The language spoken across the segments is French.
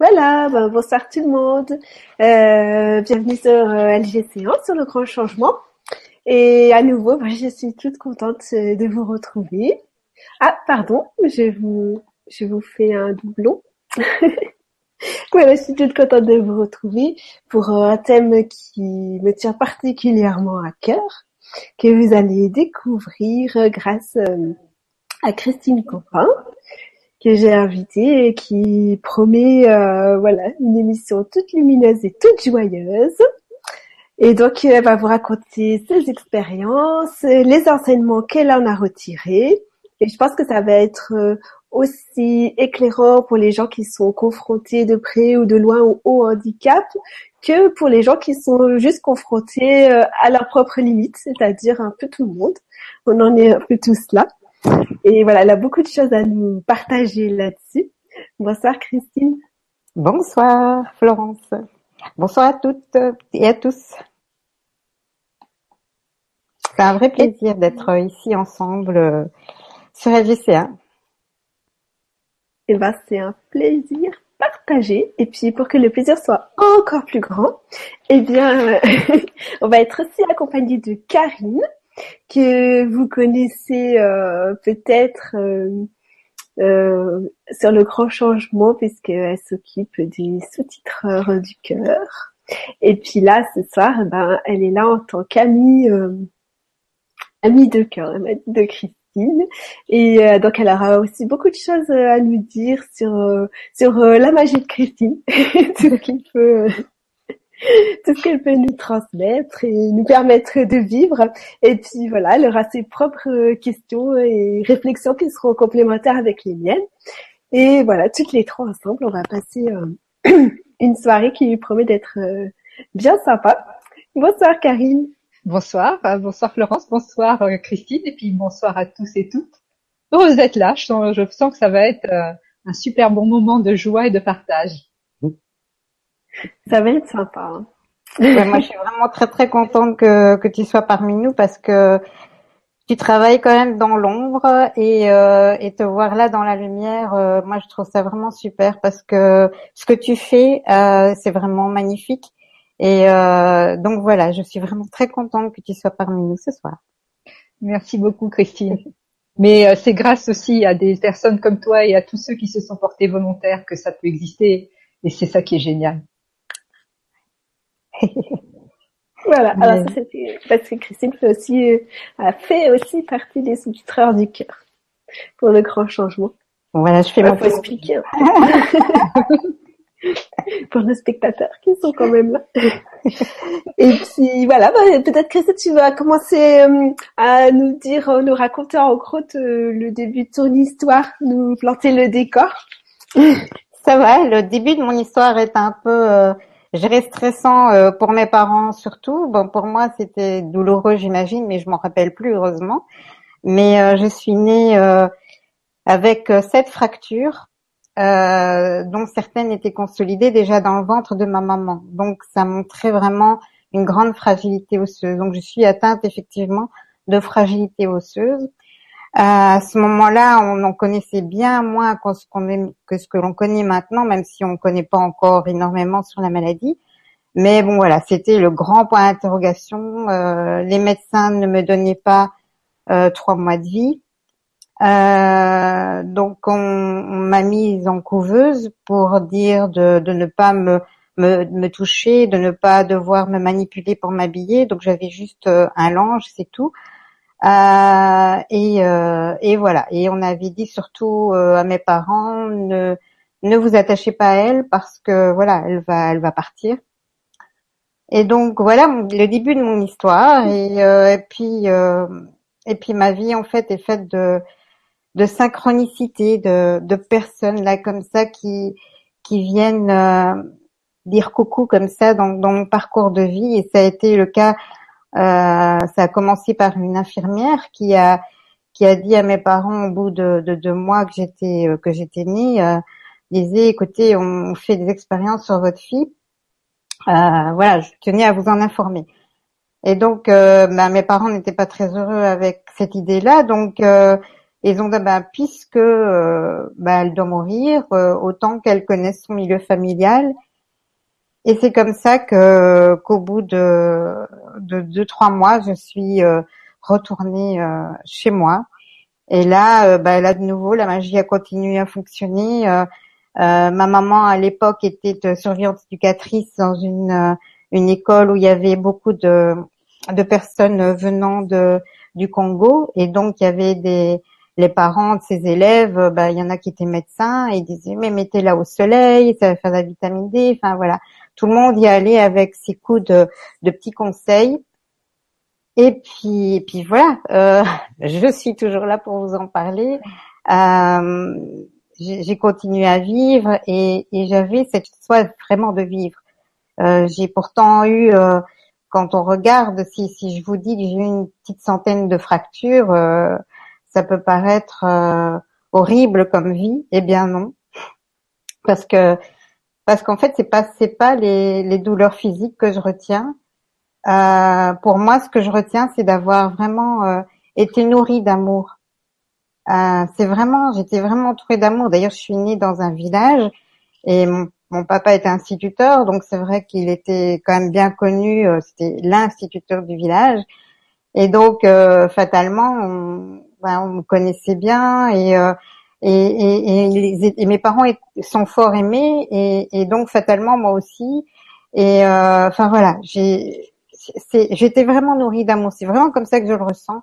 Voilà, ben, bonsoir tout le monde. Euh, bienvenue sur euh, LG1 sur le grand changement. Et à nouveau, ben, je suis toute contente euh, de vous retrouver. Ah, pardon, je vous, je vous fais un doublon. voilà, je suis toute contente de vous retrouver pour euh, un thème qui me tient particulièrement à cœur, que vous allez découvrir grâce à Christine Copin que j'ai invité et qui promet euh, voilà une émission toute lumineuse et toute joyeuse. Et donc elle va vous raconter ses expériences, les enseignements qu'elle en a retirés. Et je pense que ça va être euh, aussi éclairant pour les gens qui sont confrontés de près ou de loin au, au handicap que pour les gens qui sont juste confrontés euh, à leurs propres limites, c'est-à-dire un peu tout le monde. On en est un peu tous là. Et voilà, elle a beaucoup de choses à nous partager là-dessus. Bonsoir Christine. Bonsoir Florence. Bonsoir à toutes et à tous. C'est un vrai plaisir d'être ici ensemble euh, sur LGC1. Et ben, c'est un plaisir partagé. Et puis, pour que le plaisir soit encore plus grand, eh bien, on va être aussi accompagné de Karine, que vous connaissez euh, peut-être euh, euh, sur le grand changement puisqu'elle s'occupe des sous-titreurs du cœur. Et puis là, ce soir, ben, elle est là en tant qu'amie amie de cœur, amie de Christine. Et donc, elle aura aussi beaucoup de choses à nous dire sur sur la magie de Christine, tout ce qu'il peut tout ce qu'elle peut nous transmettre et nous permettre de vivre. Et puis voilà, elle aura ses propres questions et réflexions qui seront complémentaires avec les miennes. Et voilà, toutes les trois ensemble, on va passer euh, une soirée qui promet d'être euh, bien sympa. Bonsoir Karine. Bonsoir, euh, bonsoir Florence, bonsoir Christine, et puis bonsoir à tous et toutes. Heureuse d'être là, je sens, je sens que ça va être un super bon moment de joie et de partage. Ça va être sympa. Hein. moi, je suis vraiment très très contente que, que tu sois parmi nous parce que tu travailles quand même dans l'ombre et, euh, et te voir là dans la lumière, euh, moi je trouve ça vraiment super parce que ce que tu fais, euh, c'est vraiment magnifique. Et euh, donc voilà, je suis vraiment très contente que tu sois parmi nous ce soir. Merci beaucoup Christine. Mais euh, c'est grâce aussi à des personnes comme toi et à tous ceux qui se sont portés volontaires que ça peut exister. Et c'est ça qui est génial. voilà. Alors ça c'était parce que Christine fait aussi euh, a fait aussi partie des sous-titreurs du cœur pour le grand changement. Voilà, je fais mon expliquer. pour nos spectateurs qui sont quand même là. Et puis voilà, bah, peut-être Christine, tu vas commencer euh, à nous dire, euh, nous raconter en gros le début de ton histoire, nous planter le décor. Ça va, le début de mon histoire est un peu je dirais stressant euh, pour mes parents surtout. Bon, pour moi, c'était douloureux, j'imagine, mais je m'en rappelle plus heureusement. Mais euh, je suis née euh, avec sept fractures, dont certaines étaient consolidées déjà dans le ventre de ma maman. Donc, ça montrait vraiment une grande fragilité osseuse. Donc, je suis atteinte effectivement de fragilité osseuse. À ce moment-là, on en connaissait bien moins que ce, que, ce que l'on connaît maintenant, même si on ne connaît pas encore énormément sur la maladie. Mais bon, voilà, c'était le grand point d'interrogation. Euh, les médecins ne me donnaient pas euh, trois mois de vie. Euh, donc, on, m'a mise en couveuse pour dire de, de ne pas me, me, me, toucher, de ne pas devoir me manipuler pour m'habiller. Donc, j'avais juste euh, un linge, c'est tout. Euh, et, euh, et, voilà. Et on avait dit surtout euh, à mes parents ne ne vous attachez pas à elle parce que voilà, elle va elle va partir. Et donc voilà le début de mon histoire. Et, et puis et puis ma vie en fait est faite de de synchronicité, de, de personnes là comme ça qui qui viennent dire coucou comme ça dans, dans mon parcours de vie. Et ça a été le cas euh, ça a commencé par une infirmière qui a qui a dit à mes parents au bout de, de deux mois que j'étais euh, que j'étais née, euh, disait écoutez, on fait des expériences sur votre fille. Euh, voilà, je tenais à vous en informer. Et donc, euh, bah, mes parents n'étaient pas très heureux avec cette idée-là, donc ils ont dit, bah, puisque bah, elle doit mourir, autant qu'elle connaisse son milieu familial. Et c'est comme ça que qu'au bout de, de deux trois mois, je suis retournée chez moi. Et là, bah, là de nouveau, la magie a continué à fonctionner. ma maman à l'époque était surveillante éducatrice dans une une école où il y avait beaucoup de de personnes venant de du Congo et donc il y avait des les parents de ces élèves, bah, il y en a qui étaient médecins et ils disaient mais mettez-la au soleil, ça va faire de la vitamine D. Enfin voilà, tout le monde y allait avec ses coups de, petits conseils. Et puis, puis voilà, euh, je suis toujours là pour vous en parler. Euh, j'ai continué à vivre et, j'avais cette soif vraiment de vivre. Euh, j'ai pourtant eu quand on regarde, si, si je vous dis que j'ai eu une petite centaine de fractures, ça peut paraître horrible comme vie. Eh bien non, parce que parce qu'en fait c'est pas c'est pas les, les douleurs physiques que je retiens. Euh, pour moi, ce que je retiens, c'est d'avoir vraiment euh, été nourrie d'amour. c'est vraiment, j'étais vraiment entourée d'amour. D'ailleurs, je suis née dans un village et mon papa était instituteur, donc c'est vrai qu'il était quand même bien connu. Euh, c'était l'instituteur du village, et donc euh, fatalement, on, ben, on me connaissait bien et euh, et, et, et, mes parents sont fort aimés et, donc fatalement moi aussi. Et enfin voilà, j'ai j'étais vraiment nourrie d'amour. C'est vraiment comme ça que je le ressens.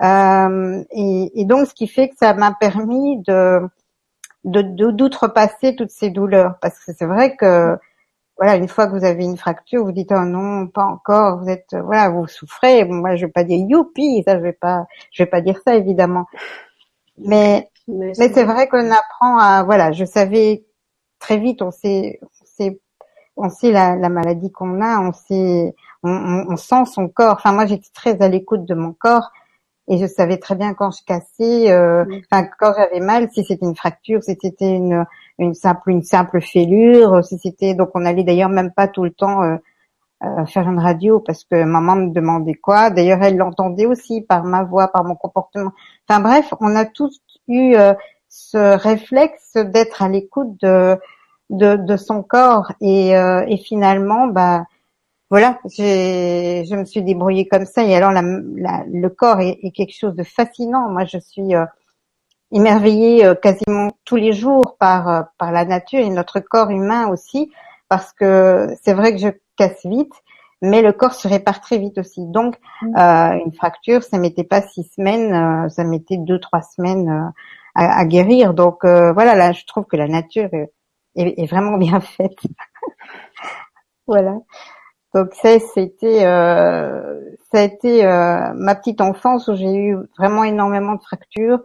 et, donc ce qui fait que ça m'a permis de de d'outrepasser toutes ces douleurs parce que c'est vrai que voilà une fois que vous avez une fracture vous dites oh non pas encore vous êtes voilà vous souffrez moi je vais pas dire youpi ça je vais pas je vais pas dire ça évidemment mais mais, c'est vrai qu'on apprend à voilà je savais très vite on sait on sait on sait la, la maladie qu'on a on sait on, on, sent son corps enfin moi j'étais très à l'écoute de mon corps et je savais très bien quand je cassais, euh, enfin quand j'avais mal, si c'était une fracture, si c'était une, une simple une simple fêlure, si c'était donc on allait d'ailleurs même pas tout le temps euh, euh, faire une radio parce que maman me demandait quoi. D'ailleurs elle l'entendait aussi par ma voix, par mon comportement. Enfin bref, on a tous eu ce réflexe d'être à l'écoute de, de, son corps et, et finalement bah voilà, je me suis débrouillée comme ça. Et alors, le corps est, quelque chose de fascinant. Moi, je suis euh, émerveillée euh, quasiment tous les jours par euh, par la nature et notre corps humain aussi, parce que c'est vrai que je casse vite, mais le corps se répare très vite aussi. Donc, mmh. une fracture, ça mettait pas six semaines, ça mettait deux trois semaines à, guérir. Donc voilà, là, je trouve que la nature est, est vraiment bien faite. voilà. Donc ça, c'était, euh, ça a été euh, ma petite enfance où j'ai eu vraiment énormément de fractures,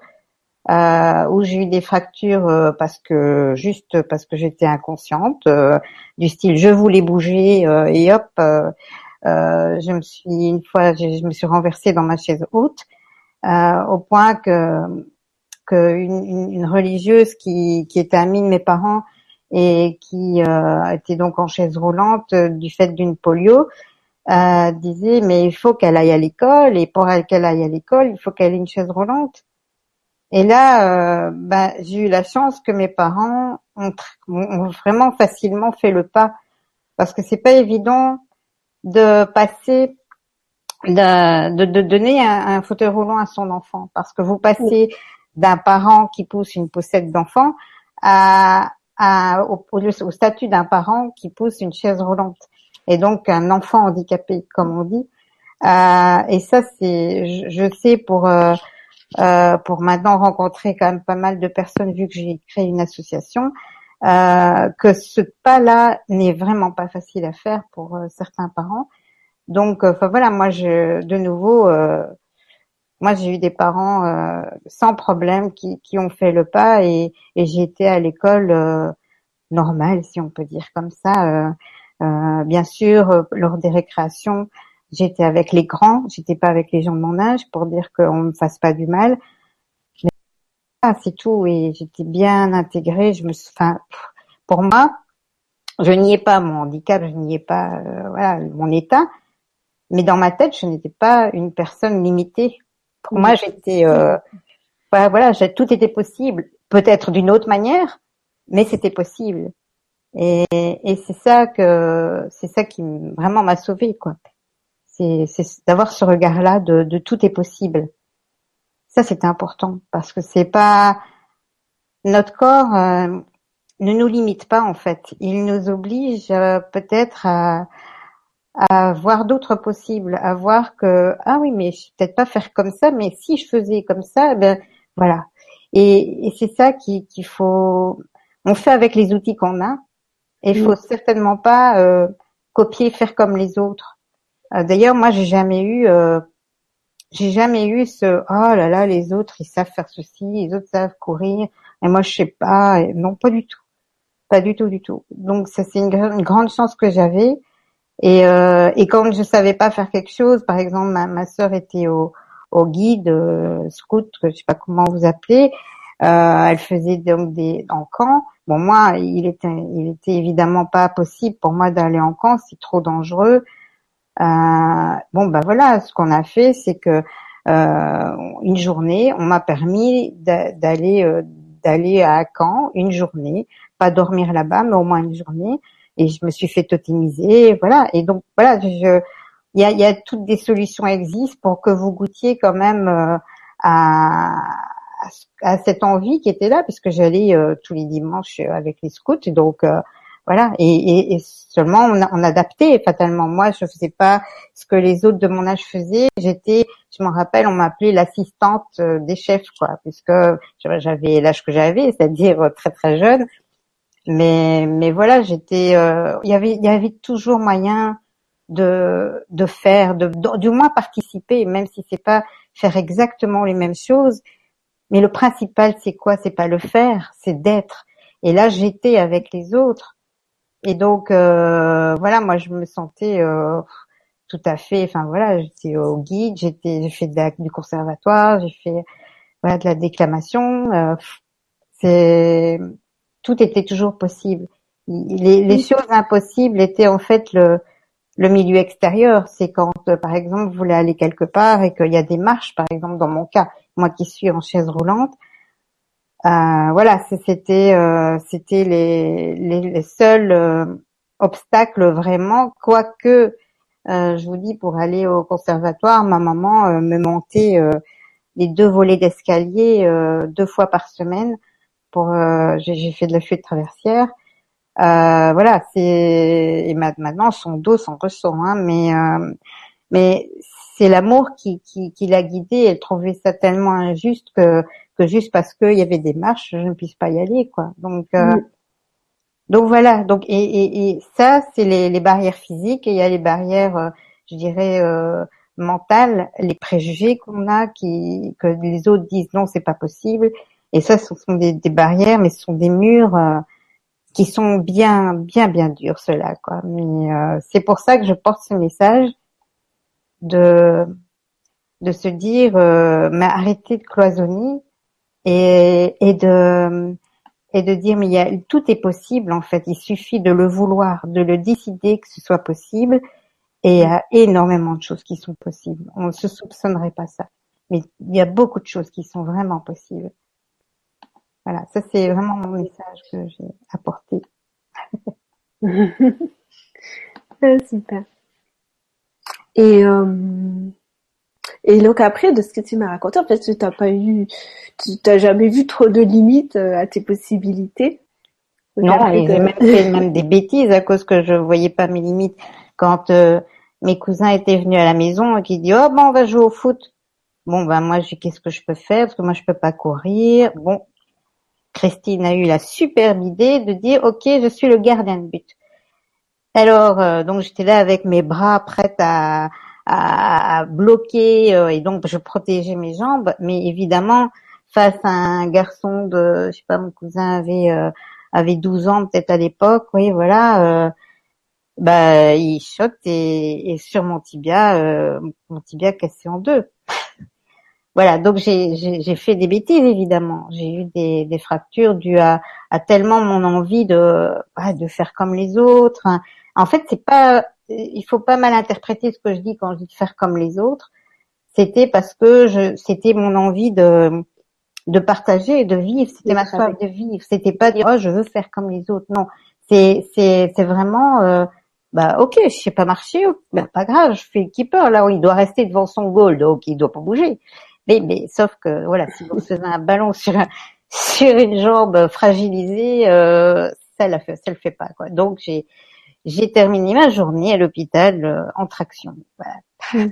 euh, où j'ai eu des fractures euh, parce que juste parce que j'étais inconsciente, euh, du style je voulais bouger et hop, je me suis une fois, je, me suis renversée dans ma chaise haute, au point que que une, une religieuse qui, qui était amie de mes parents et qui euh, était donc en chaise roulante euh, du fait d'une polio, euh, disait mais il faut qu'elle aille à l'école et pour qu'elle aille à l'école, il faut qu'elle ait une chaise roulante. Et là, euh, ben, j'ai eu la chance que mes parents ont, vraiment facilement fait le pas. Parce que c'est pas évident de passer de, de, de donner un, un, fauteuil roulant à son enfant. Parce que vous passez d'un parent qui pousse une poussette d'enfant à au, au, statut d'un parent qui pousse une chaise roulante. Et donc un enfant handicapé, comme on dit. Euh, et ça, c'est, je, sais pour euh, pour maintenant rencontrer quand même pas mal de personnes vu que j'ai créé une association, euh, que ce pas-là n'est vraiment pas facile à faire pour euh, certains parents. Donc, enfin voilà, moi, je, de nouveau, moi, j'ai eu des parents euh, sans problème qui, qui, ont fait le pas et, et j'ai été à l'école euh, normale, si on peut dire comme ça. Euh, bien sûr, lors des récréations, j'étais avec les grands, j'étais pas avec les gens de mon âge pour dire qu'on me fasse pas du mal. Ah, c'est tout et j'étais bien intégrée. Je me, enfin, pour moi, je n'y ai pas mon handicap, je n'y ai pas, voilà, mon état. Mais dans ma tête, je n'étais pas une personne limitée pour moi, j'étais, euh, voilà, tout était possible, peut-être d'une autre manière, mais c'était possible. Et, et c'est ça que c'est ça qui vraiment m'a sauvée quoi. C'est d'avoir ce regard-là de, de, tout est possible. Ça c'est important parce que c'est pas notre corps euh, ne nous limite pas en fait. Il nous oblige euh, peut-être à, à voir d'autres possibles, à voir que ah oui mais je peut-être pas faire comme ça, mais si je faisais comme ça, ben voilà. Et, et c'est ça qu'il faut. On fait avec les outils qu'on a, et il faut certainement pas euh, copier, faire comme les autres. Euh, d'ailleurs, moi, j'ai jamais eu, euh, j'ai jamais eu ce oh là là, les autres ils savent faire ceci, les autres savent courir, et moi je sais pas. non, pas du tout, pas du tout, du tout. Donc ça, c'est une, grande chance que j'avais. Et, euh, et quand je savais pas faire quelque chose, par exemple, ma, ma sœur était au, guide euh, scout, je sais pas comment vous appelez. Euh, elle faisait donc des en camp. Bon, moi, il était, il était évidemment pas possible pour moi d'aller en camp, c'est trop dangereux. Euh, bon, ben voilà, ce qu'on a fait, c'est que euh, une journée, on m'a permis d'aller euh, d'aller à Caen une journée, pas dormir là-bas, mais au moins une journée. Et je me suis fait totimiser, voilà. Et donc voilà, je, il y a, y a, toutes des solutions existent pour que vous goûtiez quand même euh, à, à, cette envie qui était là, puisque j'allais euh, tous les dimanches avec les scouts, donc euh, voilà. Et, et, et, seulement on, on adaptait fatalement. Moi, je faisais pas ce que les autres de mon âge faisaient. J'étais, je m'en rappelle, on m'appelait l'assistante des chefs, quoi, puisque j'avais l'âge que j'avais, c'est-à-dire très très jeune. Mais mais voilà, j'étais, il y avait il y avait toujours moyen de, de faire, de, du moins participer, même si c'est pas faire exactement les mêmes choses. Mais le principal, c'est quoi? C'est pas le faire, c'est d'être. Et là, j'étais avec les autres. Et donc, euh, voilà, moi, je me sentais euh, tout à fait. Enfin, voilà, j'étais au guide, j'étais, j'ai fait du conservatoire, j'ai fait voilà de la déclamation. Euh, c'est tout était toujours possible. Les, les choses impossibles étaient en fait le le milieu extérieur, c'est quand, euh, par exemple, vous voulez aller quelque part et qu'il y a des marches, par exemple, dans mon cas, moi qui suis en chaise roulante, voilà, c'était euh, c'était les, les, seuls obstacles vraiment, quoique, je vous dis, pour aller au conservatoire, ma maman me montait les deux volets d'escalier deux fois par semaine. Pour, j'ai fait de la fuite traversière euh, voilà, c'est et maintenant son dos s'en ressent, hein, mais euh, mais c'est l'amour qui, qui, qui l'a guidée. Elle trouvait ça tellement injuste que que juste parce qu'il y avait des marches, je ne puisse pas y aller, quoi. Donc euh, donc voilà. Donc et, et, et ça, c'est les, les barrières physiques et il y a les barrières, euh, je dirais mentales, les préjugés qu'on a, qui que les autres disent non, c'est pas possible. Et ça, ce sont des, des barrières, mais ce sont des murs qui sont bien, bien, bien durs ceux-là, quoi. Mais euh, c'est pour ça que je porte ce message de de se dire, euh, mais arrêtez de cloisonner et, et de et de dire mais il y a, tout est possible en fait. Il suffit de le vouloir, de le décider que ce soit possible. Et il y a énormément de choses qui sont possibles. On ne se soupçonnerait pas ça, mais il y a beaucoup de choses qui sont vraiment possibles. Voilà, ça c'est vraiment mon message que j'ai apporté. Ah, super. Et euh, et donc après, de ce que tu m'as raconté, en fait, tu n'as pas eu, tu t'as jamais vu trop de limites euh, à tes possibilités? Non, j'ai même fait même des bêtises à cause que je voyais pas mes limites. Quand euh, mes cousins étaient venus à la maison et qui dit oh bon on va jouer au foot. Bon ben moi je qu'est-ce que je peux faire? Parce que moi je peux pas courir. Bon Christine a eu la superbe idée de dire ok je suis le gardien de but. Alors euh, donc j'étais là avec mes bras prêts à, à, bloquer euh, et donc je protégeais mes jambes, mais évidemment face à un garçon de je sais pas mon cousin avait euh, avait 12 ans peut-être à l'époque, oui voilà, bah il choque et, et, sur mon tibia mon tibia cassé en deux voilà, donc j'ai fait des bêtises évidemment. J'ai eu des, des, fractures dues à, à, tellement mon envie de de faire comme les autres. En fait, c'est pas, il faut pas mal interpréter ce que je dis quand je dis de faire comme les autres. C'était parce que je, c'était mon envie de de partager et de vivre. C'était ma soif de vivre. C'était pas dire oh je veux faire comme les autres. Non, c'est c'est c'est vraiment euh, bah ok, je sais pas marcher, bah, pas grave, je fais keeper là où il doit rester devant son goal, donc il doit pas bouger. Mais mais sauf que voilà, si vous faisiez un ballon sur sur une jambe fragilisée, euh, ça la fait, ça le fait pas quoi. Donc j'ai j'ai terminé ma journée à l'hôpital euh, en traction. Voilà.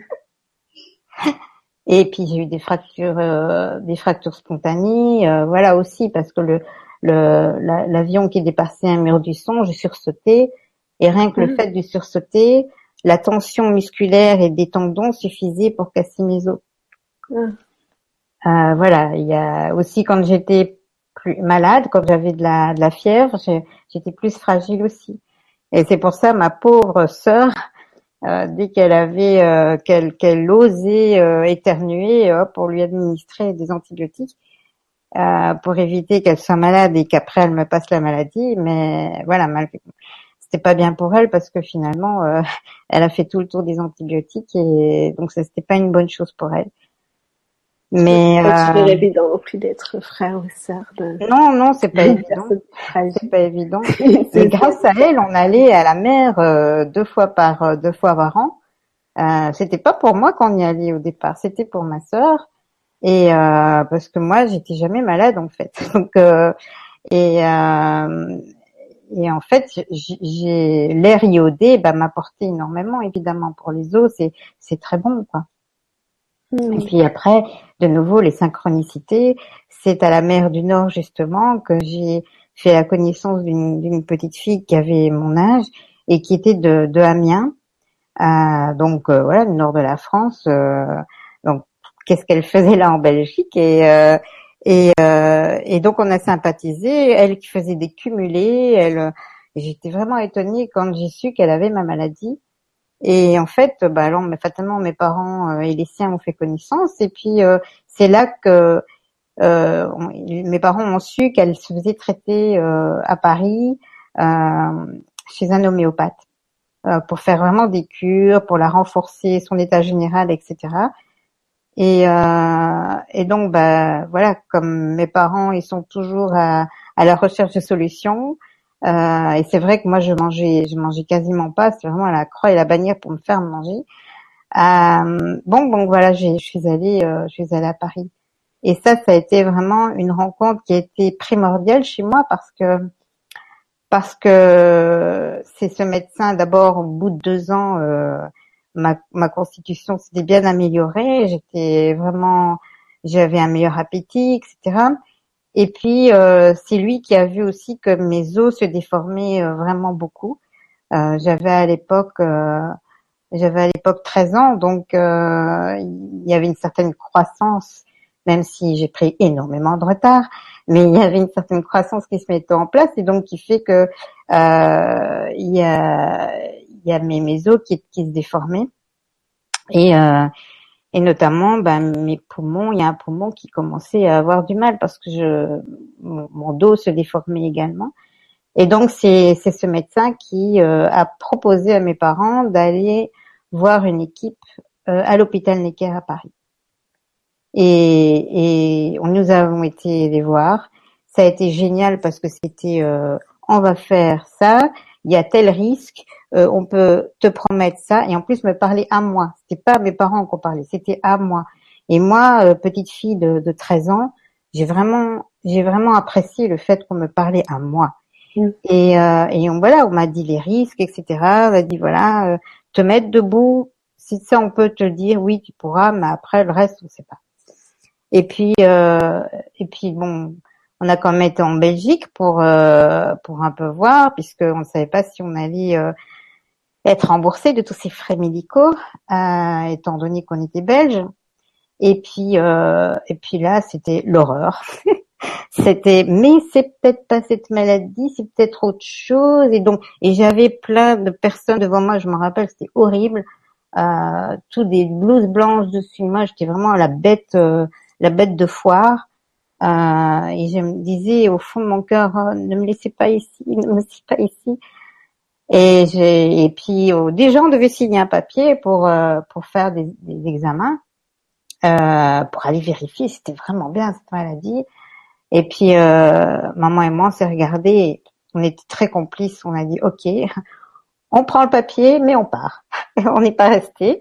Et puis j'ai eu des fractures, euh, des fractures spontanées, euh, voilà aussi parce que le l'avion qui dépassait un mur du son, j'ai sursauté et rien que le mmh. fait de sursauter, la tension musculaire et des tendons suffisait pour casser mes os. Mmh. Euh, voilà, il y a aussi quand j'étais plus malade, quand j'avais de la, de la fièvre, j'étais plus fragile aussi. Et c'est pour ça ma pauvre sœur, euh, dès qu'elle avait euh, qu'elle qu'elle osait euh, éternuer, hop, pour lui administrer des antibiotiques pour éviter qu'elle soit malade et qu'après elle me passe la maladie. Mais voilà, c'était pas bien pour elle parce que finalement elle a fait tout le tour des antibiotiques et donc ça c'était pas une bonne chose pour elle. Mais euh... évident non plus d'être frère ou sœur. De... Non, non, c'est pas évident. C'est pas évident. Mais grâce à elle, on allait à la mer euh, deux fois par euh, deux fois par an. Euh, c'était pas pour moi qu'on y allait au départ, c'était pour ma sœur. Et euh, parce que moi, j'étais jamais malade en fait. Donc et et en fait, j'ai l'air iodé, bah, m'apportait énormément évidemment pour les os. C'est c'est très bon quoi. Et puis après, de nouveau, les synchronicités. C'est à la mer du Nord, justement, que j'ai fait la connaissance d'une petite fille qui avait mon âge et qui était de, de Amiens. Euh, donc euh, voilà, le nord de la France. Euh, donc qu'est-ce qu'elle faisait là en Belgique et euh, et, et donc on a sympathisé. Elle qui faisait des cumulés. Elle, j'étais vraiment étonnée quand j'ai su qu'elle avait ma maladie. Et en fait, bah alors, fatalement, mes parents euh, et les siens ont fait connaissance. Et puis, euh, c'est là que euh, mes parents ont su qu'elle se faisait traiter à Paris chez un homéopathe pour faire vraiment des cures, pour la renforcer, son état général, etc. Et, et donc, bah voilà, comme mes parents, ils sont toujours à, à la recherche de solutions. Euh, et c'est vrai que moi je mangeais, je mangeais quasiment pas. C'est vraiment la croix et la bannière pour me faire manger. Euh, bon, donc voilà, je suis allée, euh, je suis allée à Paris. Et ça, ça a été vraiment une rencontre qui a été primordiale chez moi parce que parce que c'est ce médecin. D'abord, au bout de deux ans, euh, ma, ma constitution s'était bien améliorée. J'étais vraiment, j'avais un meilleur appétit, etc. Et puis euh, c'est lui qui a vu aussi que mes os se déformaient euh, vraiment beaucoup. Euh, j'avais à l'époque j'avais à l'époque 13 ans, donc il y avait une certaine croissance, même si j'ai pris énormément de retard, mais il y avait une certaine croissance qui se mettait en place et donc qui fait que il y a y a mes, mes os qui, qui se déformaient et et notamment ben, mes poumons, il y a un poumon qui commençait à avoir du mal parce que je, mon, dos se déformait également. Et donc c'est ce médecin qui euh, a proposé à mes parents d'aller voir une équipe euh, à l'hôpital Necker à Paris. Et, et nous avons été les voir. Ça a été génial parce que c'était euh, on va faire ça, il y a tel risque, euh, on peut te promettre ça et en plus me parler à moi. C'était pas à mes parents qu'on parlait, c'était à moi. Et moi, euh, petite fille de, de 13 ans, j'ai vraiment, j'ai vraiment apprécié le fait qu'on me parlait à moi. Mm. Et, euh, et on, voilà, on m'a dit les risques, etc. On m'a dit voilà, te mettre debout. Si ça, on peut te dire oui, tu pourras, mais après le reste, on sait pas. Et puis, et puis bon, on a quand même été en Belgique pour pour un peu voir, puisque on ne savait pas si on allait être remboursé de tous ces frais médicaux, euh, étant donné qu'on était belge. Et puis, euh, et puis là, c'était l'horreur. c'était, mais c'est peut-être pas cette maladie, c'est peut-être autre chose. Et donc, et j'avais plein de personnes devant moi. Je me rappelle, c'était horrible. Euh, tout des blouses blanches dessus moi. J'étais vraiment la bête, euh, la bête de foire. Euh, et je me disais au fond de mon cœur, oh, ne me laissez pas ici, ne me laissez pas ici. Et, et puis euh, déjà on devait signer un papier pour euh, pour faire des, des, examens. euh, pour aller vérifier c'était vraiment bien cette maladie. Et puis euh, maman et moi on s'est regardé, on était très complices, on a dit ok, on prend le papier mais on part. on n'est pas resté.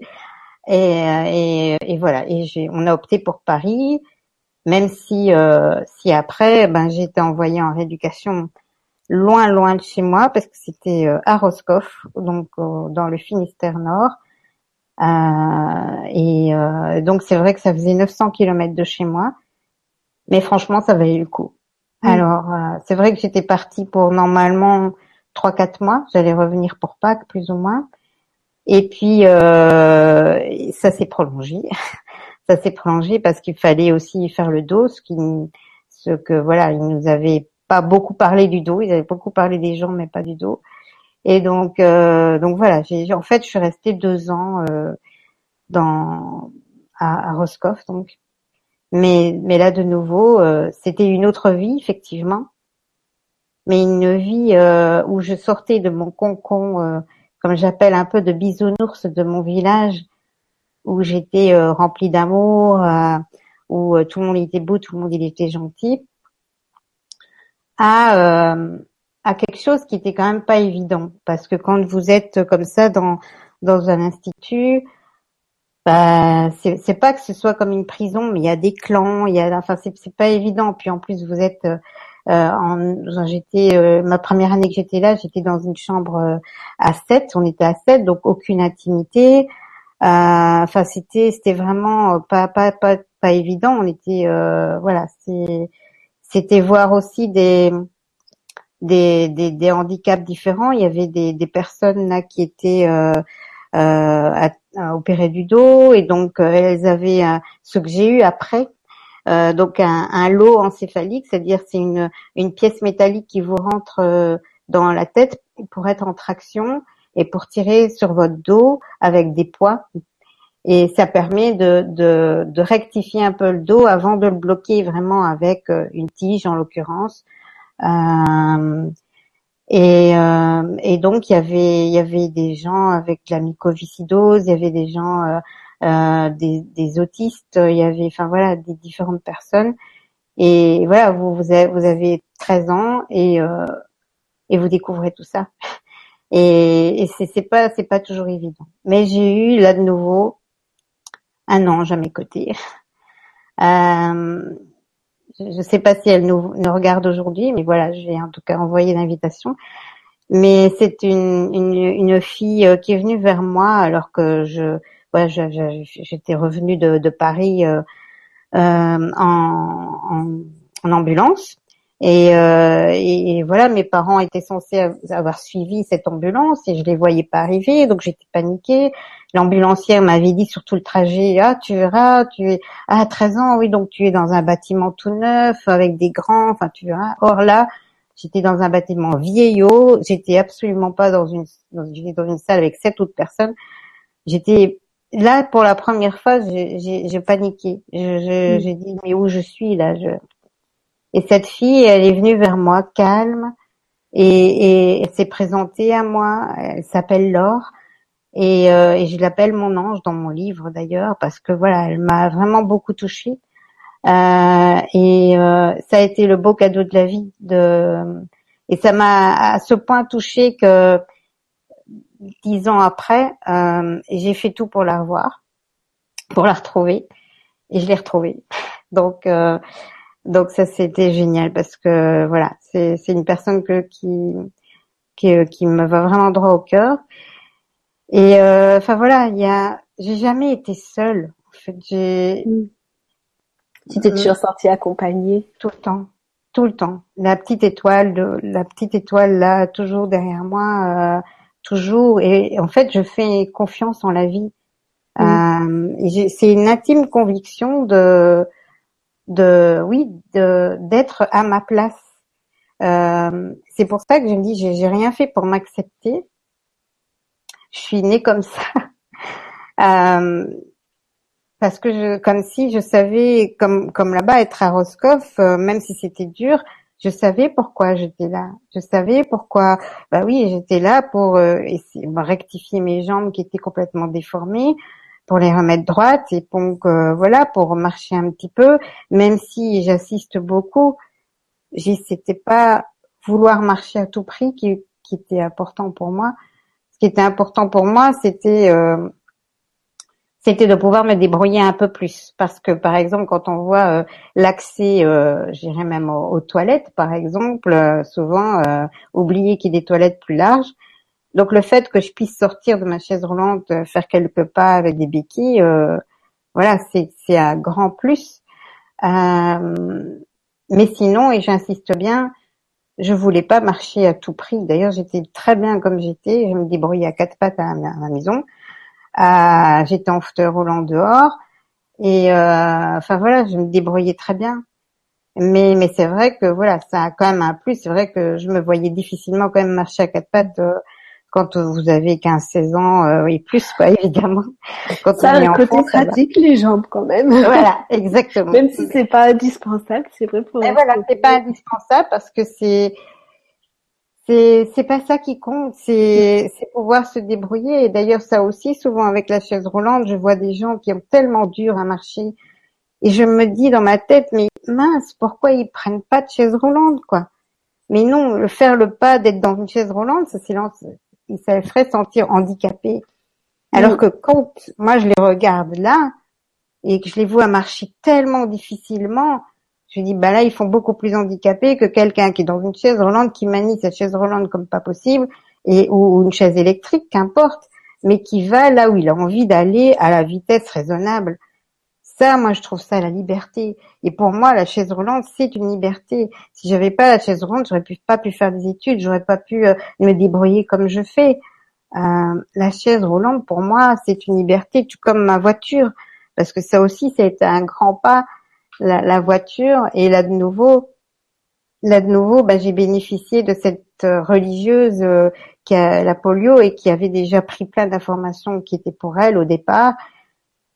Et, et, voilà, et on a opté pour Paris, même si euh, si après ben j'ai envoyée en rééducation loin loin de chez moi parce que c'était euh, à Roscoff, donc dans le Finistère Nord. Euh, et euh, donc c'est vrai que ça faisait 900 km de chez moi, mais franchement ça valait le coup. Mm. Alors euh, c'est vrai que j'étais partie pour normalement trois quatre mois, j'allais revenir pour Pâques plus ou moins, et puis ça s'est prolongé, ça s'est prolongé parce qu'il fallait aussi faire le dos, ce qui, ce que voilà, ils nous avaient pas beaucoup parlé du dos, ils avaient beaucoup parlé des jambes mais pas du dos. Et donc, euh, donc voilà, en fait, je suis restée deux ans euh, dans à, à, Roscoff, donc. Mais, mais là, de nouveau, euh, c'était une autre vie, effectivement, mais une vie euh, où je sortais de mon concon, euh, comme j'appelle un peu de bisounours de mon village, où j'étais remplie d'amour, où tout le monde était beau, tout le monde était gentil, à à quelque chose qui était quand même pas évident. Parce que quand vous êtes comme ça dans dans un institut bah c'est pas que ce soit comme une prison mais il y a des clans il y a enfin c'est pas évident. Puis en plus vous êtes euh, en j'étais euh, ma première année que j'étais là j'étais dans une chambre euh, à 7 on était à 7 donc aucune intimité. Euh, enfin c'était c'était vraiment pas pas pas pas évident. On était voilà c'est c'était voir aussi des des, des, handicaps différents. Il y avait des, personnes là qui étaient euh, euh, opérées du dos et donc euh, elles avaient ce que j'ai eu après. Donc un, un, lot encéphalique, c'est-à-dire c'est une, une pièce métallique qui vous rentre dans la tête pour être en traction et pour tirer sur votre dos avec des poids. Et ça permet de, de, de rectifier un peu le dos avant de le bloquer vraiment avec une tige en l'occurrence euh, et, euh, et, donc il y avait il y avait des gens avec la mycoviscidose, il y avait des gens euh, euh, des, des, autistes, il y avait enfin voilà des différentes personnes. Et voilà, vous vous avez, vous avez 13 ans et euh, et vous découvrez tout ça. Et, et c'est pas c'est pas toujours évident. Mais j'ai eu là de nouveau un ange à mes côtés. Euh, je ne sais pas si elle nous, regarde aujourd'hui, mais voilà, je vais en tout cas envoyer l'invitation. Mais c'est une, une, une, fille euh, qui est venue vers moi alors que je, voilà, j'étais revenue de, de Paris euh, euh, en, en, en, ambulance euh, et, et, voilà, mes parents étaient censés avoir suivi cette ambulance et je les voyais pas arriver, donc j'étais paniquée. L'ambulancière m'avait dit sur tout le trajet, ah tu verras, tu es à ah, 13 ans, oui, donc tu es dans un bâtiment tout neuf avec des grands, enfin tu verras. Or là, j'étais dans un bâtiment vieillot, j'étais absolument pas dans une dans, dans une salle avec sept autres personnes. J'étais là pour la première fois, j'ai paniqué. J'ai dit mais où je suis là? Je et cette fille, elle est venue vers moi calme et, et elle s'est présentée à moi. Elle s'appelle Laure et, euh, et je l'appelle mon ange dans mon livre d'ailleurs parce que voilà, elle m'a vraiment beaucoup touchée. Euh, et euh, ça a été le beau cadeau de la vie. De, et ça m'a à ce point touchée que dix ans après, euh, j'ai fait tout pour la revoir, pour la retrouver, et je l'ai retrouvée. Donc euh, donc ça c'était génial parce que voilà, c'est c'est une personne que qui qui qui me va vraiment droit au cœur. Et euh, enfin voilà, il y a j'ai jamais été seule. En fait, j'ai mm. tu t'es toujours sortie accompagnée? Tout le temps, tout le temps. La petite étoile de la petite étoile là toujours derrière moi, euh, toujours. Et en fait, je fais confiance en la vie. Mm. Euh, c'est une intime conviction de de oui de d'être à ma place. Euh, c'est pour ça que je me dis j'ai, rien fait pour m'accepter. Je suis née comme ça. euh, parce que je, comme si je savais, comme comme là-bas être à Roscoff, euh, même si c'était dur, je savais pourquoi j'étais là. Je savais pourquoi. Bah oui, j'étais là pour euh, rectifier mes jambes qui étaient complètement déformées, pour les remettre droites et donc euh, voilà pour marcher un petit peu. Même si j'assiste beaucoup, c'était pas vouloir marcher à tout prix qui, qui était important pour moi. Ce qui était important pour moi, c'était euh, c'était de pouvoir me débrouiller un peu plus. Parce que, par exemple, quand on voit euh, l'accès, euh, j'irais même aux, toilettes, par exemple, euh, souvent euh, oublier qu'il y ait des toilettes plus larges. Donc, le fait que je puisse sortir de ma chaise roulante, euh, faire quelques pas avec des béquilles, voilà, c'est un grand plus. mais sinon, et j'insiste bien, je voulais pas marcher à tout prix. D'ailleurs, j'étais très bien comme j'étais. Je me débrouillais à quatre pattes à la maison. Euh, j'étais en fauteuil roulant dehors et euh, enfin voilà, je me débrouillais très bien. Mais mais c'est vrai que voilà, ça a quand même un plus. C'est vrai que je me voyais difficilement quand même marcher à quatre pattes euh, quand vous avez 15-16 ans euh, et plus quoi évidemment. Quand ça a le côté pratique les jambes quand même. Voilà, exactement. même si c'est pas indispensable, c'est vrai pour. Mais voilà, c'est pas indispensable parce que c'est c'est c'est pas ça qui compte, c'est c'est pouvoir se débrouiller. Et d'ailleurs, ça aussi, souvent avec la chaise roulante, je vois des gens qui ont tellement dur à marcher, et je me dis dans ma tête, mais mince, pourquoi ils prennent pas de chaise roulante, quoi? Mais non, le faire le pas d'être dans une chaise roulante, ça, ça les ferait sentir handicapés. Alors que quand moi je les regarde là et que je les vois marcher tellement difficilement, je dis, bah là, ils font beaucoup plus handicapés que quelqu'un qui est dans une chaise roulante, qui manie cette chaise roulante comme pas possible, et ou une chaise électrique, qu'importe, mais qui va là où il a envie d'aller à la vitesse raisonnable. Moi, je trouve ça la liberté. Et pour moi, la chaise roulante, c'est une liberté. Si j'avais pas la chaise roulante, j'aurais pas pu faire des études, j'aurais pas pu euh, me débrouiller comme je fais. Euh, la chaise roulante, pour moi, c'est une liberté, tout comme ma voiture, parce que ça aussi, ça a été un grand pas la, voiture et là de nouveau, là de nouveau, bah, j'ai bénéficié de cette euh, religieuse qui a la polio et qui avait déjà pris plein d'informations qui étaient pour elle au départ.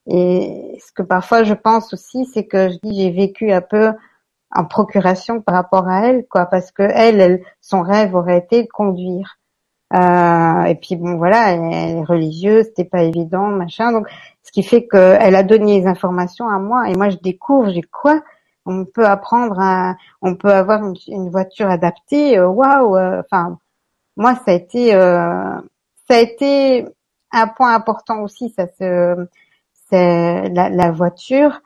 Et ce que parfois je pense aussi, c'est que je dis j'ai vécu un peu en procuration par rapport à elle, quoi, parce que elle, elle son rêve aurait été de conduire. Euh, et puis bon voilà, elle, est religieuse, c'était pas évident, machin. Donc ce qui fait qu'elle a donné les informations à moi et moi je découvre, j'ai quoi? On peut apprendre, à, on peut avoir une, voiture adaptée. Euh, waouh euh, Enfin moi ça a été, ça a été un point important aussi, ça se, c'est la, la, voiture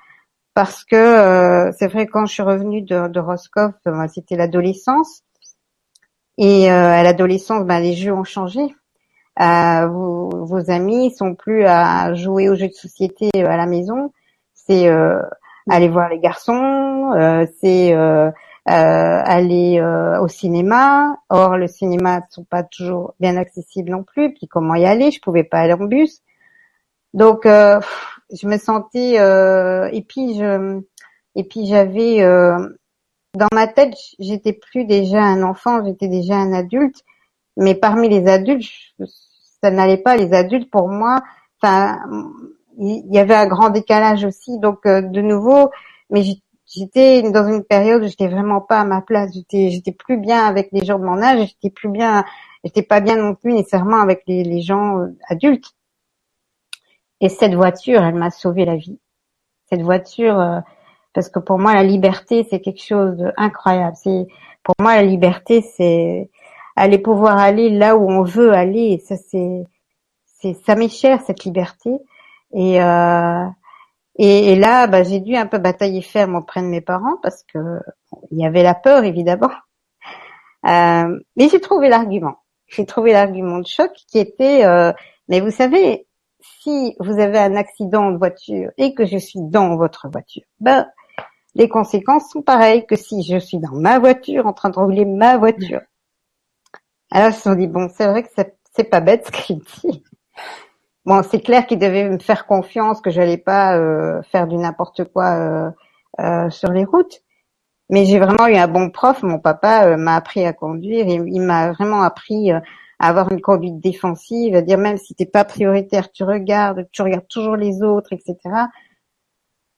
parce que c'est vrai quand je suis revenue de, de Roscoff, c'était l'adolescence et euh, à l'adolescence, ben, les jeux ont changé. Euh, vos, vos, amis sont plus à jouer aux jeux de société euh, à la maison. C'est euh, aller voir les garçons, euh, c'est euh, aller au cinéma. Or, le cinéma ne sont pas toujours bien accessibles non plus. Puis comment y aller? Je pouvais pas aller en bus. Donc, je me sentais et puis je et puis j'avais dans ma tête, j'étais plus déjà un enfant, j'étais déjà un adulte. Mais parmi les adultes, ça n'allait pas. Les adultes, pour moi, enfin, il y avait un grand décalage aussi. Donc, euh, de nouveau, mais j'étais dans une période où j'étais vraiment pas à ma place. J'étais, j'étais plus bien avec les gens de mon âge. J'étais plus bien, j'étais pas bien non plus nécessairement avec les, les gens euh, adultes. Et cette voiture, elle m'a sauvé la vie. Cette voiture, euh, parce que pour moi la liberté c'est quelque chose d'incroyable. C'est pour moi la liberté c'est aller pouvoir aller là où on veut aller. Ça c'est c'est ça m'est cher cette liberté. Et euh, et, là bah, j'ai dû un peu batailler ferme auprès de mes parents parce que il y avait la peur évidemment. Euh, mais j'ai trouvé l'argument. J'ai trouvé l'argument de choc qui était euh, mais vous savez si vous avez un accident de voiture et que je suis dans votre voiture, ben les conséquences sont pareilles que si je suis dans ma voiture en train de rouler ma voiture. Alors ils se sont dit bon, c'est vrai que c'est pas bête ce qu'il dit. Bon, c'est clair qu'ils devaient me faire confiance que j'allais pas euh, faire du n'importe quoi euh, euh, sur les routes. Mais j'ai vraiment eu un bon prof. Mon papa m'a appris à conduire. Il m'a vraiment appris avoir une conduite défensive, à dire même si t'es pas prioritaire, tu regardes, tu regardes toujours les autres, etc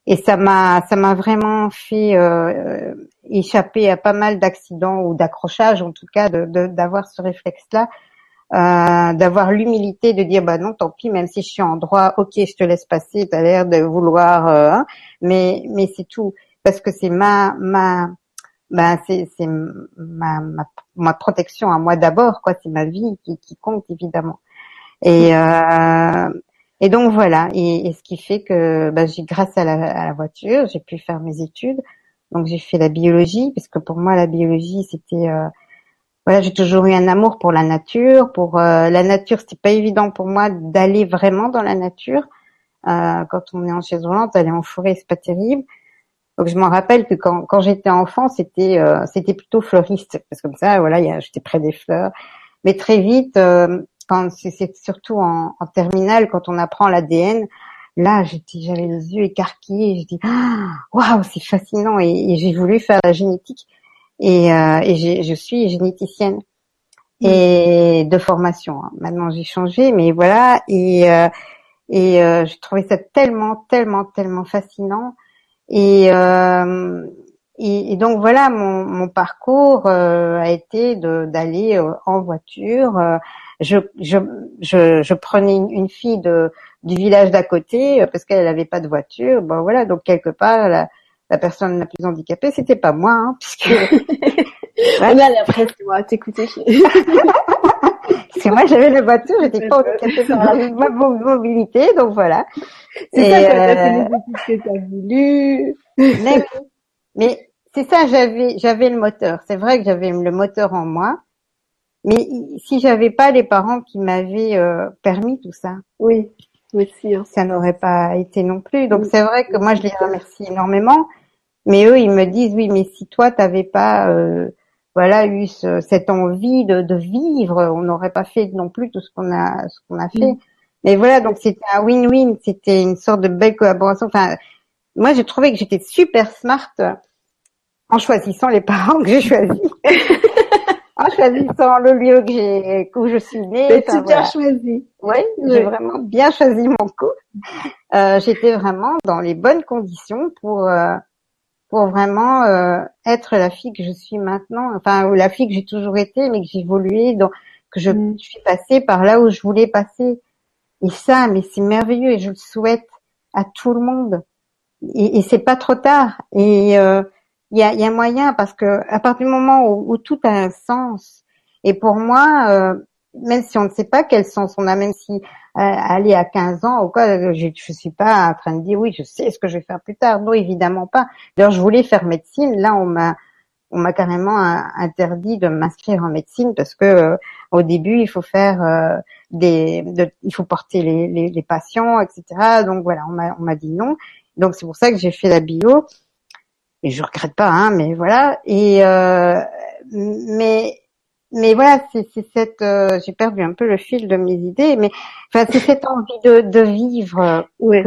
et ça m'a ça m'a vraiment fait euh, échapper à pas mal d'accidents ou d'accrochages en tout cas de d'avoir ce réflexe là euh, d'avoir l'humilité de dire bah non tant pis même si je suis en droit ok je te laisse passer tu as l'air de vouloir euh, hein, mais mais c'est tout. Parce que c'est ma ma bah c'est c'est ma, ma, ma protection à moi d'abord quoi c'est ma vie qui, compte évidemment et euh, donc voilà et, ce qui fait que bah, j'ai grâce à la, voiture j'ai pu faire mes études donc j'ai fait la biologie parce que pour moi la biologie c'était euh, voilà, j'ai toujours eu un amour pour la nature. Pour euh, la nature, c'était pas évident pour moi d'aller vraiment dans la nature. Quand on est en chaise roulante, aller en forêt, c'est pas terrible. Donc je m'en rappelle que quand, quand j'étais enfant, c'était euh, c'était plutôt fleuriste, parce que comme ça, voilà, j'étais près des fleurs. Mais très vite, euh, quand c'est surtout en, en terminale, quand on apprend l'ADN, là, j'étais, j'avais les yeux écarquillés. Je dis, ah, waouh, c'est fascinant, et, et j'ai voulu faire la génétique et, euh, et je suis généticienne et de formation. Hein. Maintenant j'ai changé, mais voilà et euh, et euh, je trouvais ça tellement tellement tellement fascinant et euh, et, et, donc voilà mon, mon parcours euh, a été d'aller euh, en voiture. Je, je, je, je, prenais une, une, fille de du village d'à côté parce qu'elle n'avait pas de voiture. Bon voilà donc quelque part la, la personne la plus handicapée, c'était pas moi, hein, puisque. ouais. On a à t'écouter. Parce que moi, j'avais la voiture, j'étais pas handicapée par ma mobilité, donc voilà. C'est ça, t'as fait les études que t'as voulu. Mais, mais c'est ça, j'avais, j'avais le moteur. C'est vrai que j'avais le moteur en moi. Mais si j'avais pas les parents qui m'avaient euh, permis tout ça. Oui. Aussi, hein. Ça n'aurait pas été non plus. Donc c'est vrai que moi je les remercie énormément. Mais eux, ils me disent oui, mais si toi t'avais pas, euh, voilà, eu cette envie de, de vivre, on n'aurait pas fait non plus tout ce qu'on a, ce qu'on a fait. Mm. Mais voilà, donc c'était un win-win, c'était une sorte de belle collaboration. Enfin, moi, j'ai trouvé que j'étais super smart en choisissant les parents que j'ai choisis. en choisissant le lieu que j'ai, où je suis née. Tu bien choisi. Oui, j'ai vraiment bien choisi mon coup. Euh, j'étais vraiment dans les bonnes conditions pour euh, pour vraiment euh, être la fille que je suis maintenant, enfin la fille que j'ai toujours été, mais que j'ai évolué, donc que je, mm. suis passée par là où je voulais passer. Et ça, mais c'est merveilleux et je le souhaite à tout le monde. Et, et c'est pas trop tard. Et euh, il y a, y a, moyen parce que à partir du moment où, où, tout a un sens. Et pour moi, euh, même si on ne sait pas quel sens on a, même si euh, aller à 15 ans ou quoi, je, je suis pas en train de dire oui, je sais ce que je vais faire plus tard. Non, évidemment pas. D'ailleurs, je voulais faire médecine. Là, on m'a on m'a carrément interdit de m'inscrire en médecine parce que euh, au début il faut faire euh, des, de, il faut porter les, les, les, patients, etc. Donc voilà, on m'a on m'a dit non. Donc c'est pour ça que j'ai fait la bio et je regrette pas, hein, mais voilà. Et euh, mais mais voilà, c'est cette, euh, j'ai perdu un peu le fil de mes idées, mais enfin c'est cette envie de, de vivre. Oui.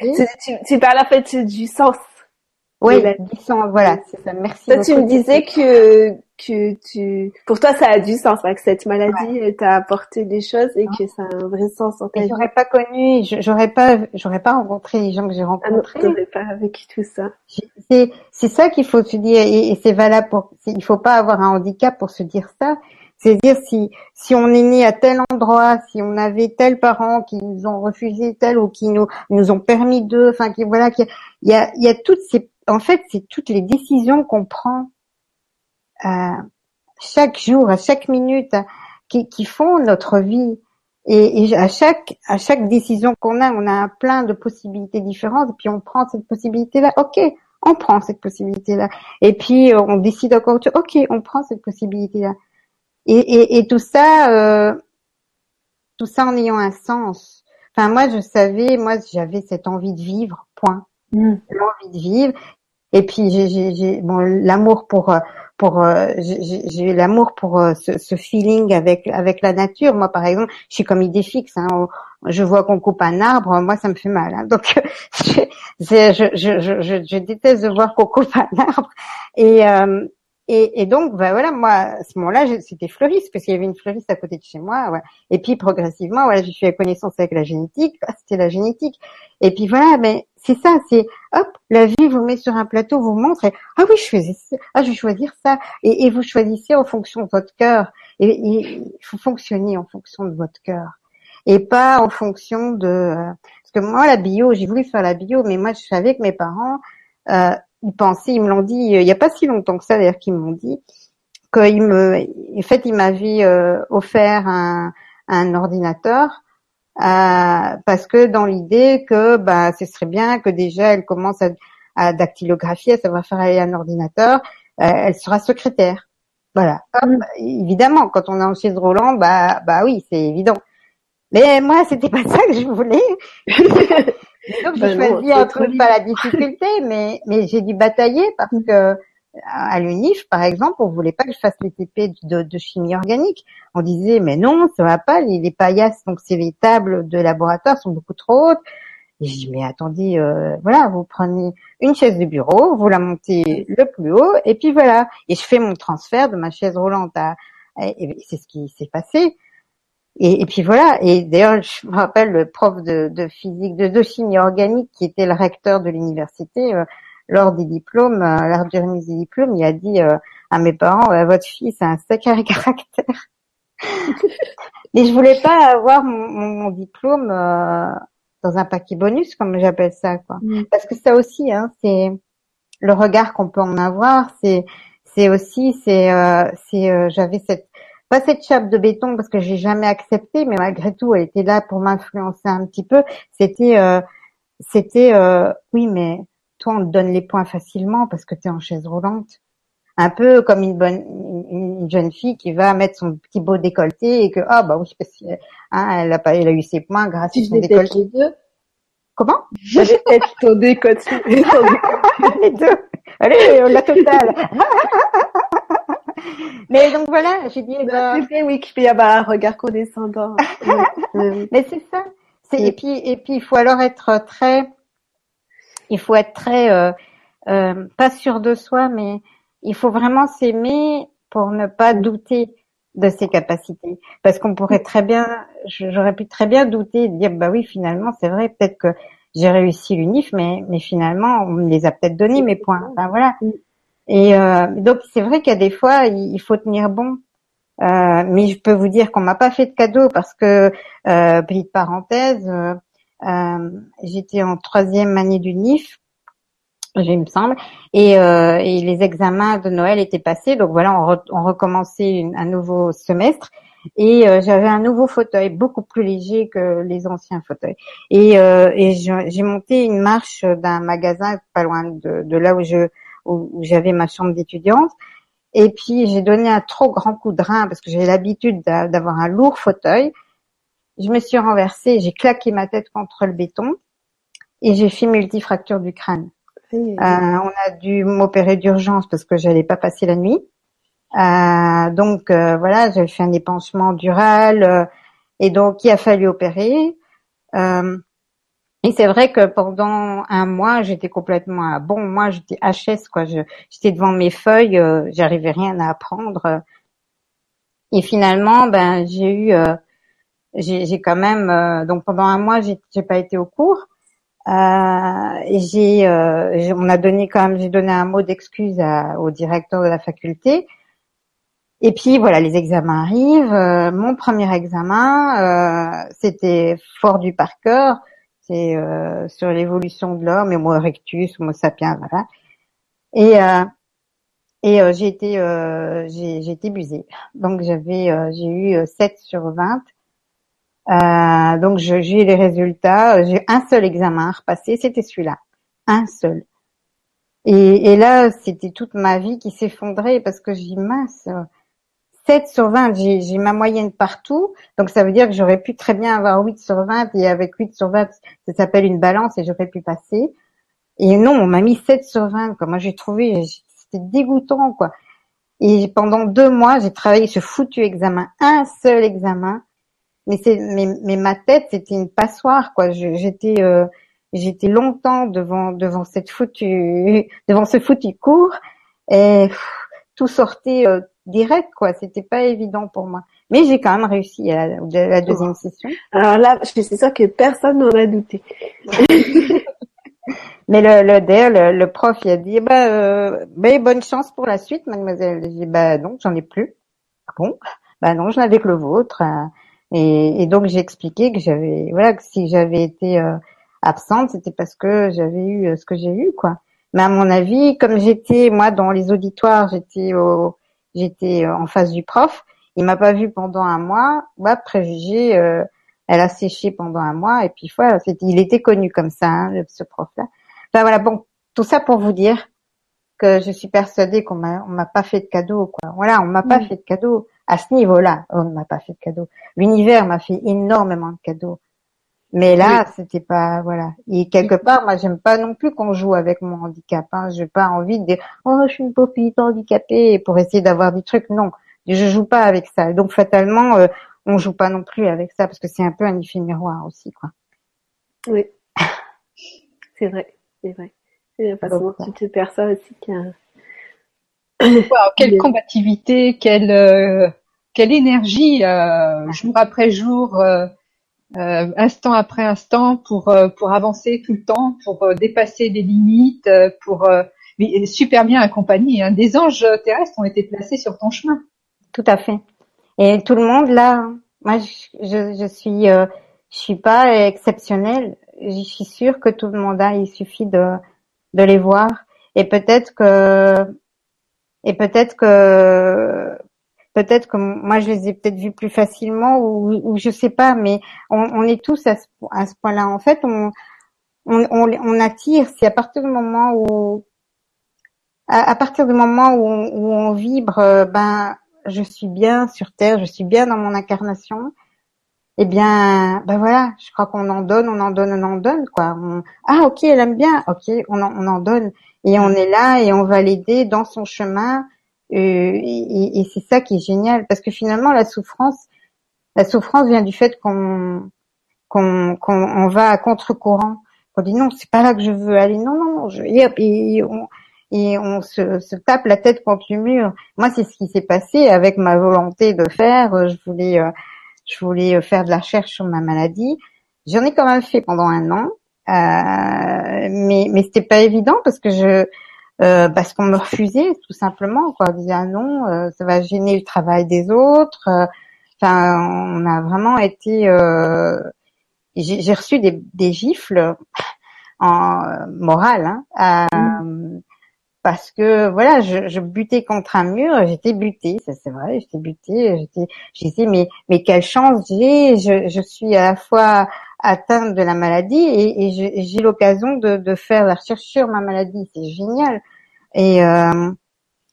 Tu, tu, parles en fait du sens. Oui, sens, voilà, c'est ça. Merci. tu me disais que que tu, pour toi, ça a du sens, que cette maladie t'a apporté des choses et que ça a un vrai sens en ta. J'aurais pas connu, j'aurais pas, j'aurais pas rencontré les gens que j'ai rencontrés. Ah pas vécu tout ça. C'est, c'est ça qu'il faut se dire et, c'est valable pour, il faut pas avoir un handicap pour se dire ça. C'est dire si si on est né à tel endroit, si on avait tel parent qui nous ont refusé tel ou qui nous nous ont permis de, enfin qui voilà, qu'il y a il y a toutes ces, en fait c'est toutes les décisions qu'on prend chaque jour, à chaque minute, qui, qui font notre vie. Et, et, à chaque à chaque décision qu'on a, on a plein de possibilités différentes. Et puis on prend cette possibilité-là. Ok, on prend cette possibilité-là. Et puis on décide encore. Ok, on prend cette possibilité-là. Et, et, et, tout ça, euh, tout ça en ayant un sens. Enfin moi, je savais, moi j'avais cette envie de vivre. Point. Mm. L'envie de vivre. Et puis j'ai bon l'amour pour pour euh, j'ai eu l'amour pour euh, ce, ce, feeling avec avec la nature. Moi, par exemple, je suis comme idée fixe. Hein, je vois qu'on coupe un arbre, moi, ça me fait mal. Hein, donc, je, je, je, je, je, déteste de voir qu'on coupe un arbre. Et euh, et, et, donc, bah, voilà, moi, à ce moment-là, c'était fleuriste, parce qu'il y avait une fleuriste à côté de chez moi. Et puis, progressivement, voilà, j'ai fait connaissance avec la génétique. Ah, c'était la génétique. Et puis voilà, mais c'est ça, c'est hop, la vie vous met sur un plateau, vous montre. Et, ah oui, je faisais ça. Ah, je vais choisir ça. Et, et vous choisissez en fonction de votre cœur. Et, il faut fonctionner en fonction de votre cœur. Et pas en fonction de... Euh, parce que moi, la bio, j'ai voulu faire la bio, mais moi, je savais que mes parents... Euh, ils pensaient, ils me l'ont dit euh, il n'y a pas si longtemps que ça d'ailleurs qu'ils m'ont dit qu'ils me, en fait, ils m'avaient euh, offert un, un ordinateur euh, parce que dans l'idée que bah ce serait bien que déjà elle commence à, à dactylographier, à savoir faire aller un ordinateur, elle sera secrétaire. Voilà. Mm. évidemment, quand on est en chaise Roland, bah bah oui, c'est évident. Mais moi, c'était pas ça que je voulais. Donc j'ai ben choisi un truc pas la difficulté, mais mais j'ai dû batailler parce que à l'UNIF, par exemple, on voulait pas que je fasse les TP de, de, chimie organique. On disait mais non, ça va pas, les, les paillasses, donc c'est les tables de laboratoire sont beaucoup trop hautes. Et je dis mais attendez, euh, voilà, vous prenez une chaise de bureau, vous la montez le plus haut, et puis voilà. Et je fais mon transfert de ma chaise roulante à, et c'est ce qui s'est passé. Et, et, puis voilà. Et d'ailleurs, je me rappelle le prof de, de physique, de, de, chimie organique, qui était le recteur de l'université, euh, lors des diplômes, euh, lors du remise des diplômes, il a dit euh, à mes parents "Votre fille, c'est un sacré caractère." Mais je voulais pas avoir mon, mon, diplôme dans un paquet bonus, comme j'appelle ça, quoi. Mm. Parce que ça aussi, hein, c'est le regard qu'on peut en avoir. C'est, c'est aussi, c'est, c'est, j'avais cette pas cette chape de béton parce que j'ai jamais accepté, mais malgré tout, elle était là pour m'influencer un petit peu. C'était, euh, c'était, euh, oui, mais toi, on te donne les points facilement parce que tu es en chaise roulante. Un peu comme une bonne, une, jeune fille qui va mettre son petit beau décolleté et que, ah, bah oui, parce hein, elle a pas, elle a eu ses points grâce à son décolleté. Les deux. Comment? J'ai peut-être ton décolleté. les deux. Allez, la totale. Mais donc voilà, j'ai dit. Bah, ben, oui, qu'il peut y avoir un regard condescendant. Mais c'est ça. C'est, et puis et puis il faut alors être très, il faut être très euh, euh, pas sûr de soi, mais il faut vraiment s'aimer pour ne pas douter de ses capacités. Parce qu'on pourrait très bien, j'aurais pu très bien douter et dire bah oui finalement c'est vrai peut-être que j'ai réussi l'unif, mais mais finalement on me les a peut-être donnés mes points. Enfin voilà. Et euh, donc c'est vrai a des fois il faut tenir bon. Euh, mais je peux vous dire qu'on m'a pas fait de cadeau parce que euh, petite parenthèse, euh, euh j'étais en troisième année du NIF, il me semble, et, euh, et, les examens de Noël étaient passés, donc voilà, on, recommençait un nouveau semestre. Et j'avais un nouveau fauteuil, beaucoup plus léger que les anciens fauteuils. Et, et j'ai monté une marche d'un magasin pas loin de là où je où, j'avais ma chambre d'étudiante. Et puis j'ai donné un trop grand coup de rein parce que j'avais l'habitude d'avoir un lourd fauteuil. Je me suis renversée, j'ai claqué ma tête contre le béton et j'ai fait multifracture du crâne. Euh, on a dû m'opérer d'urgence parce que j'allais pas passer la nuit. Euh, donc euh, voilà, j'avais fait un épanchement dural et donc il a fallu opérer. Et c'est vrai que pendant un mois, j'étais complètement à bon. Moi, j'étais HS quoi. J'étais devant mes feuilles, euh, j'arrivais rien à apprendre. Et finalement, ben j'ai eu, euh, j'ai quand même euh, donc pendant un mois, j'ai pas été au cours. et j'ai, on a donné quand même, j'ai donné un mot d'excuse au directeur de la faculté. Et puis voilà, les examens arrivent. mon premier examen, c'était fort du par cœur euh, sur l'évolution de l'homme, Homo erectus, Homo sapiens, voilà. Et euh, et euh, j'ai été j'ai été busée. Donc j'avais j'ai eu 7 sur 20. donc j'ai eu les résultats. J'ai un seul examen à repasser, c'était celui-là, un seul. Et, et là, c'était toute ma vie qui s'effondrait parce que j'ai mince, 7 sur 20, j'ai ma moyenne partout. Donc ça veut dire que j'aurais pu très bien avoir 8 sur 20 et avec 8 sur 20, ça s'appelle une balance et j'aurais pu passer. Et non, on m'a mis 7 sur 20. Quoi. Moi, j'ai trouvé, c'était dégoûtant, quoi. Et pendant deux mois, j'ai travaillé ce foutu examen, un seul examen. Mais c'est, mais, ma tête, c'était une passoire, quoi. J'étais, euh, j'étais longtemps devant, devant cette foutue, devant ce foutu cours. Et tout sortait euh, direct, quoi. C'était pas évident pour moi. Mais j'ai quand même réussi à la, deuxième session. Alors là, je suis sûre que personne n'en a douté. Mais le, le, le, prof, il a dit, bah, euh, bah, bonne chance pour la suite, mademoiselle. J'ai dit, bah non, j'en ai plus. Ah bon? Bah non, j'en avais que le vôtre. Et, et donc j'ai expliqué que j'avais, voilà, que si j'avais été euh, absente, c'était parce que j'avais eu euh, ce que j'ai eu, quoi. Mais à mon avis, comme j'étais moi dans les auditoires, j'étais au, j'étais en face du prof, il m'a pas vu pendant un mois, bah préjugé, euh, elle a séché pendant un mois et puis voilà, il était connu comme ça, hein, ce prof-là. Enfin voilà, bon, tout ça pour vous dire que je suis persuadée qu'on m'a, on m'a pas fait de cadeau, quoi. Voilà, on m'a pas fait de cadeau à ce niveau-là. On m'a pas fait de cadeau. L'univers m'a fait énormément de cadeaux. Mais là, c'était pas voilà. Et quelque part, moi, j'aime pas non plus qu'on joue avec mon handicap. Hein. J'ai pas envie de dire oh, je suis une pauvre handicapée pour essayer d'avoir des trucs. Non, je joue pas avec ça. Donc fatalement, euh, on joue pas non plus avec ça parce que c'est un peu un effet miroir aussi, quoi. Oui, c'est vrai, c'est vrai. C'est la façon dont tu te perçois aussi qu'un. quelle combativité, quelle euh, quelle énergie euh, jour après jour. Euh, euh, instant après instant pour euh, pour avancer tout le temps, pour euh, dépasser des limites, pour mais super bien accompagné. Hein. Des anges terrestres ont été placés sur ton chemin. Tout à fait. Et tout le monde là, moi je, je, suis je suis pas exceptionnelle. Je suis sûre que tout le monde a. Il suffit de de les voir. Et peut-être que et peut-être que peut-être que moi je les ai peut-être vus plus facilement ou, ou je sais pas, mais on, est tous à ce, à ce point-là. En fait, on, on, on, attire. C'est à partir du moment où à, partir du moment où on, où on, vibre, euh, ben je suis bien sur terre, je suis bien dans mon incarnation. Eh bien, ben voilà, je crois qu'on en donne, on en donne, on en donne quoi. ah ok, elle aime bien, ok, on en, on en donne et on est là et on va l'aider dans son chemin et, et c'est ça qui est génial, parce que finalement la souffrance, la souffrance vient du fait qu'on qu'on qu'on va à contre-courant. On dit non, c'est pas là que je veux aller. Non, non, je, et, et on, et on se, se, tape la tête contre le mur. Moi, c'est ce qui s'est passé avec ma volonté de faire. Je voulais, euh, je voulais faire de la recherche sur ma maladie. J'en ai quand même fait pendant un an, euh, mais mais c'était pas évident parce que je euh, parce qu'on me refusait tout simplement quoi on disait ah non euh, ça va gêner le travail des autres euh, enfin on a vraiment été j'ai reçu des, des, gifles en morale hein, mmh. parce que voilà je, je, butais contre un mur j'étais butée ça c'est vrai j'étais butée j'étais j'ai mais mais quelle chance j'ai je, je suis à la fois atteinte de la maladie et, et j'ai l'occasion de, de, faire la recherche sur ma maladie. C'est génial. Et, euh,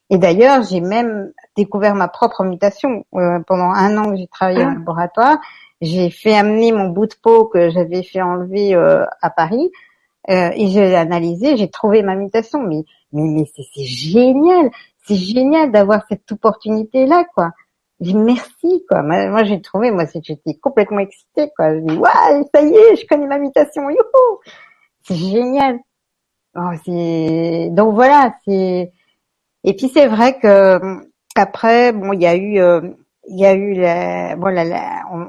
et d'ailleurs, j'ai même découvert ma propre mutation. Euh, pendant un an que j'ai travaillé en ah. laboratoire, j'ai fait amener mon bout de peau que j'avais fait enlever euh, à Paris euh, et j'ai analysé, j'ai trouvé ma mutation. Mais mais, mais c'est génial, c'est génial d'avoir cette opportunité là, quoi. J'ai merci quoi. Moi j'ai trouvé, moi j'étais complètement excitée quoi. Je dis ouais ça y est, je connais ma mutation, youhou, c'est génial. Oh, donc voilà, c'est et puis c'est vrai que après bon il y a eu euh, il y a eu la, bon,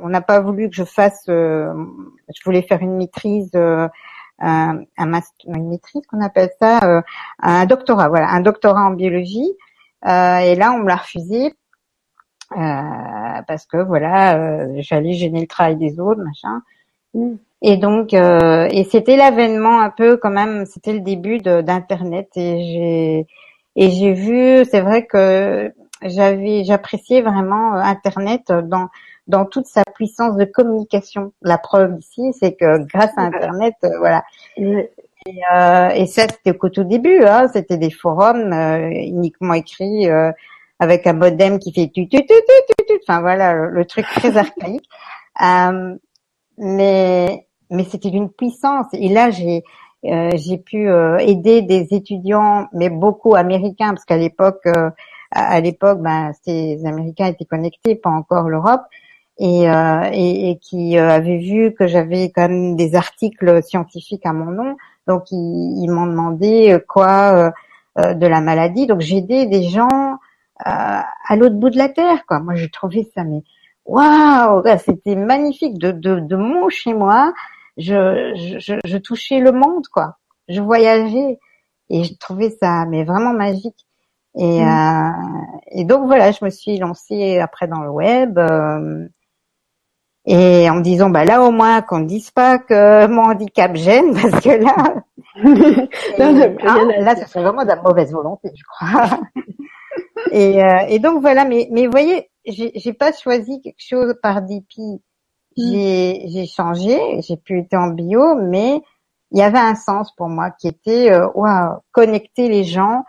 on n'a pas voulu que je fasse euh, je voulais faire une maîtrise euh, un, une maîtrise qu'on appelle ça un doctorat voilà un doctorat en biologie et là on me l'a refusé parce que voilà, j'allais gêner le travail des autres, machin. Mm. Et donc, euh, et c'était l'avènement un peu quand même, c'était le début d'internet et j'ai et j'ai vu, c'est vrai que j'avais, j'appréciais vraiment internet dans dans toute sa puissance de communication. La preuve ici, c'est que grâce à internet, voilà. Et, euh, et ça, c'était qu'au tout début, hein, c'était des forums uniquement écrits avec un modem qui fait tu tu tu tu tu, enfin voilà le, truc très archaïque. Euh, mais mais c'était d'une puissance. Et là j'ai euh, j'ai pu euh, aider des étudiants, mais beaucoup américains, parce qu'à l'époque à, l'époque ben ces Américains étaient connectés, pas encore l'Europe. Et, et, et, qui avaient vu que j'avais quand même des articles scientifiques à mon nom, donc ils, ils m'ont demandé quoi de la maladie. Donc j'ai aidé des gens à l'autre bout de la terre, quoi. Moi, j'ai trouvé ça, mais waouh, c'était magnifique. De, de, de mon chez moi, je, je, je touchais le monde, quoi. Je voyageais et je trouvais ça, mais vraiment magique. Et, mmh. euh, et donc voilà, je me suis lancée après dans le web. Euh, et en me disant bah là au moins qu'on ne dise pas que mon handicap gêne parce que là hein, là ce serait vraiment de la mauvaise volonté je crois et, euh, et donc voilà mais mais voyez j'ai pas choisi quelque chose par dépit mm. j'ai j'ai changé j'ai pu être en bio mais il y avait un sens pour moi qui était euh, wow, connecter les gens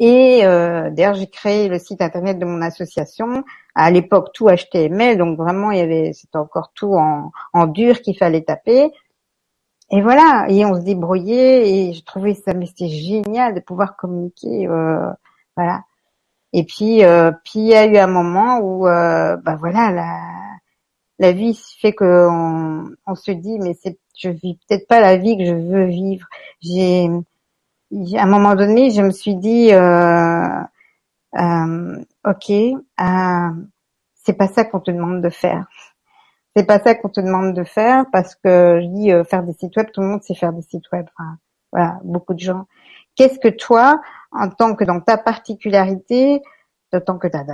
et euh, d'ailleurs, j'ai créé le site internet de mon association. À l'époque, tout HTML, donc vraiment, il y avait, c'était encore tout en, en dur qu'il fallait taper. Et voilà, et on se débrouillait et je trouvais ça, mais c'était génial de pouvoir communiquer, euh, voilà. Et puis, euh, puis il y a eu un moment où, euh, bah voilà, la, la vie fait que on, se dit, mais c'est, je vis peut-être pas la vie que je veux vivre. J'ai à un moment donné, je me suis dit, euh, euh, ok, euh, c'est pas ça qu'on te demande de faire. C'est pas ça qu'on te demande de faire parce que je dis euh, faire des sites web, tout le monde sait faire des sites web. Enfin, voilà, beaucoup de gens. Qu'est-ce que toi, en tant que dans ta particularité, en tant que ta,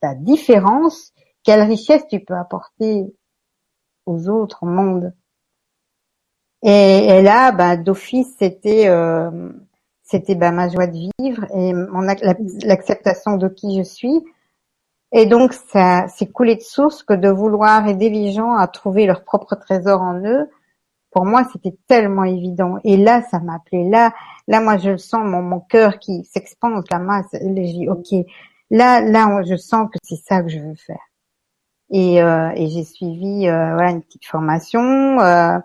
ta, différence, quelle richesse tu peux apporter aux autres, au monde et, là, bah, d'office, c'était euh, c'était bah, ma joie de vivre et l'acceptation de qui je suis. Et donc, ça c'est coulé de source que de vouloir aider les gens à trouver leur propre trésor en eux. Pour moi, c'était tellement évident. Et là, ça m'a appelé. Là, là, moi, je sens mon, mon cœur qui s'expande. Là, masse. je dis, ok, là, là, je sens que c'est ça que je veux faire. Et, euh, et j'ai suivi euh, voilà une petite formation. Euh,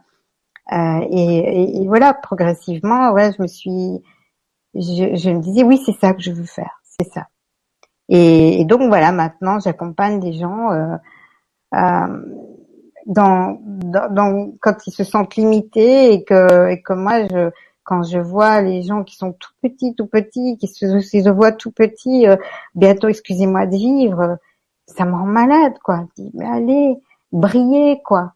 euh, et, et, voilà, progressivement, je me suis, je, je me disais oui, c'est ça que je veux faire, c'est ça. Et, et, donc voilà, maintenant, j'accompagne des gens euh, euh, dans, dans, dans, quand ils se sentent limités et que, et que moi, je, quand je vois les gens qui sont tout petits, tout petits, qui se, se voient tout petits, euh, bientôt, excusez-moi de vivre, ça me rend malade, quoi. Je dis, mais allez, briller, quoi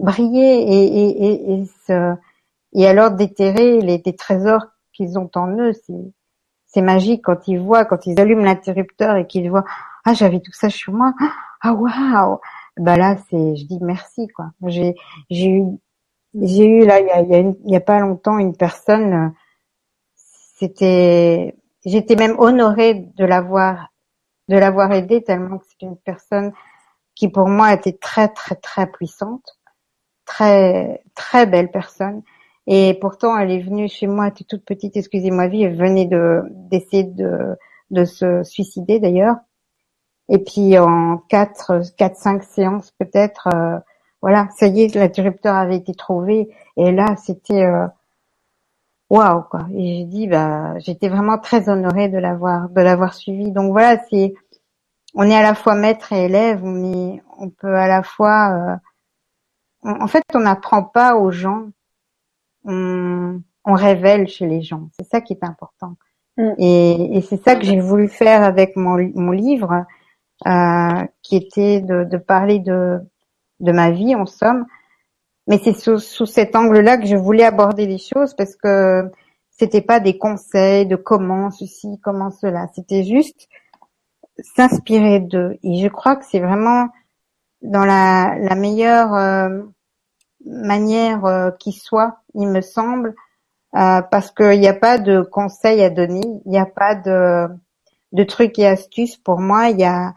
briller et, et, et, et, et alors déterrer les, des trésors qu'ils ont en eux. C'est, c'est magique quand ils voient, quand ils allument l'interrupteur et qu'ils voient, ah j'avais tout ça chez moi, ah waouh, bah là c'est, je dis merci quoi. J'ai, j'ai eu, j'ai eu là il y a, y, a y a pas longtemps une personne, c'était, j'étais même honorée de l'avoir, de l'avoir aidé tellement que c'est une personne qui pour moi était très très très puissante très très belle personne. Et pourtant, elle est venue chez moi, elle était toute petite, excusez-moi vie, elle venait de d'essayer de de se suicider d'ailleurs. Et puis en quatre, quatre, cinq séances peut-être, euh, voilà, ça y est, l'interrupteur avait été trouvé. Et là, c'était euh, waouh quoi. Et j'ai dit, bah, j'étais vraiment très honorée de l'avoir, de l'avoir suivi. Donc voilà, c'est, on est à la fois maître et élève. On est, on peut à la fois euh, en fait, on n'apprend pas aux gens, on, révèle chez les gens. C'est ça qui est important. Mm. Et, c'est ça que j'ai voulu faire avec mon, livre, euh, qui était de, parler de, de ma vie en somme. Mais c'est sous, sous cet angle-là que je voulais aborder les choses parce que c'était pas des conseils de comment ceci, comment cela. C'était juste s'inspirer d'eux. Et je crois que c'est vraiment dans la, la meilleure euh, manière euh, qui soit, il me semble, euh, parce qu'il n'y a pas de conseils à donner, il n'y a pas de, de trucs et astuces pour moi, il y a,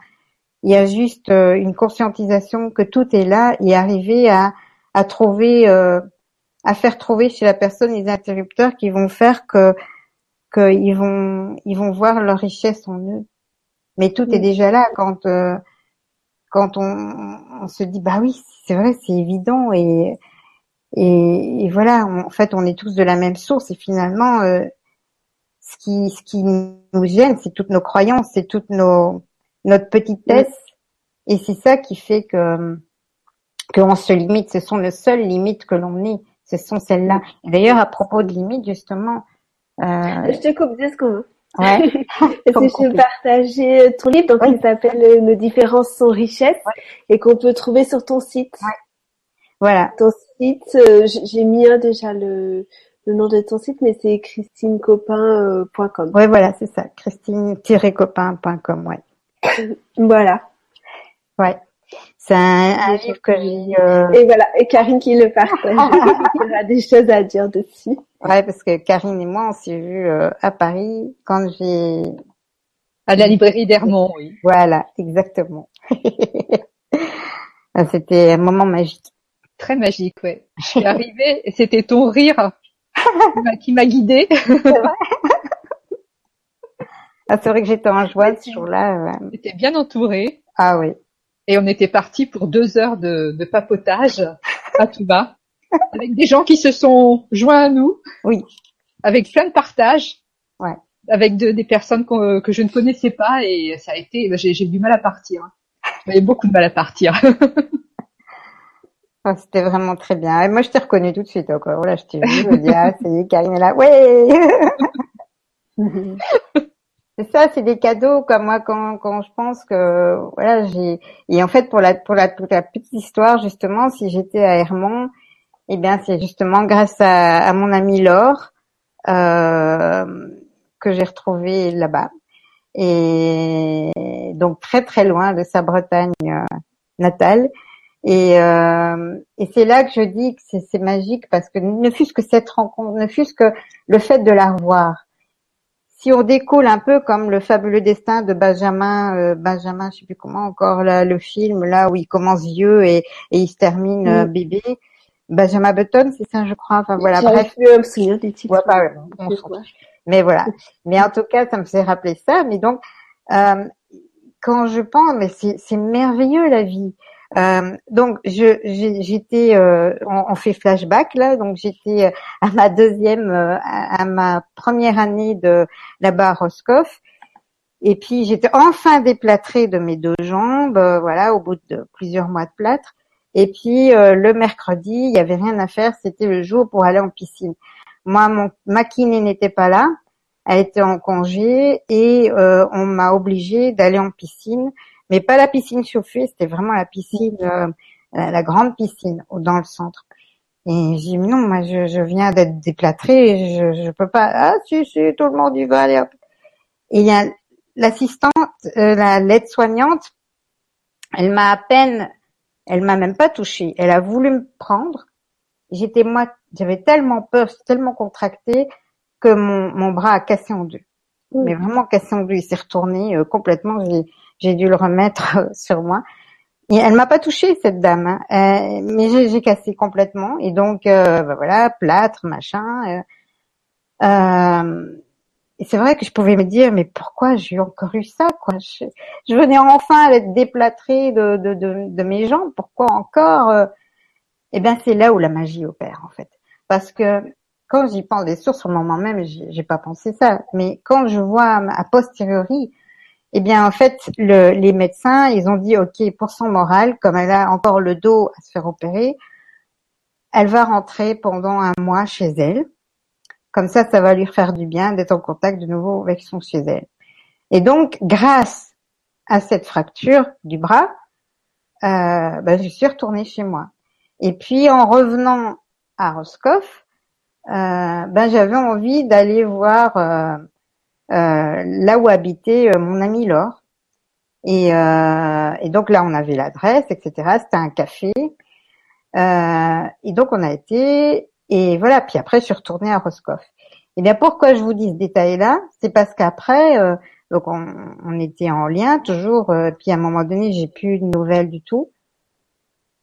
il y a juste une conscientisation que tout est là et arriver à, à trouver, à faire trouver chez la personne les interrupteurs qui vont faire que qu'ils vont ils vont voir leur richesse en eux. Mais tout est déjà là quand quand on, se dit bah oui c'est vrai c'est évident et, et, voilà en fait on est tous de la même source et finalement euh, ce qui ce qui nous gêne c'est toutes nos croyances c'est toute nos notre petitesse et c'est ça qui fait que qu'on se limite ce sont les seules limites que l'on ait ce sont celles-là d'ailleurs à propos de limites justement euh, je te coupe deux secondes Ouais. Est-ce que je partager ton livre, donc il s'appelle Nos différences sont richesses et qu'on peut trouver sur ton site. Voilà. Ton site, euh, j'ai mis un déjà le, le nom de ton site, mais c'est christinecopain.com. Ouais, voilà, c'est ça. Christine-copain.com, ouais. Voilà. Ouais. C'est un, livre que j'ai. Euh... Et voilà, et Karine qui le partage. Il y aura des choses à dire dessus. Ouais, parce que Karine et moi, on s'est vus euh, à Paris quand j'ai. À la librairie d'Hermont, oui. Voilà, exactement. Ah, c'était un moment magique. Très magique, ouais. Je suis arrivée et c'était ton rire qui m'a guidée. ah, c'est vrai que j'étais en joie ce jour-là. J'étais bien entourée. Ah oui. Et on était parti pour deux heures de, de papotage à tout bas, avec des gens qui se sont joints à nous. Oui. Avec plein de partages. Ouais. Avec de, des personnes que je ne connaissais pas et ça a été, j'ai du mal à partir. J'avais beaucoup de mal à partir. Ah, c'était vraiment très bien. Et moi, je t'ai reconnu tout de suite. Quoi. Voilà, je t'ai vu, je me dis, ah, Karine est là. Ouais! c'est ça, c'est des cadeaux, comme moi, quand, quand je pense que, voilà, j'ai, et en fait, pour la, pour la, pour la petite histoire, justement, si j'étais à Hermont, eh bien, c'est justement grâce à, à mon ami Laure, euh, que j'ai retrouvé là-bas. Et donc, très, très loin de sa Bretagne euh, natale. Et, euh, et c'est là que je dis que c'est magique parce que ne fût-ce que cette rencontre, ne fût-ce que le fait de la revoir. Si on découle un peu comme le fabuleux destin de Benjamin, euh, Benjamin, je sais plus comment encore là, le film là où il commence vieux et, et il se termine euh, bébé. Benjamin Button, c'est ça, je crois. Enfin voilà. Bref, plus me souvenir des titres. Ouais, pas, on mais voilà. Mais en tout cas, ça me fait rappeler ça. Mais donc, euh, quand je pense, mais c'est merveilleux la vie. Euh, donc je j'étais euh, on, fait flashback là. Donc j'étais à ma deuxième euh, à, ma première année de là-bas à Roscoff. Et puis j'étais enfin déplâtrée de mes deux jambes euh, voilà au bout de plusieurs mois de plâtre. Et puis le mercredi il y avait rien à faire. C'était le jour pour aller en piscine. Moi mon ma kiné n'était pas là. Elle était en congé et on m'a obligée d'aller en piscine mais pas la piscine chauffée, c'était vraiment la piscine, euh, la, grande piscine dans le centre. Et j'ai dit non, moi je, je viens d'être déplâtrée, je je peux pas. Ah si si, tout le monde y va aller. Et il y a l'assistante, euh, la l'aide-soignante, elle m'a à peine, elle m'a même pas touchée. Elle a voulu me prendre. J'étais moi, j'avais tellement peur, tellement contractée que mon, mon bras a cassé en deux. Mais vraiment cassé en deux. Il s'est retourné euh, complètement. J'ai j'ai dû le remettre sur moi. Et elle m'a pas touchée cette dame, hein. euh, mais j'ai cassé complètement. Et donc euh, bah voilà, plâtre, machin. Euh, euh, c'est vrai que je pouvais me dire, mais pourquoi j'ai encore eu ça quoi? Je, venais enfin être déplâtrée de, de, de, mes jambes. Pourquoi encore Eh bien, c'est là où la magie opère en fait, parce que quand j'y pense, des sources sur le moment même, j'ai pas pensé ça. Mais quand je vois a posteriori eh bien, en fait, le, les médecins, ils ont dit, OK, pour son moral, comme elle a encore le dos à se faire opérer, elle va rentrer pendant un mois chez elle. Comme ça, ça va lui faire du bien d'être en contact de nouveau avec son chez elle. Et donc, grâce à cette fracture du bras, euh, ben, je suis retournée chez moi. Et puis, en revenant à Roscoff, euh, ben, j'avais envie d'aller voir euh, là où habitait euh, mon ami Laure. Et, euh, et, donc là, on avait l'adresse, etc. C'était un café. et donc on a été, et voilà. Puis après, je suis retournée à Roscoff. Et bien pourquoi je vous dis ce détail-là, c'est parce qu'après, donc on, on, était en lien toujours. puis à un moment donné, j'ai plus de nouvelles du tout.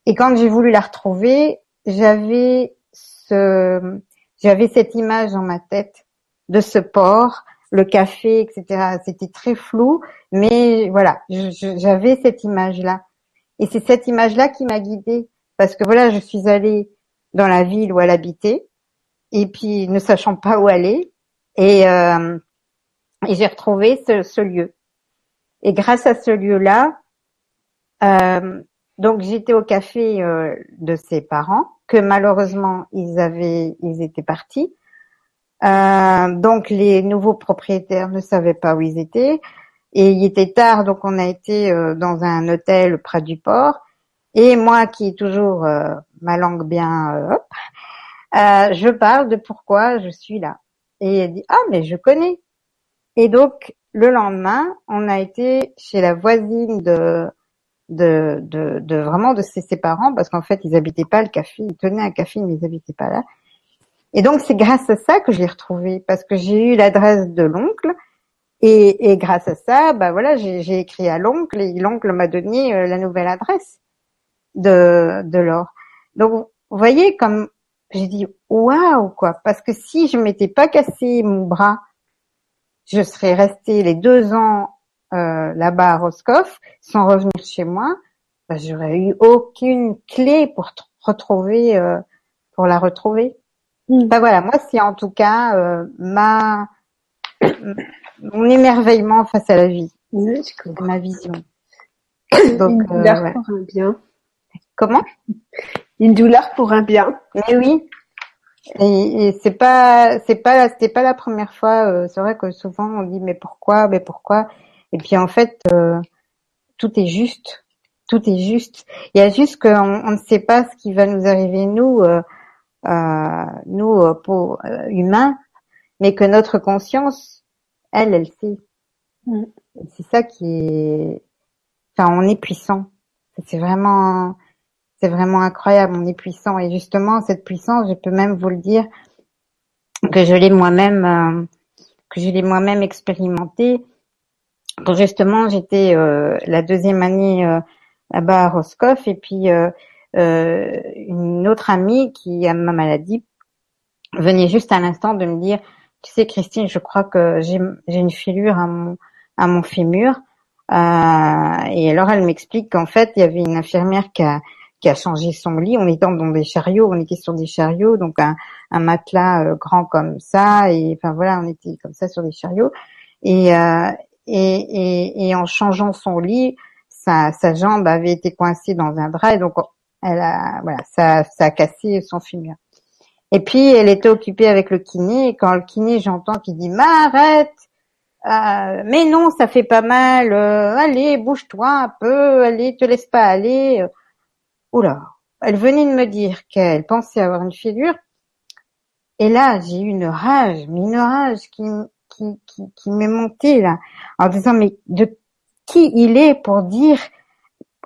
Et quand j'ai voulu la retrouver, j'avais ce, j'avais cette image dans ma tête de ce port le café, etc. C'était très flou, mais voilà, j'avais cette image-là. Et c'est cette image-là qui m'a guidée, parce que voilà, je suis allée dans la ville où elle habitait, et puis ne sachant pas où aller, et, euh, et j'ai retrouvé ce, lieu. Et grâce à ce lieu-là, euh, donc j'étais au café euh, de ses parents, que malheureusement ils avaient, ils étaient partis. Euh, donc les nouveaux propriétaires ne savaient pas où ils étaient. Et il était tard, donc on a été euh, dans un hôtel près du port. Et moi, qui ai toujours euh, ma langue bien, hop, je parle de pourquoi je suis là. Et elle dit ah mais je connais. Et donc le lendemain, on a été chez la voisine de de, de, de vraiment de ses, ses parents parce qu'en fait ils habitaient pas le café, ils tenaient un café mais ils habitaient pas là. Et donc c'est grâce à ça que je l'ai retrouvé parce que j'ai eu l'adresse de l'oncle et, et, grâce à ça, bah voilà, j'ai écrit à l'oncle et l'oncle m'a donné euh, la nouvelle adresse de de l'or. Donc vous voyez comme j'ai dit waouh quoi parce que si je m'étais pas cassé mon bras, je serais restée les deux ans euh, là-bas à Roscoff sans revenir chez moi. Bah, j'aurais eu aucune clé pour retrouver euh, pour la retrouver. Bah voilà, moi c'est en tout cas euh, ma mon émerveillement face à la vie, ma vision. Donc, Une douleur euh, pour un bien. Comment? Une douleur pour un bien. Mais oui. Et, et c'est pas, c'est pas, c'était pas la première fois. Euh, c'est vrai que souvent on dit mais pourquoi, mais pourquoi? Et puis en fait, euh, tout est juste. Tout est juste. Il y a juste qu'on on ne sait pas ce qui va nous arriver nous. Euh, euh, nous euh, pour euh, humains, mais que notre conscience, elle, elle sait. Mm. C'est ça qui est, enfin, on est puissant. C'est vraiment, c'est vraiment incroyable. On est puissant et justement cette puissance, je peux même vous le dire que je l'ai moi-même, que je l'ai moi-même expérimenté. Quand justement j'étais la deuxième année là-bas à Roscoff et puis euh, une autre amie qui a ma maladie venait juste à l'instant de me dire, tu sais Christine, je crois que j'ai une filure à mon, à mon fémur. Euh, et alors elle m'explique qu'en fait il y avait une infirmière qui a, qui a changé son lit. On était dans des chariots, on était sur des chariots, donc un, un matelas euh, grand comme ça, et enfin voilà, on était comme ça sur des chariots. Et, euh, et, et, et, en changeant son lit, sa, sa jambe avait été coincée dans un drap, et donc elle a, voilà, ça, ça a cassé son fémur. Et puis elle était occupée avec le kiné. Et quand le kiné, j'entends qu'il dit "Mais arrête, euh, mais non, ça fait pas mal. Euh, allez, bouge-toi un peu. Allez, te laisse pas aller." Oula, elle venait de me dire qu'elle pensait avoir une figure. Et là, j'ai eu une rage, mais une rage qui, qui, qui, qui m'est montée là, en disant mais de qui il est pour dire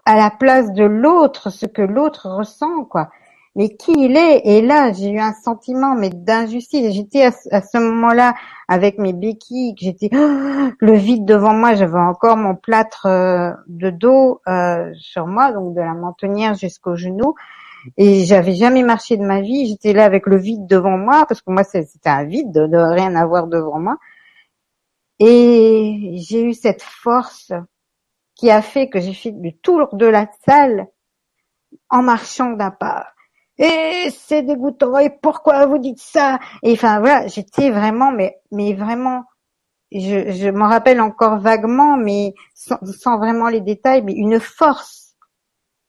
à la place de l'autre ce que l'autre ressent, quoi. Mais qui il est? Et là, j'ai eu un sentiment mais d'injustice. J'étais à, ce moment-là avec mes béquilles, j'étais le vide devant moi. J'avais encore mon plâtre euh, de dos euh, sur moi, donc de la mentonnière jusqu'au genou. Et j'avais jamais marché de ma vie. J'étais là avec le vide devant moi parce que moi c'était un vide de, de rien avoir devant moi. Et j'ai eu cette force qui a fait que j'ai fait le tour de la salle en marchant d'un pas. Et c'est dégoûtant. Et pourquoi vous dites ça? Et enfin voilà, j'étais vraiment, mais mais vraiment, je, je m'en rappelle encore vaguement, mais sans, sans vraiment les détails, mais une force,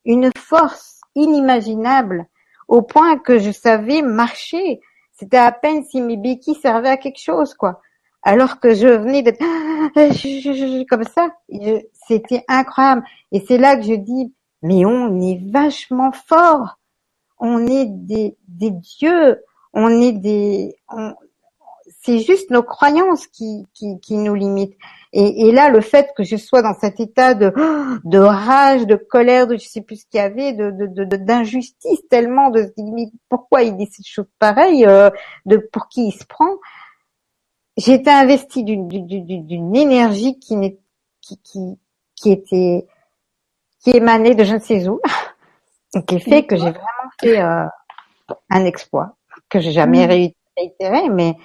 une force inimaginable, au point que je savais marcher. C'était à peine si mes béquilles servaient à quelque chose, quoi alors que je venais d'être comme ça. C'était incroyable. Et c'est là que je dis, mais on est vachement fort. On est des, des dieux. On est des. c'est juste nos croyances qui, qui, qui nous limitent. Et, et, là, le fait que je sois dans cet état de, de rage, de colère, de je sais plus ce qu'il y avait, de, d'injustice de, tellement, de pourquoi il dit cette chose pareille, euh, de pour qui il se prend, j'étais investie d'une énergie qui, qui, qui, qui était qui émanait de je ne sais où, qui fait que j'ai vraiment fait euh, un exploit que j'ai jamais mmh. réitéré, mais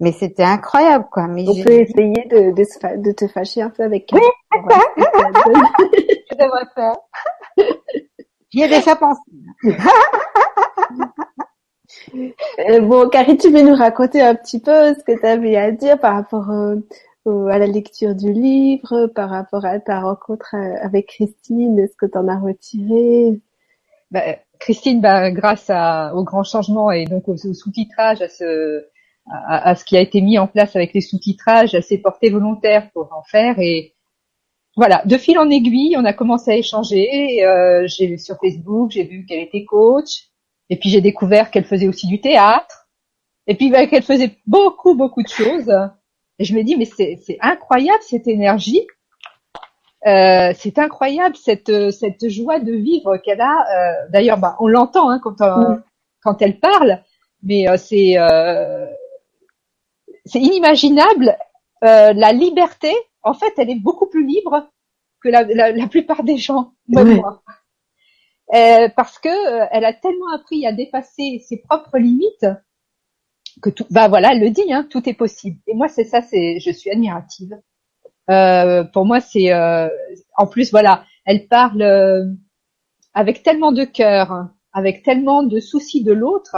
mais c'était incroyable quoi. Mais On peut essayer de, de, de, te fâcher un peu avec. Oui, je devrais faire. J'y ai déjà pensé. Euh, bon, Carrie, tu veux nous raconter un petit peu ce que tu avais à dire par rapport euh, à la lecture du livre, par rapport à ta rencontre euh, avec Christine, est-ce que tu en as retiré? Bah, Christine, bah, grâce à, au grand changement et donc au, sous-titrage, à ce, à, ce qui a été mis en place avec les sous-titrages, elle s'est portée volontaire pour en faire et voilà, de fil en aiguille, on a commencé à échanger. Euh, j'ai sur Facebook, j'ai vu qu'elle était coach, et puis j'ai découvert qu'elle faisait aussi du théâtre, et puis bah, qu'elle faisait beaucoup beaucoup de choses. Et je me dis mais c'est incroyable cette énergie, euh, c'est incroyable cette cette joie de vivre qu'elle a. Euh, D'ailleurs, bah, on l'entend hein, quand euh, quand elle parle, mais euh, c'est euh, c'est inimaginable la liberté en fait, elle est beaucoup plus libre que la, plupart des gens, moi. Euh, parce que euh, elle a tellement appris à dépasser ses propres limites que tout, bah voilà, elle le dit, hein, tout est possible. Et moi, c'est ça, c'est, je suis admirative. Euh, pour moi, c'est, en plus, voilà, elle parle avec tellement de cœur, avec tellement de soucis de l'autre.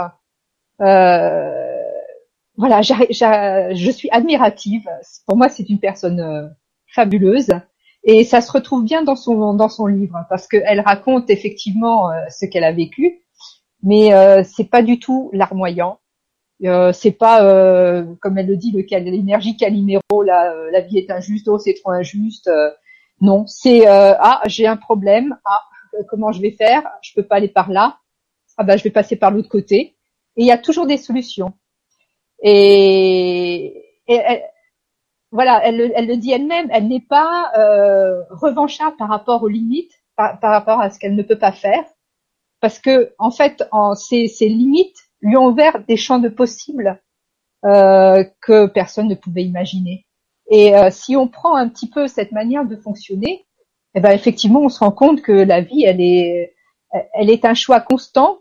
voilà, je suis admirative. Pour moi, c'est une personne fabuleuse. Et ça se retrouve bien dans son dans son livre parce qu'elle raconte effectivement euh, ce qu'elle a vécu, mais euh, c'est pas du tout larmoyant. Euh, c'est pas euh, comme elle le dit l'énergie Calimero la la vie est injuste, oh c'est trop injuste. non, c'est ah j'ai un problème, ah comment je vais faire, je peux pas aller par là, ah bah je vais passer par l'autre côté. Et il y a toujours des solutions. Et, et voilà, elle, elle, le dit elle-même, elle n'est pas euh, revancharde par rapport aux limites, par, rapport à ce qu'elle ne peut pas faire, parce que en fait, en, ces, ces limites lui ont ouvert des champs de possibles euh, que personne ne pouvait imaginer. Et euh, si on prend un petit peu cette manière de fonctionner, eh ben effectivement, on se rend compte que la vie, elle est, un choix constant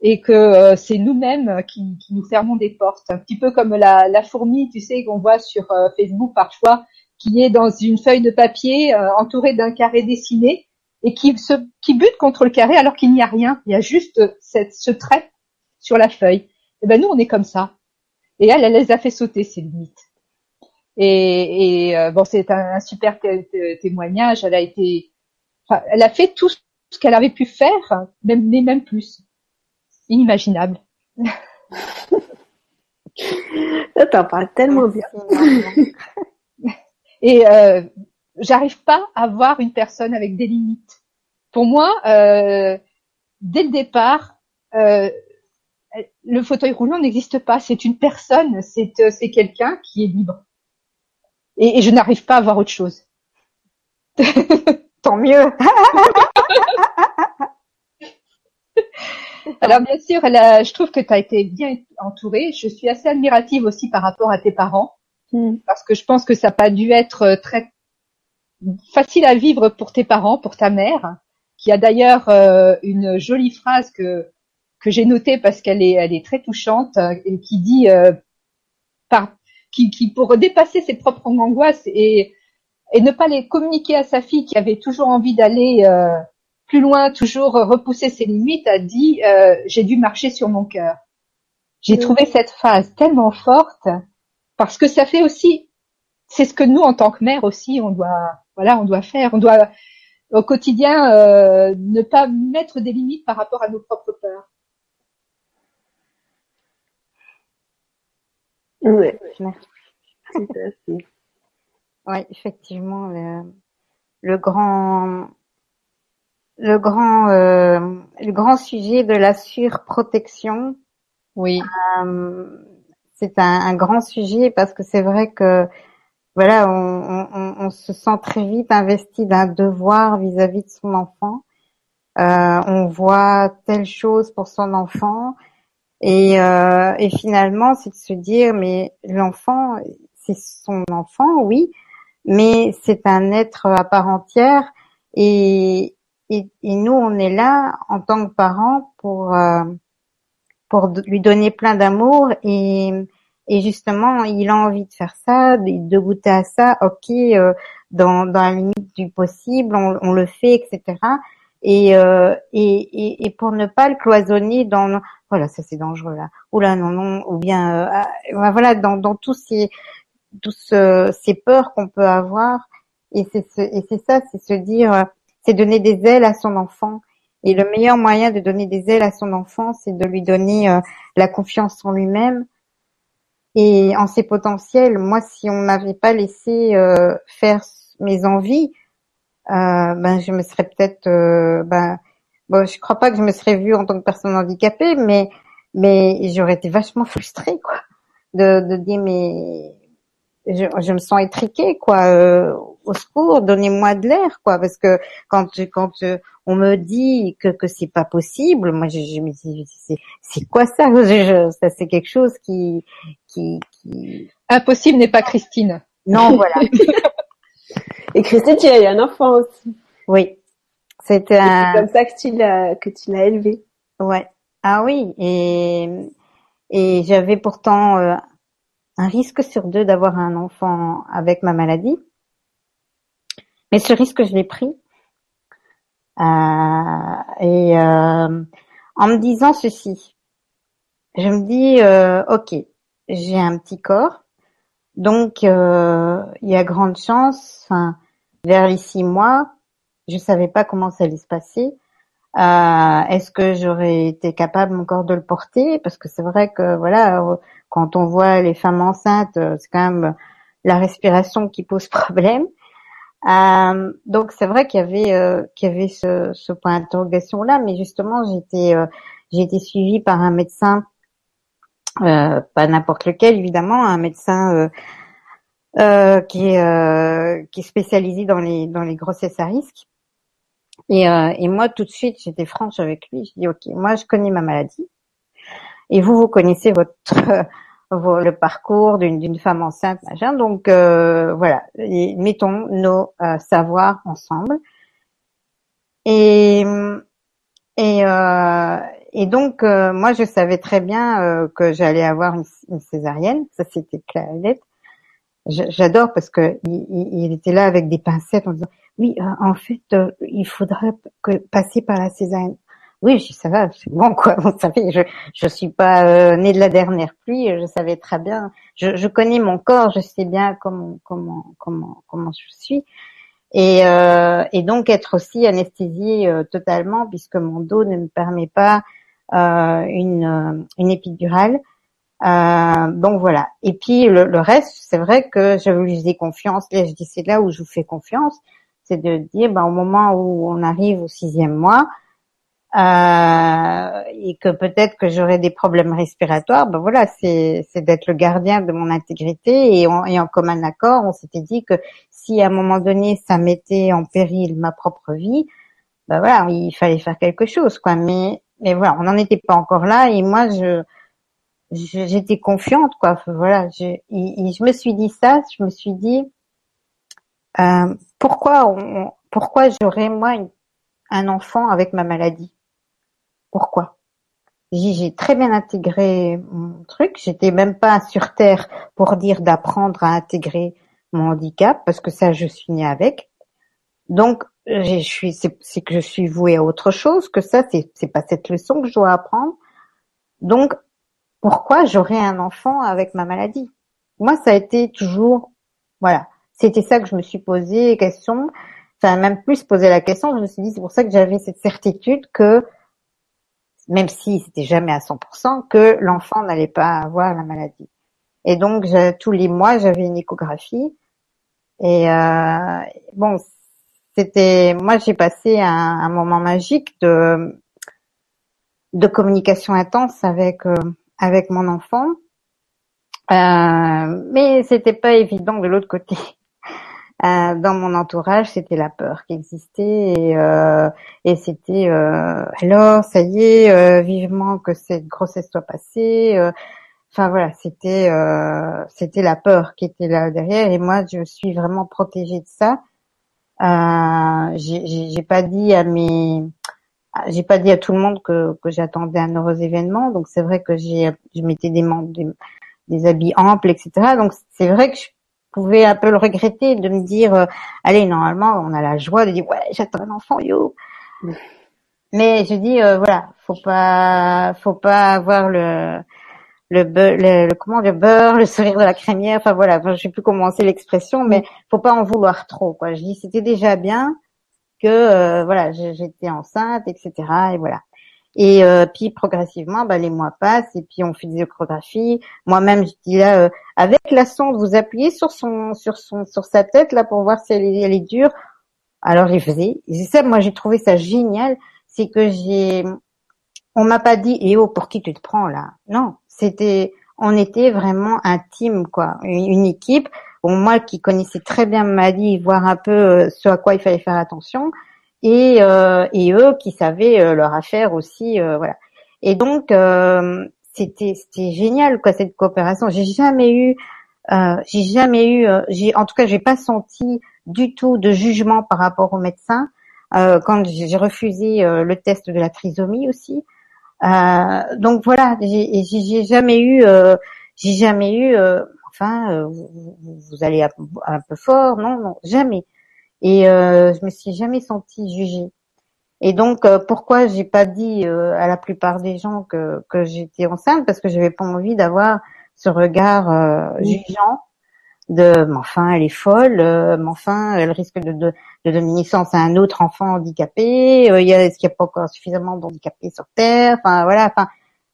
et que euh, c'est nous-mêmes qui, nous fermons des portes, un petit peu comme la, fourmi, tu sais, qu'on voit sur euh, Facebook parfois, qui est dans une feuille de papier entourée d'un carré dessiné et qui bute contre le carré alors qu'il n'y a rien, il y a juste cette, ce trait sur la feuille. Et ben nous, on est comme ça. Et elle, elle les a fait sauter ces limites. Et, et bon, c'est un, super témoignage. Elle a été, enfin, elle a fait tout ce qu'elle avait pu faire, même, mais même plus inimaginable. T'en parles tellement bien. Et euh, j'arrive pas à voir une personne avec des limites. Pour moi, euh, dès le départ, euh, le fauteuil roulant n'existe pas. C'est une personne, c'est euh, c'est quelqu'un qui est libre. Et, et je n'arrive pas à voir autre chose. Tant mieux. Alors bien sûr, je trouve que tu as été bien entourée. Je suis assez admirative aussi par rapport à tes parents, hmm. parce que je pense que ça n'a pas dû être euh, très facile à vivre pour tes parents, pour ta mère, qui a d'ailleurs euh, une jolie phrase que que j'ai notée parce qu'elle est elle est très touchante euh, et qui dit par qui, qui pour dépasser ses propres angoisses et et ne pas les communiquer à sa fille qui avait toujours envie d'aller plus loin, toujours repousser ses limites, a dit euh, j'ai dû marcher sur mon cœur. J'ai trouvé cette phrase tellement forte parce que ça fait aussi, c'est ce que nous en tant que mère aussi on doit, voilà, on doit faire, on doit au quotidien euh, ne pas mettre des limites par rapport à nos propres peurs. Oui, oui effectivement, le, le grand le grand euh, le grand sujet de la surprotection. Oui. Euh, c'est un, un, grand sujet parce que c'est vrai que voilà, on, on, on, se sent très vite investi d'un devoir vis-à-vis de son enfant. Euh, on voit telle chose pour son enfant et, euh, et finalement c'est de se dire mais l'enfant c'est son enfant oui mais c'est un être à part entière et, et, nous, on est là en tant que parents pour euh, pour lui donner plein d'amour et et justement, il a envie de faire ça, de, goûter à ça. Ok, euh, dans dans la limite du possible, on, on le fait, etc. Et, euh, et, et, et pour ne pas le cloisonner dans voilà ça c'est dangereux là ou là non non ou bien euh, voilà dans dans tous ces tous ces peurs qu'on peut avoir et c'est et c'est ça c'est se dire c'est donner des ailes à son enfant. Et le meilleur moyen de donner des ailes à son enfant, c'est de lui donner euh, la confiance en lui-même, et en ses potentiels. Moi, si on m'avait pas laissé euh, faire mes envies, euh, ben je me serais peut-être, euh, ben, bon, je crois pas que je me serais vue en tant que personne handicapée, mais mais j'aurais été vachement frustrée, quoi, de, de dire mais je, je me sens étriquée, quoi. Euh, au secours, donnez-moi de l'air, quoi, parce que quand quand on me dit que que c'est pas possible, moi je, je me dis c'est c'est quoi ça? Ça c'est quelque chose qui qui qui impossible n'est pas Christine. Non, voilà. Et Christine, tu as eu un enfant aussi. Oui. C'était un... comme ça que tu l'as que tu l'as élevé. Ouais. Ah oui. Et et j'avais pourtant euh, un risque sur deux d'avoir un enfant avec ma maladie. Mais ce risque, je l'ai pris. Euh, et euh, en me disant ceci, je me dis, euh, ok, j'ai un petit corps, donc euh, il y a grande chance, vers les six mois, je savais pas comment ça allait se passer. Euh, est-ce que j'aurais été capable encore de le porter? Parce que c'est vrai que voilà, quand on voit les femmes enceintes, c'est quand même la respiration qui pose problème. Euh, donc c'est vrai qu'il y avait euh, qu'il y avait ce, ce point d'interrogation là, mais justement j'étais euh, j'ai été suivie par un médecin, euh, pas n'importe lequel évidemment, un médecin qui est qui est dans les dans les grossesses à risque. Et, et moi tout de suite j'étais franche avec lui, je dis ok moi je connais ma maladie et vous vous connaissez votre le parcours d'une femme enceinte, machin. Donc euh, voilà, mettons nos euh, savoirs ensemble. Et et, euh, et donc moi je savais très bien que j'allais avoir une, césarienne, ça c'était clair et net. J'adore parce que il, était là avec des pincettes en disant oui en fait il faudrait que passer par la césarienne. Oui, ça va, c'est bon quoi. Vous savez, je je suis pas euh, née de la dernière pluie. Je savais très bien. Je, je connais mon corps. Je sais bien comment comment comment comment je suis. Et, euh, et donc être aussi anesthésiée euh, totalement puisque mon dos ne me permet pas euh, une euh, une épidurale. Donc voilà. Et puis le, le reste, c'est vrai que je lui faisais confiance. Là, je dis c'est là où je vous fais confiance, c'est de dire ben, au moment où on arrive au sixième mois euh, et que peut-être que j'aurais des problèmes respiratoires, ben voilà, c'est d'être le gardien de mon intégrité et, en commun accord, on s'était dit que si à un moment donné ça mettait en péril ma propre vie, ben voilà, il fallait faire quelque chose, quoi. Mais mais voilà, on n'en était pas encore là et moi je j'étais confiante, quoi. Voilà, je, me suis dit ça, je me suis dit euh, pourquoi on, pourquoi j'aurais moi un enfant avec ma maladie? Pourquoi? J'ai très bien intégré mon truc. J'étais même pas sur terre pour dire d'apprendre à intégrer mon handicap parce que ça, je suis née avec. Donc, je suis, c'est que je suis vouée à autre chose que ça. C'est pas cette leçon que je dois apprendre. Donc, pourquoi j'aurais un enfant avec ma maladie? Moi, ça a été toujours, voilà, c'était ça que je me suis posé question. Enfin, même plus poser la question, je me suis dit, c'est pour ça que j'avais cette certitude que même si c'était jamais à 100%, que l'enfant n'allait pas avoir la maladie. Et donc tous les mois j'avais une échographie. Et euh, bon, c'était moi j'ai passé un, un, moment magique de de communication intense avec euh, avec mon enfant. Euh, mais c'était pas évident de l'autre côté. Euh, dans mon entourage, c'était la peur qui existait et, euh, et c'était euh, alors ça y est, euh, vivement que cette grossesse soit passée. Euh, enfin voilà, c'était c'était la peur qui était là derrière et moi je suis vraiment protégée de ça. j'ai pas dit à mes j'ai pas dit à tout le monde que, que j'attendais un heureux événement, donc c'est vrai que j'ai je mettais des, des, des habits amples, etc. Donc c'est vrai que je pouvais un peu le regretter de me dire euh, allez normalement on a la joie de dire ouais j'attends un enfant yo. Mais je dis euh, voilà faut pas faut pas avoir le le, le, comment le beurre le sourire de la crémière. Enfin voilà. Je sais plus comment c'est l'expression mais faut pas en vouloir trop quoi. Je dis c'était déjà bien que euh, voilà j'étais enceinte etc et voilà Et euh, puis progressivement, bah, les mois passent et puis on fait des échographies. Moi-même, je dis là, euh, avec la sonde, vous appuyez sur son, sur son, sur sa tête là pour voir si elle est, elle est dure. Alors il faisait. C'est ça, moi j'ai trouvé ça génial, c'est que j'ai, on m'a pas dit, eh oh pour qui tu te prends là Non, c'était, on était vraiment un team quoi, une, équipe. Bon, moi qui connaissais très bien ma maladie, voir un peu euh, ce à quoi il fallait faire attention et, euh, et eux qui savaient euh, leur affaire aussi, euh, voilà. Et donc c'était c'était génial quoi cette coopération. J'ai jamais eu j'ai jamais eu j'ai en tout cas j'ai pas senti du tout de jugement par rapport aux médecins quand j'ai refusé le test de la trisomie aussi. donc voilà, j'ai jamais eu j'ai jamais eu enfin vous, vous, allez un peu fort non non jamais. Et euh, je me suis jamais sentie jugée. Et donc euh, pourquoi j'ai pas dit euh, à la plupart des gens que, que j'étais enceinte? Parce que j'avais pas envie d'avoir ce regard euh, jugeant de mais enfin elle est folle, mais enfin elle risque de, de, de donner naissance à un autre enfant handicapé, il y a est-ce qu'il n'y a pas encore suffisamment d'handicapés sur terre, enfin voilà, enfin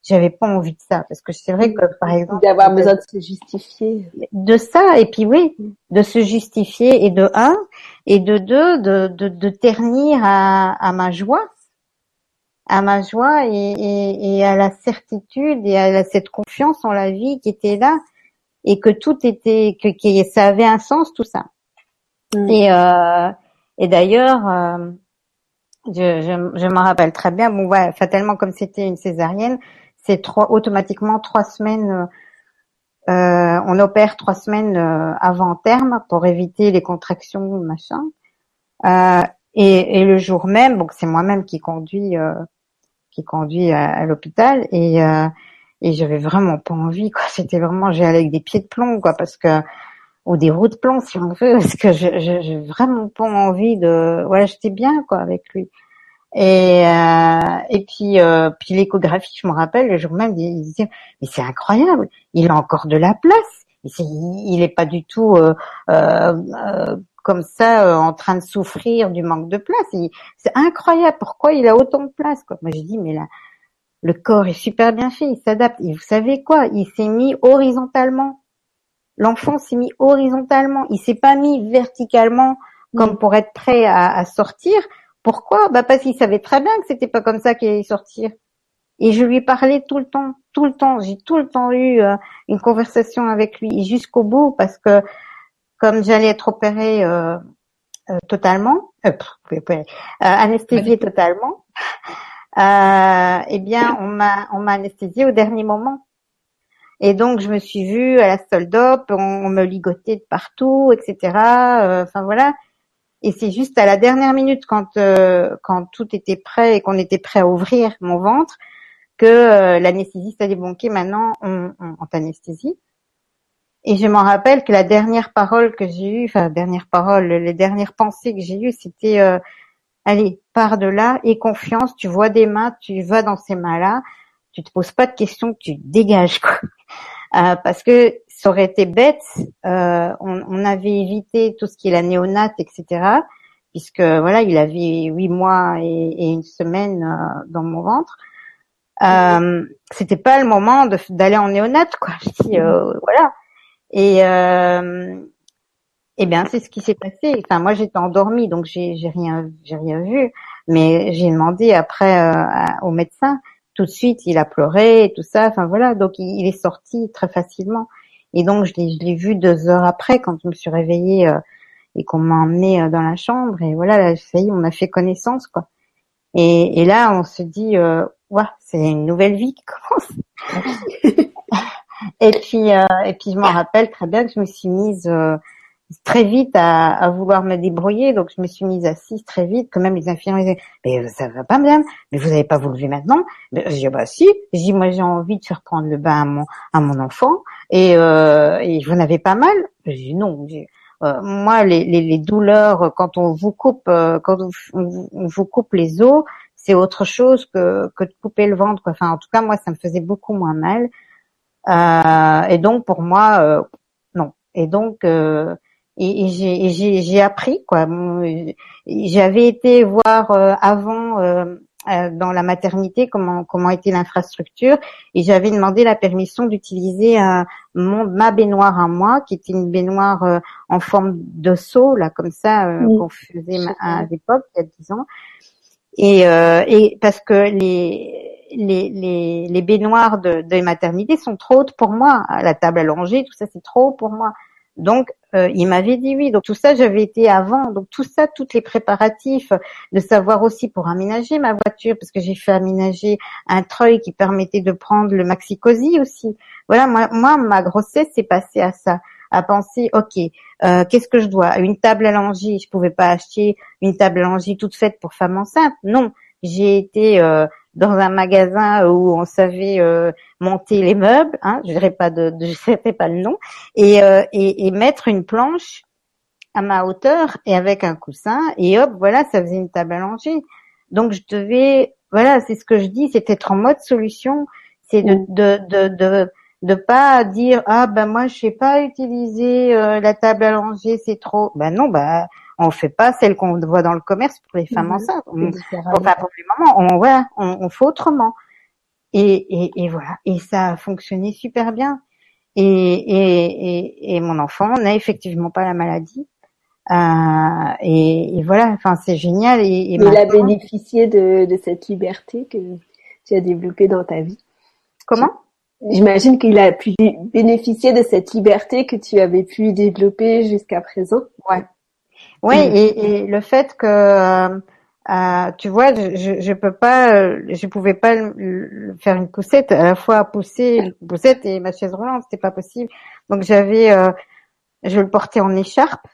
j'avais pas envie de ça parce que c'est vrai que par exemple d'avoir besoin de se justifier de ça et puis oui de se justifier et de un et de deux de, de, de ternir à, à, ma joie à ma joie et, et, et, à la certitude et à cette confiance en la vie qui était là et que tout était que, que ça avait un sens tout ça mm. et euh, et d'ailleurs euh, je, je, je m'en rappelle très bien. Bon, ouais, fatalement, comme c'était une césarienne, c'est trois, automatiquement trois semaines. Euh, on opère trois semaines euh, avant terme pour éviter les contractions, machin. Euh, et, et, le jour même, donc c'est moi-même qui conduis, euh, qui conduit à, l'hôpital et euh, et j'avais vraiment pas envie quoi. C'était vraiment j'ai avec des pieds de plomb quoi parce que ou des roues de plomb si on veut parce que j'ai vraiment pas envie de ouais j'étais bien quoi avec lui. Et, euh, et puis, euh, puis l'échographie, je me rappelle, le jour même, il disait, mais c'est incroyable, il a encore de la place. Il n'est pas du tout euh, euh, comme ça en train de souffrir du manque de place. C'est incroyable, pourquoi il a autant de place quoi. Moi, j'ai dit, mais là, le corps est super bien fait, il s'adapte. Et vous savez quoi? Il s'est mis horizontalement. L'enfant s'est mis horizontalement. Il s'est pas mis verticalement comme mm. pour être prêt à, à sortir. Pourquoi? Bah parce qu'il savait très bien que c'était pas comme ça qu'il allait sortir. Et je lui parlais tout le temps, tout le temps. J'ai tout le temps eu euh, une conversation avec lui jusqu'au bout parce que comme j'allais être opérée euh, euh, totalement, anesthésiée totalement, eh bien on m'a on m'a anesthésiée au dernier moment. Et donc je me suis vue à la soldope, on, on me ligotait de partout, etc. Enfin voilà. Et c'est juste à la dernière minute, quand euh, quand tout était prêt et qu'on était prêt à ouvrir mon ventre, que euh, l'anesthésiste a dit bon ok maintenant on, on, t'anesthésie. Et je m'en rappelle que la dernière parole que j'ai eue, enfin dernière parole, les dernières pensées que j'ai eues, c'était euh, allez pars de là et confiance. Tu vois des mains, tu vas dans ces mains-là, tu te poses pas de questions, tu dégages quoi. Euh, parce que ça aurait été bête. Euh, on, on, avait évité tout ce qui est la néonate, etc. Puisque voilà, il avait huit mois et, et une semaine euh, dans mon ventre. Euh, C'était pas le moment d'aller en néonate, quoi. Je euh, voilà. Et euh, eh bien, c'est ce qui s'est passé. Enfin, moi, j'étais endormie, donc j'ai rien, j'ai rien vu. Mais j'ai demandé après au médecin tout de suite, il a pleuré et tout ça. Enfin voilà, donc il, est sorti très facilement. Et donc je l'ai, vu deux heures après quand je me suis réveillée euh, et qu'on m'a emmenée euh, dans la chambre. Et voilà, là, ça y est, on a fait connaissance quoi. Et, là, on se dit, euh, c'est une nouvelle vie qui commence. et puis, euh, et puis je m'en rappelle très bien que je me suis mise très vite à, à, vouloir me débrouiller, donc je me suis mise assise très vite, quand même les infirmiers disaient mais ça va pas madame, mais vous n'avez pas vous lever maintenant. Je dis bah si, je dis moi j'ai envie de faire prendre le bain à mon à mon enfant et, euh, et vous n'avez pas mal? Je dis non. euh, moi les, les, les, douleurs quand on vous coupe euh, quand on, vous coupe les os, c'est autre chose que que de couper le ventre. Quoi. Enfin en tout cas moi ça me faisait beaucoup moins mal. Euh, et donc pour moi euh, non. Et donc et, j'ai appris quoi. J'avais été voir euh, avant euh, euh, dans la maternité comment comment était l'infrastructure et j'avais demandé la permission d'utiliser mon ma baignoire à moi qui était une baignoire euh, en forme de seau là comme ça euh, qu'on faisait à, l'époque il y a dix ans et et parce que les les, les, les baignoires de, de maternité sont trop hautes pour moi. La table allongée, tout ça, c'est trop haut pour moi. Donc, euh, il m'avait dit oui. Donc tout ça, j'avais été avant. Donc tout ça, tous les préparatifs, de savoir aussi pour aménager ma voiture, parce que j'ai fait aménager un treuil qui permettait de prendre le maxi cosy aussi. Voilà, moi, moi ma grossesse s'est passée à ça, à penser, ok, euh, qu'est-ce que je dois? Une table allongée, je pouvais pas acheter une table allongée toute faite pour femme enceinte. Non, j'ai été euh, dans un magasin où on savait euh, monter les meubles, hein, je dirais pas de, je sais pas le nom, et, euh, et, et, mettre une planche à ma hauteur et avec un coussin et hop, voilà, ça faisait une table allongée. Donc je devais, voilà, c'est ce que je dis, c'est être en mode solution, c'est de, de, de, de de pas dire ah ben moi je sais pas utiliser euh, la table allongée c'est trop ben non ben on fait pas celle qu'on voit dans le commerce pour les femmes mhm. enceintes. enfin, pour les mamans, on, voilà, on, fait autrement. Et, et, voilà. Et ça a fonctionné super bien. Et, et, et, mon enfant n'a effectivement pas la maladie. Euh, et, voilà, enfin c'est génial. Et, il a bénéficié de, de cette liberté que tu as développée dans ta vie. Comment? J'imagine qu'il a pu bénéficier de cette liberté que tu avais pu développer jusqu'à présent. Ouais, oui, mm. et, et, le fait que euh, euh, tu vois, je, je peux pas, je pouvais pas faire une poussette à la fois pousser une poussette et ma chaise roulante, c'était pas possible. Donc j'avais, euh, je le portais en écharpe.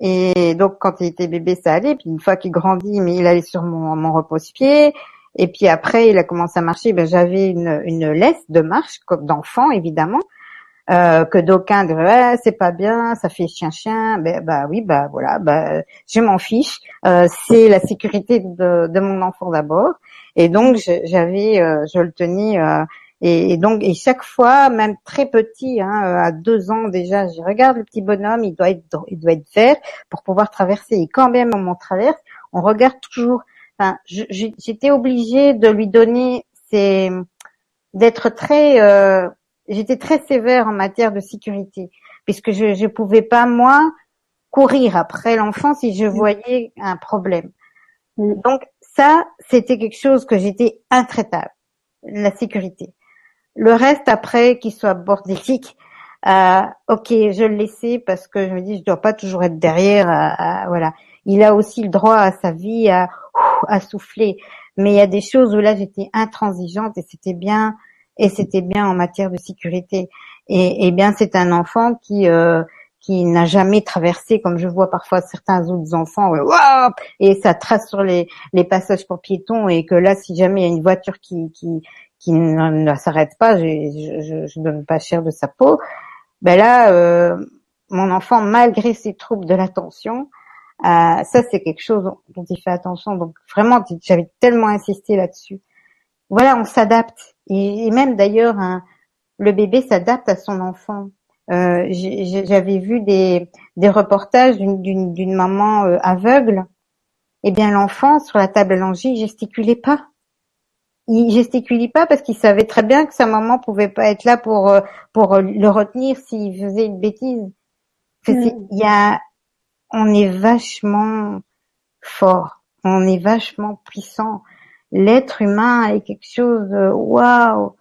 Et donc quand il était bébé, ça allait. Puis une fois qu'il grandit, mais il allait sur mon, mon repose-pied. Et puis après, il a commencé à marcher. Ben j'avais une, une laisse de marche, comme d'enfant évidemment. Euh, que d'aucuns diraient c'est pas bien, ça fait chien chien. Ben bah oui bah voilà bah je m'en fiche. Euh, c'est la sécurité de, de mon enfant d'abord et donc j'avais euh, je le tenais et, donc et chaque fois même très petit hein, à deux ans déjà je regarde le petit bonhomme il doit être il doit être vert pour pouvoir traverser et quand même on traverse on regarde toujours. Enfin j'étais obligée de lui donner c'est d'être très j'étais très sévère en matière de sécurité, puisque je ne pouvais pas, moi, courir après l'enfant si je mm. voyais un problème. Mm. Donc ça, c'était quelque chose que j'étais intraitable, la sécurité. Le reste, après, qu'il soit bordélique, euh, ok, je le laissais parce que je me dis, je dois pas toujours être derrière. voilà, il a aussi le droit à sa vie, à, à souffler. Mais il y a des choses où là, j'étais intransigeante et c'était bien et c'était bien en matière de sécurité. Et, et bien c'est un enfant qui euh, qui n'a jamais traversé, comme je vois parfois certains autres enfants, et ça trace sur les, les passages pour piétons, et que là, si jamais il y a une voiture qui, qui, qui ne, s'arrête pas, je, je, je, donne pas cher de sa peau. Ben là, euh, mon enfant, malgré ses troubles de l'attention, euh, ça c'est quelque chose dont il fait attention. Donc vraiment, j'avais tellement insisté là-dessus. Voilà, on s'adapte. Et, même d'ailleurs, le bébé s'adapte à son enfant. Euh, J'avais vu des, des reportages d'une maman euh, aveugle. Eh bien, l'enfant sur la table allongée, il gesticulait pas. Il gesticulait pas parce qu'il savait très bien que sa maman pouvait pas être là pour euh, pour le retenir s'il faisait une bêtise. Mm. Il y a, on est vachement fort, on est vachement puissant l'être humain est quelque chose de waouh.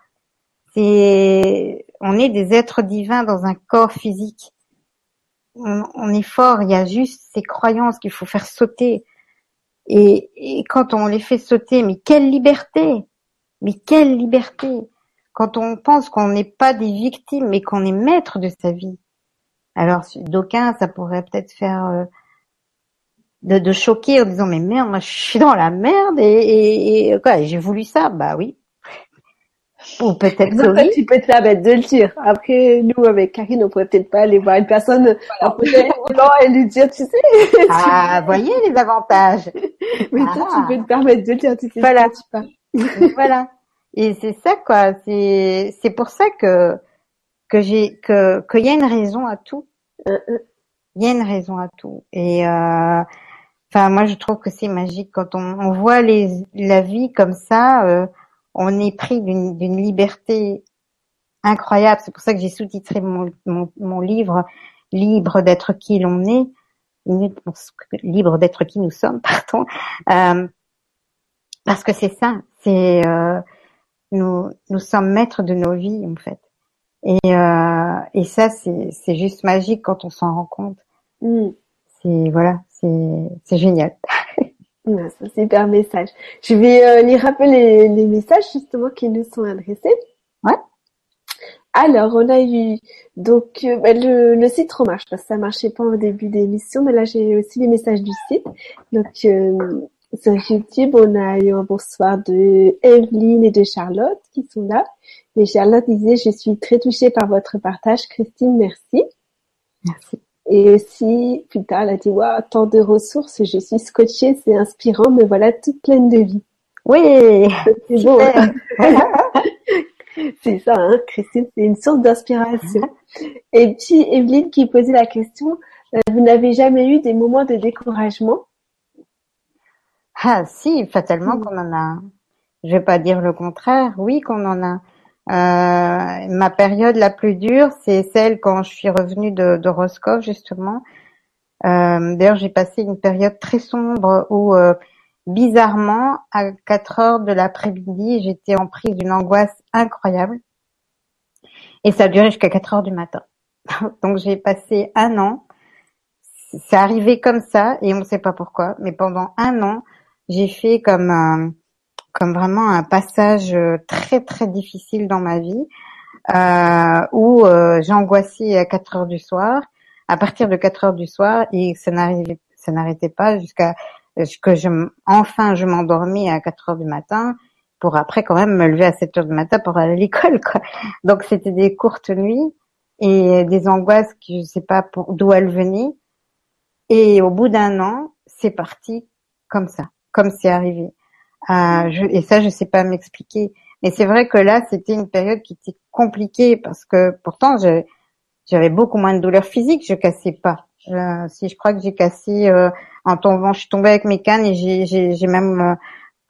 C'est, on est des êtres divins dans un corps physique. On, est fort. Il y a juste ces croyances qu'il faut faire sauter. Et, et, quand on les fait sauter, mais quelle liberté Mais quelle liberté Quand on pense qu'on n'est pas des victimes, mais qu'on est maître de sa vie. Alors, d'aucuns, ça pourrait peut-être faire euh, de, de choquer en disant mais merde, moi je suis dans la merde et, et, quoi, j'ai voulu ça, bah oui. Ou peut-être que oui. Tu peux te permettre de le dire. Après, nous, avec Karine, on pourrait peut-être pas aller voir une personne en fauteuil roulant et lui dire, tu sais. Ah, voyez les avantages. Mais toi, tu peux te permettre de le dire, tu sais. Voilà. voilà. Et c'est ça, quoi. C'est, c'est pour ça que, que j'ai, que, qu'il y a une raison à tout. Euh, euh. Il y a une raison à tout. Et, euh, enfin moi je trouve que c'est magique quand on, on voit les, la vie comme ça, euh, on est pris d'une d'une liberté incroyable. C'est pour ça que j'ai sous-titré mon, mon, mon livre Libre d'être qui l'on est, libre d'être qui nous sommes, pardon. Euh, parce que c'est ça, c'est euh, nous nous sommes maîtres de nos vies en fait. Et euh, et ça c'est c'est juste magique quand on s'en rend compte. Mm. C'est voilà, c'est génial. C'est un super message. Je vais euh, lire un peu les, les messages justement qui nous sont adressés. Ouais. Alors, on a eu donc euh, bah, le, le site remarche parce que ça marchait pas au début des émissions, mais là j'ai aussi les messages du site. Donc euh, sur YouTube, on a eu un bonsoir de Evelyne et de Charlotte qui sont là. Et Charlotte disait je suis très touchée par votre partage, Christine, merci. Merci. Et aussi, plus tard, elle a dit, waouh, tant de ressources, je suis scotchée, c'est inspirant, me voilà toute pleine de vie. Oui. C'est beau. hein. c'est ça, hein, Christine, c'est une source d'inspiration. Et puis, Evelyne qui posait la question, euh, vous n'avez jamais eu des moments de découragement? Ah si, fatalement Mm. qu'on en a. Je vais pas dire le contraire. Oui, qu'on en a. Euh, ma période la plus dure, c'est celle quand je suis revenue de, de justement. Euh, D'ailleurs, j'ai passé une période très sombre où, euh, bizarrement, à 4 heures de l'après-midi, j'étais en prise d'une angoisse incroyable. Et ça a duré jusqu'à 4 heures du matin. Donc j'ai passé un an. C'est arrivé comme ça et on ne sait pas pourquoi, mais pendant un an, j'ai fait comme comme vraiment un passage euh, très très difficile dans ma vie euh, où euh, j'angoissais à 4 heures du soir, à partir de 4 heures du soir et ça n'arrivait ça n'arrêtait pas jusqu'à ce que je enfin je m'endormis à 4 heures du matin pour après quand même me lever à 7 heures du matin pour aller à l'école quoi. Donc c'était des courtes nuits et des angoisses que je sais pas pour- d'où elles venaient et au bout d'un an, c'est parti comme ça, comme c'est arrivé. Euh, je- et ça, je sais pas m'expliquer. Mais c'est vrai que là, c'était une période qui était compliquée parce que pourtant, j'avais beaucoup moins de douleurs physiques. Je cassais pas. Euh, si je crois que j'ai cassé euh, en tombant, je suis tombée avec mes cannes et j'ai- même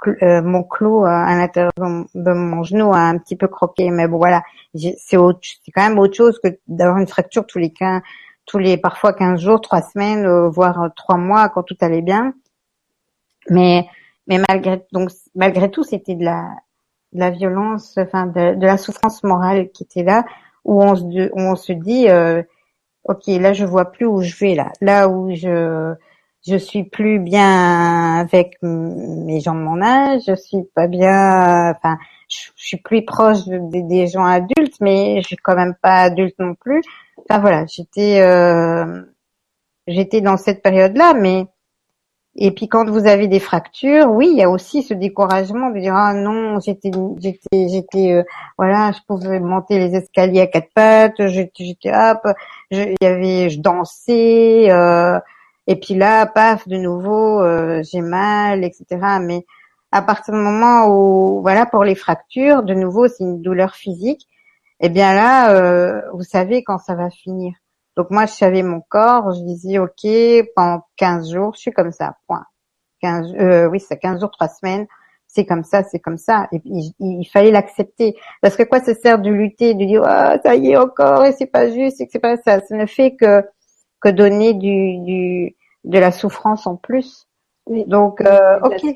euh, euh, mon clou euh, à l'intérieur de mon- genou a un petit peu croqué. Mais bon, voilà, c'est quand même autre chose que d'avoir une fracture tous les 15, tous les parfois 15 jours, 3 semaines, voire euh, 3 mois quand tout allait bien. Mais mais malgré donc malgré tout, c'était de la de la violence, enfin de, la souffrance morale qui était là, où on se où on se dit, euh, ok, là je vois plus où je vais là, là où je je suis plus bien avec mes gens de mon âge, je suis pas bien, enfin je, suis plus proche de- de- des gens adultes, mais je suis quand même pas adulte non plus. Enfin voilà, j'étais euh, j'étais dans cette période-là, mais et puis quand vous avez des fractures, oui, il y a aussi ce découragement de dire ah non, j'étais j'étais j'étais euh, voilà, je pouvais monter les escaliers à quatre pattes, j'étais hop, je, y avait je dansais euh, et puis là paf de nouveau euh, j'ai mal etc. Mais à partir du moment où voilà pour les fractures, de nouveau c'est une douleur physique, et bien là euh, vous savez quand ça va finir. Donc moi, je savais mon corps, je disais, ok, pendant 15 jours, je suis comme ça, point. 15, euh, oui, c'est 15 jours, 3 semaines, c'est comme ça, c'est comme ça. Et puis, il, il fallait l'accepter. Parce que quoi ça sert de lutter, de dire, ah, ça y est encore, et c'est pas juste, et c'est pas ça. Ça ne fait que, que donner du, du, de la souffrance en plus. Oui. Donc, euh, ok,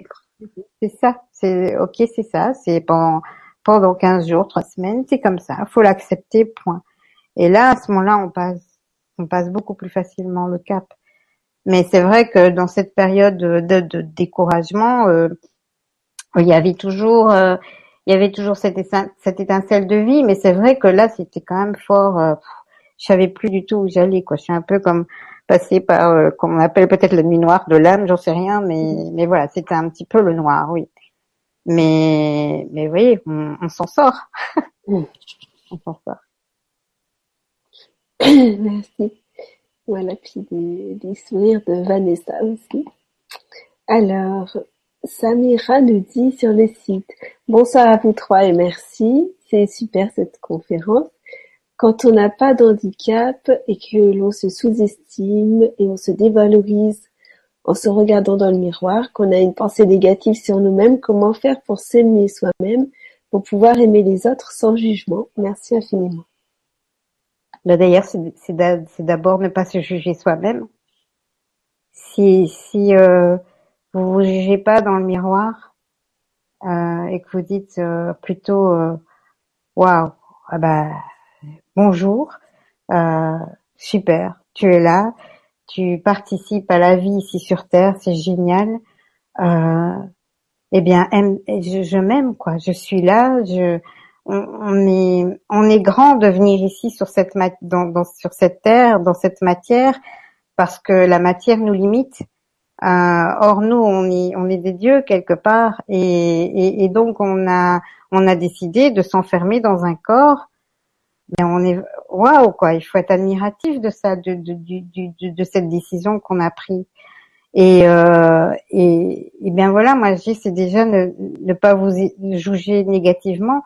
c'est ça, c'est, ok, c'est ça, c'est pendant, pendant 15 jours, 3 semaines, c'est comme ça, faut l'accepter, point. Et là, à ce moment-là, on passe on passe beaucoup plus facilement le cap. Mais c'est vrai que dans cette période de, découragement, euh, il y avait toujours, euh, il y avait toujours cette, étincelle, cette étincelle de vie. Mais c'est vrai que là, c'était quand même fort. Euh, je savais plus du tout où j'allais. Quoi, je suis un peu comme passé par, euh, qu'on appelle peut-être la nuit noire de l'âme, j'en sais rien. Mais, mais voilà, c'était un petit peu le noir, oui. Mais, mais oui, on, on s'en sort. Mm. on s'en sort. Merci. Voilà, puis des, sourires de Vanessa aussi. Alors, Samira nous dit sur le site Bonsoir à vous trois et merci. C'est super cette conférence. Quand on n'a pas d'handicap et que l'on se sous-estime et on se dévalorise en se regardant dans le miroir, qu'on a une pensée négative sur nous-mêmes, comment faire pour s'aimer soi-même, pour pouvoir aimer les autres sans jugement? Merci infiniment. Bah, d'ailleurs, c'est d'abord ne pas se juger soi-même. Si, si euh, vous vous jugez pas dans le miroir euh, et que vous dites euh, plutôt euh, waouh, ah bah, bonjour, euh, super, tu es là, tu participes à la vie ici sur Terre, c'est génial. Euh, eh bien, je, je m'aime quoi. Je suis là. Je, on, est, on est grand de venir ici sur cette dans, dans, sur cette terre, dans cette matière, parce que la matière nous limite. Euh, or nous, on est, on est des dieux quelque part, et, et, donc on a, on a décidé de s'enfermer dans un corps. Mais on est, waouh quoi, il faut être admiratif de ça, de, de, de, de cette décision qu'on a prise. Et, euh, et, et, bien voilà, moi je dis c'est déjà ne, ne, pas vous juger négativement.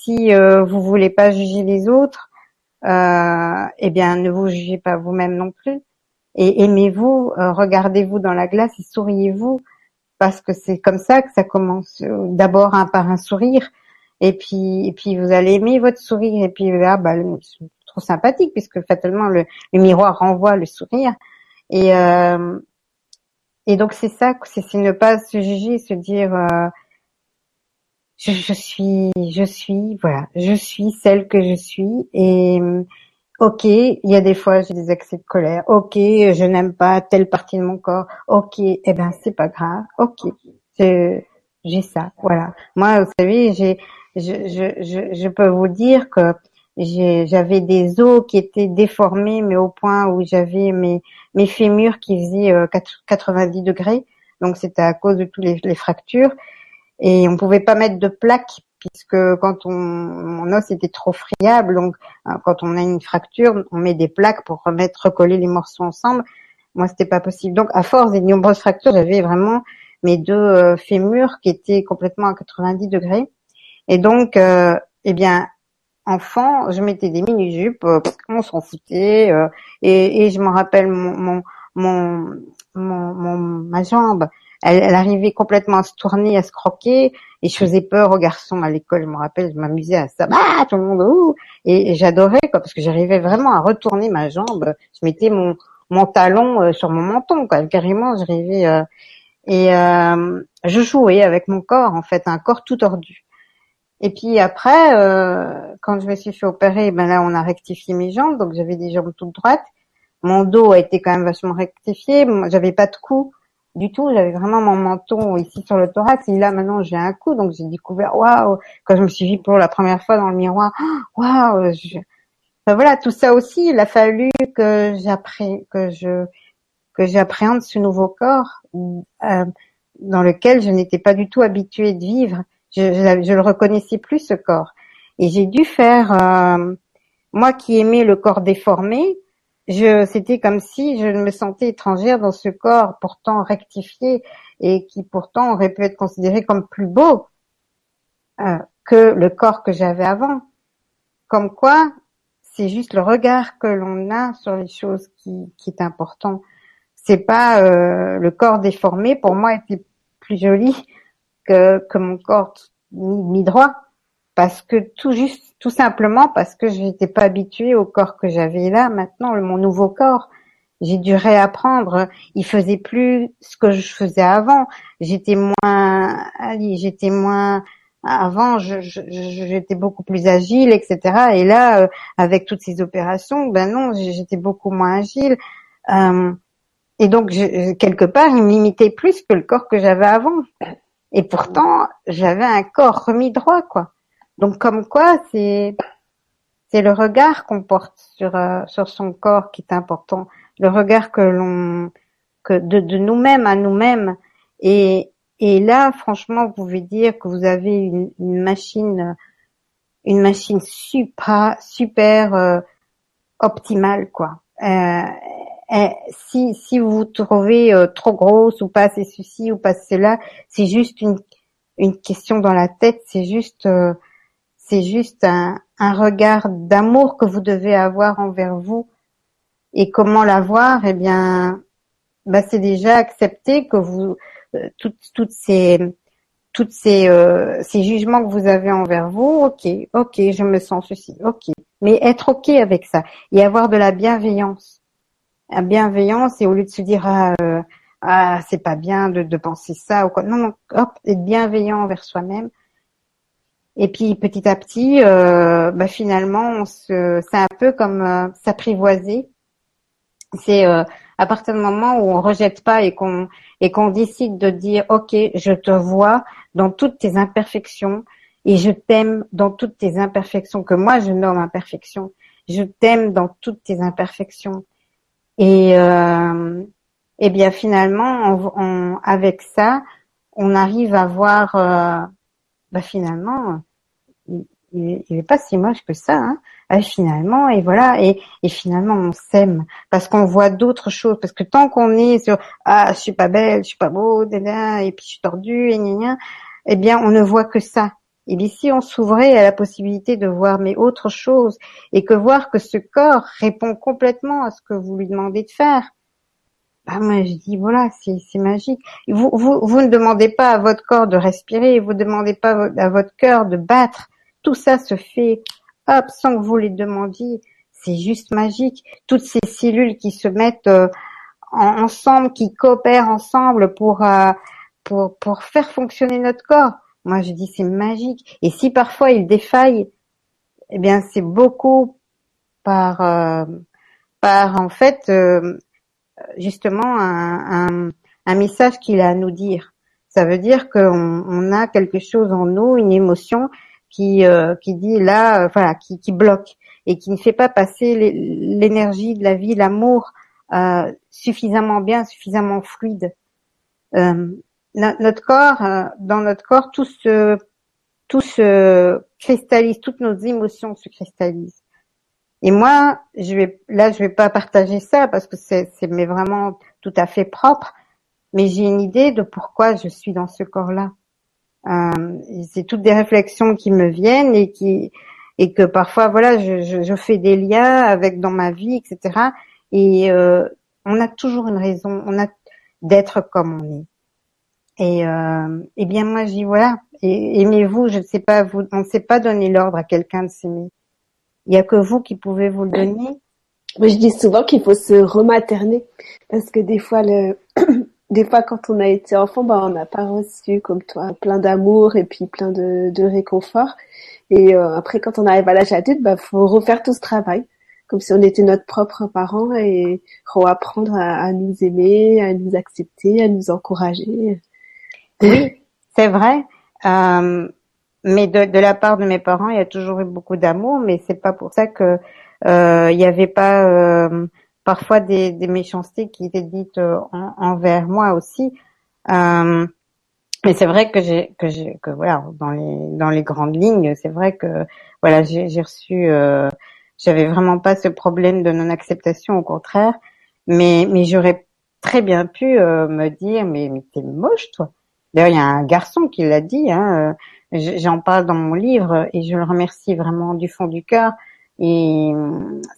Si euh, vous voulez pas juger les autres, euh, eh bien ne vous jugez pas vous-même non plus. Et aimez-vous, euh, regardez-vous dans la glace et souriez-vous, parce que c'est comme ça que ça commence. D'abord par un sourire, et puis et puis vous allez aimer votre sourire, et puis là, bah, c'est trop sympathique puisque fatalement le, le miroir renvoie le sourire. Et euh, et donc c'est ça, c'est ne pas se juger, se dire euh, je, je, suis, je suis, voilà, je suis celle que je suis. Et ok, il y a des fois j'ai des accès de colère. Ok, je n'aime pas telle partie de mon corps. Ok, eh ben c'est pas grave. Ok, j'ai ça, voilà. Moi, vous savez, j'ai, je, je, je, je peux vous dire que j'avais des os qui étaient déformés, mais au point où j'avais mes, mes fémurs qui faisaient 90 euh, degrés. Donc c'était à cause de toutes les, fractures. Et on pouvait pas mettre de plaques puisque quand on, mon os était trop friable, donc hein, quand on a une fracture, on met des plaques pour remettre, recoller les morceaux ensemble. Moi, c'était pas possible. Donc, à force des nombreuses fractures, j'avais vraiment mes deux euh, fémurs qui étaient complètement à 90 degrés. Et donc, euh, eh bien, enfant, je mettais des mini-jupes, euh, on s'en foutait, euh, et, et, je me rappelle mon, mon, mon, mon, ma jambe, elle, elle, arrivait complètement à se tourner, à se croquer, et je faisais peur aux garçons à l'école, je me rappelle, je m'amusais à ça, bah, tout le monde, ouh, et, j'adorais, quoi, parce que j'arrivais vraiment à retourner ma jambe, je mettais mon, mon talon euh, sur mon menton, quoi, carrément, j'arrivais, euh, et je jouais avec mon corps, en fait, un corps tout tordu. Et puis après, euh, quand je me suis fait opérer, ben là, on a rectifié mes jambes, donc j'avais des jambes toutes droites. Mon dos a été quand même vachement rectifié. J'avais pas de cou du tout. J'avais vraiment mon menton ici sur le thorax. Et là, maintenant, j'ai un cou, donc j'ai découvert, waouh, quand je me suis vue pour la première fois dans le miroir, waouh. Ben voilà, tout ça aussi, il a fallu que j'apprenne, que je que j'appréhende ce nouveau corps euh, dans lequel je n'étais pas du tout habituée de vivre je, je, le reconnaissais plus ce corps. Et j'ai dû faire, euh, moi qui aimais le corps déformé, je, c'était comme si je me sentais étrangère dans ce corps pourtant rectifié et qui pourtant aurait pu être considéré comme plus beau euh, que le corps que j'avais avant. Comme quoi, c'est juste le regard que l'on a sur les choses qui, est important. C'est pas euh, le corps déformé pour moi était plus joli que, mon corps mis, droit parce que tout juste tout simplement parce que je n'étais pas habituée au corps que j'avais là. Maintenant mon nouveau corps j'ai dû réapprendre. Il faisait plus ce que je faisais avant. J'étais moins j'étais moins avant j'étais beaucoup plus agile etc et là euh, avec toutes ces opérations ben non j'étais beaucoup moins agile. Euh, et donc quelque part il me limitait plus que le corps que j'avais avant. Et pourtant, j'avais un corps remis droit, quoi. Donc, comme quoi, c'est c'est le regard qu'on porte sur euh, sur son corps qui est important, le regard que l'on que de, de nous-mêmes à nous-mêmes. Et et là, franchement, vous pouvez dire que vous avez une, une machine une machine super super euh, optimale, quoi. Euh, eh, si, si vous vous trouvez euh, trop grosse ou pas assez ceci ou pas cela, c'est juste une, une question dans la tête, c'est juste, euh, c'est juste un, un regard d'amour que vous devez avoir envers vous. Et comment l'avoir? Eh bien, bah, c'est déjà accepter que vous euh, toutes toutes ces toutes ces euh, ces jugements que vous avez envers vous, ok, ok, je me sens ceci, ok, mais être ok avec ça et avoir de la bienveillance, la bienveillance et au lieu de se dire ah, euh, ah c'est pas bien de, de penser ça ou quoi, non non, hop, être bienveillant envers soi-même. Et puis petit à petit, euh, bah, finalement, c'est un peu comme s'apprivoiser. C'est à partir du moment où on rejette pas et qu'on et qu'on décide de dire ok je te vois dans toutes tes imperfections et je t'aime dans toutes tes imperfections que moi je nomme imperfections je t'aime dans toutes tes imperfections et euh, et bien finalement on, avec ça on arrive à voir euh, bah finalement il, il est pas si moche que ça hein. Ah, finalement et voilà et, et finalement on s'aime parce qu'on voit d'autres choses parce que tant qu'on est sur ah je suis pas belle je suis pas beau et puis je suis tordue et gna, eh bien on ne voit que ça. Et bien si on s'ouvrait à la possibilité de voir mais autre chose et que voir que ce corps répond complètement à ce que vous lui demandez de faire bah moi je dis voilà c'est c'est magique. Vous, vous vous ne demandez pas à votre corps de respirer vous ne demandez pas à votre cœur de battre tout ça se fait hop, sans que vous les demandiez. C'est juste magique. Toutes ces cellules qui se mettent euh, ensemble, qui coopèrent ensemble pour, euh, pour, pour faire fonctionner notre corps. Moi, je dis c'est magique. Et si parfois il défaille, eh bien, c'est beaucoup par, euh, par en fait, justement un, un, un message qu'il a à nous dire. Ça veut dire qu'on on a quelque chose en nous, une émotion qui euh, qui dit là, euh, voilà, qui, qui bloque et qui ne fait pas passer l'énergie de la vie, l'amour euh, suffisamment bien, suffisamment fluide. notre corps, dans notre corps, tout se tout se cristallise, toutes nos émotions se cristallisent. Et moi, je vais là, je vais pas partager ça parce que c'est mais vraiment tout à fait propre. Mais j'ai une idée de pourquoi je suis dans ce corps-là. Euh, c'est toutes des réflexions qui me viennent et qui et que parfois voilà je, je, fais des liens avec dans ma vie etc et euh, on a toujours une raison on a d'être comme on est. Et euh, et bien moi je dis voilà aimez-vous je ne sais pas vous on ne sait pas donner l'ordre à quelqu'un de s'aimer. Il y a que vous qui pouvez vous le donner. Moi je dis souvent qu'il faut se rematerner. Parce que des fois le des fois quand on a été enfant, bah, on n'a pas reçu comme toi plein d'amour et puis plein de, de réconfort. Et euh, après, quand on arrive à l'âge adulte, bah faut refaire tout ce travail, comme si on était notre propre parent et réapprendre à, à nous aimer, à nous accepter, à nous encourager. Oui, c'est vrai. Euh, mais de, de, la part de mes parents, il y a toujours eu beaucoup d'amour, mais c'est pas pour ça que euh, il n'y avait pas euh, parfois des, des méchancetés qui étaient dites euh, envers moi aussi. Euh, mais c'est vrai que j'ai que j'ai que voilà dans les dans les grandes lignes, c'est vrai que voilà j'ai reçu euh, j'avais vraiment pas ce problème de non acceptation au contraire, mais mais j'aurais très bien pu euh, me dire mais mais t'es moche toi. D'ailleurs il y a un garçon qui l'a dit, hein, j'en parle dans mon livre et je le remercie vraiment du fond du cœur. Et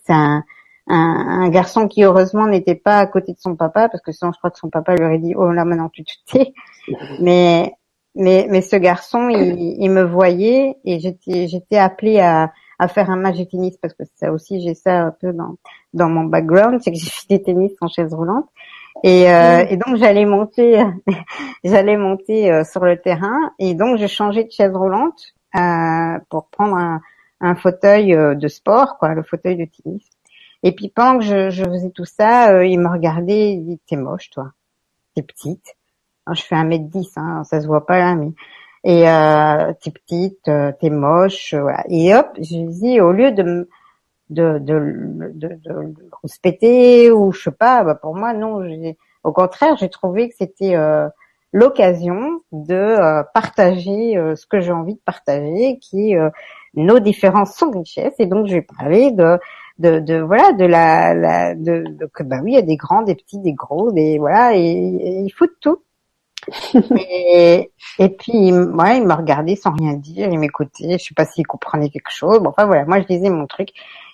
c'est un un, garçon qui heureusement n'était pas à côté de son papa parce que sinon je crois que son papa lui aurait dit oh là maintenant tu te tais mais mais mais ce garçon il, il me voyait et j'étais j'étais appelée à à faire un match de tennis parce que ça aussi j'ai ça un peu dans dans mon background c'est que j'ai fait des tennis en chaise roulante. Et, euh, et donc j'allais monter j'allais monter euh, sur le terrain et donc je changeais de chaise roulante euh, pour prendre un, un fauteuil euh, de sport quoi le fauteuil de tennis et puis pendant que je, je faisais tout ça, euh, il me regardait, il dit t'es moche toi, t'es petite. Je fais un mètre dix, hein, ça se voit pas là, mais et euh, t'es petite, euh, t'es moche, euh, voilà. Et hop, je lui dis au lieu de de de de, de, de ou je sais pas, bah pour moi non. Au contraire, j'ai trouvé que c'était euh, l'occasion de partager ce que j'ai envie de partager, qui nos différences sont richesses. Et donc, je vais parler de de, de voilà de la, la de, que bah oui il y a des grands des petits des gros des voilà et, il faut de tout et, et puis ouais il m'a regardé sans rien dire il m'écoutait je sais pas s'il comprenait quelque chose bon enfin voilà moi je disais mon truc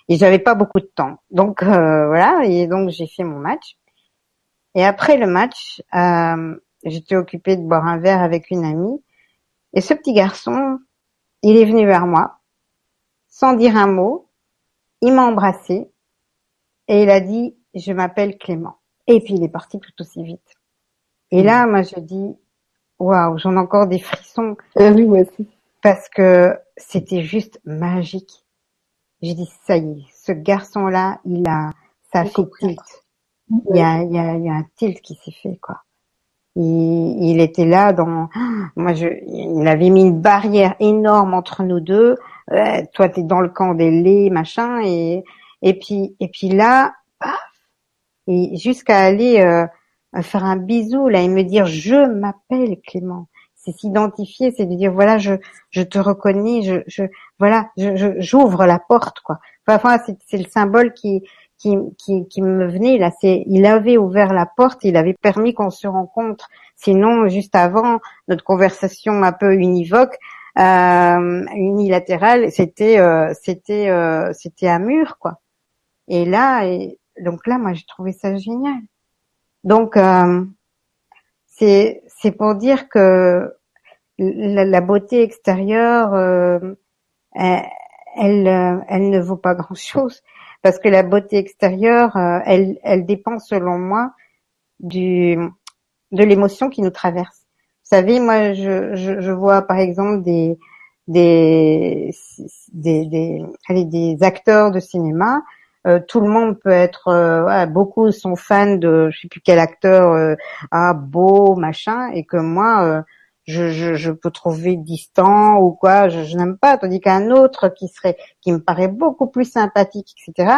et j'avais pas beaucoup de temps donc euh, voilà et donc j'ai fait mon match Et après le match, euh, j'étais occupée de boire un verre avec une amie. Et ce petit garçon, il est venu vers moi, sans dire un mot. Il m'a embrassé et il a dit, je m'appelle Clément. Et puis il est parti tout aussi vite. Et là, moi, je dis, waouh, j'en ai encore des frissons. Ah oui, moi aussi. Parce que c'était juste magique. J'ai dit, ça y est, ce garçon-là, il a, ça a fait tilt. Il y a, il y a, il y a un tilt qui s'est fait, quoi. Il, il était là dans, moi je, il avait mis une barrière énorme entre nous deux. Euh, toi t'es dans le camp des laits, machin, et et puis et puis là, et jusqu'à aller euh, faire un bisou là et me dire je m'appelle Clément. C'est s'identifier, c'est de dire voilà je je te reconnais, je je voilà je j'ouvre la porte quoi. Enfin c'est le symbole qui qui, qui, qui me venait là, c'est il avait ouvert la porte, il avait permis qu'on se rencontre. Sinon, juste avant notre conversation un peu univoque, euh, unilatérale, c'était euh, c'était euh, c'était un mur quoi. Et là, et, donc là, moi j'ai trouvé ça génial. Donc euh, c'est c'est pour dire que la, beauté extérieure, euh, elle, elle ne vaut pas grand chose parce que la beauté extérieure, euh, elle, elle dépend selon moi du de l'émotion qui nous traverse. Vous savez, moi, je, je, je vois par exemple des des des, des, acteurs de cinéma. Euh, tout le monde peut être, euh, beaucoup sont fans de, je sais plus quel acteur, euh, ah beau machin, et que moi, je, je, je, peux trouver distant ou quoi, je, je n'aime pas, tandis qu'un autre qui serait, qui me paraît beaucoup plus sympathique, etc.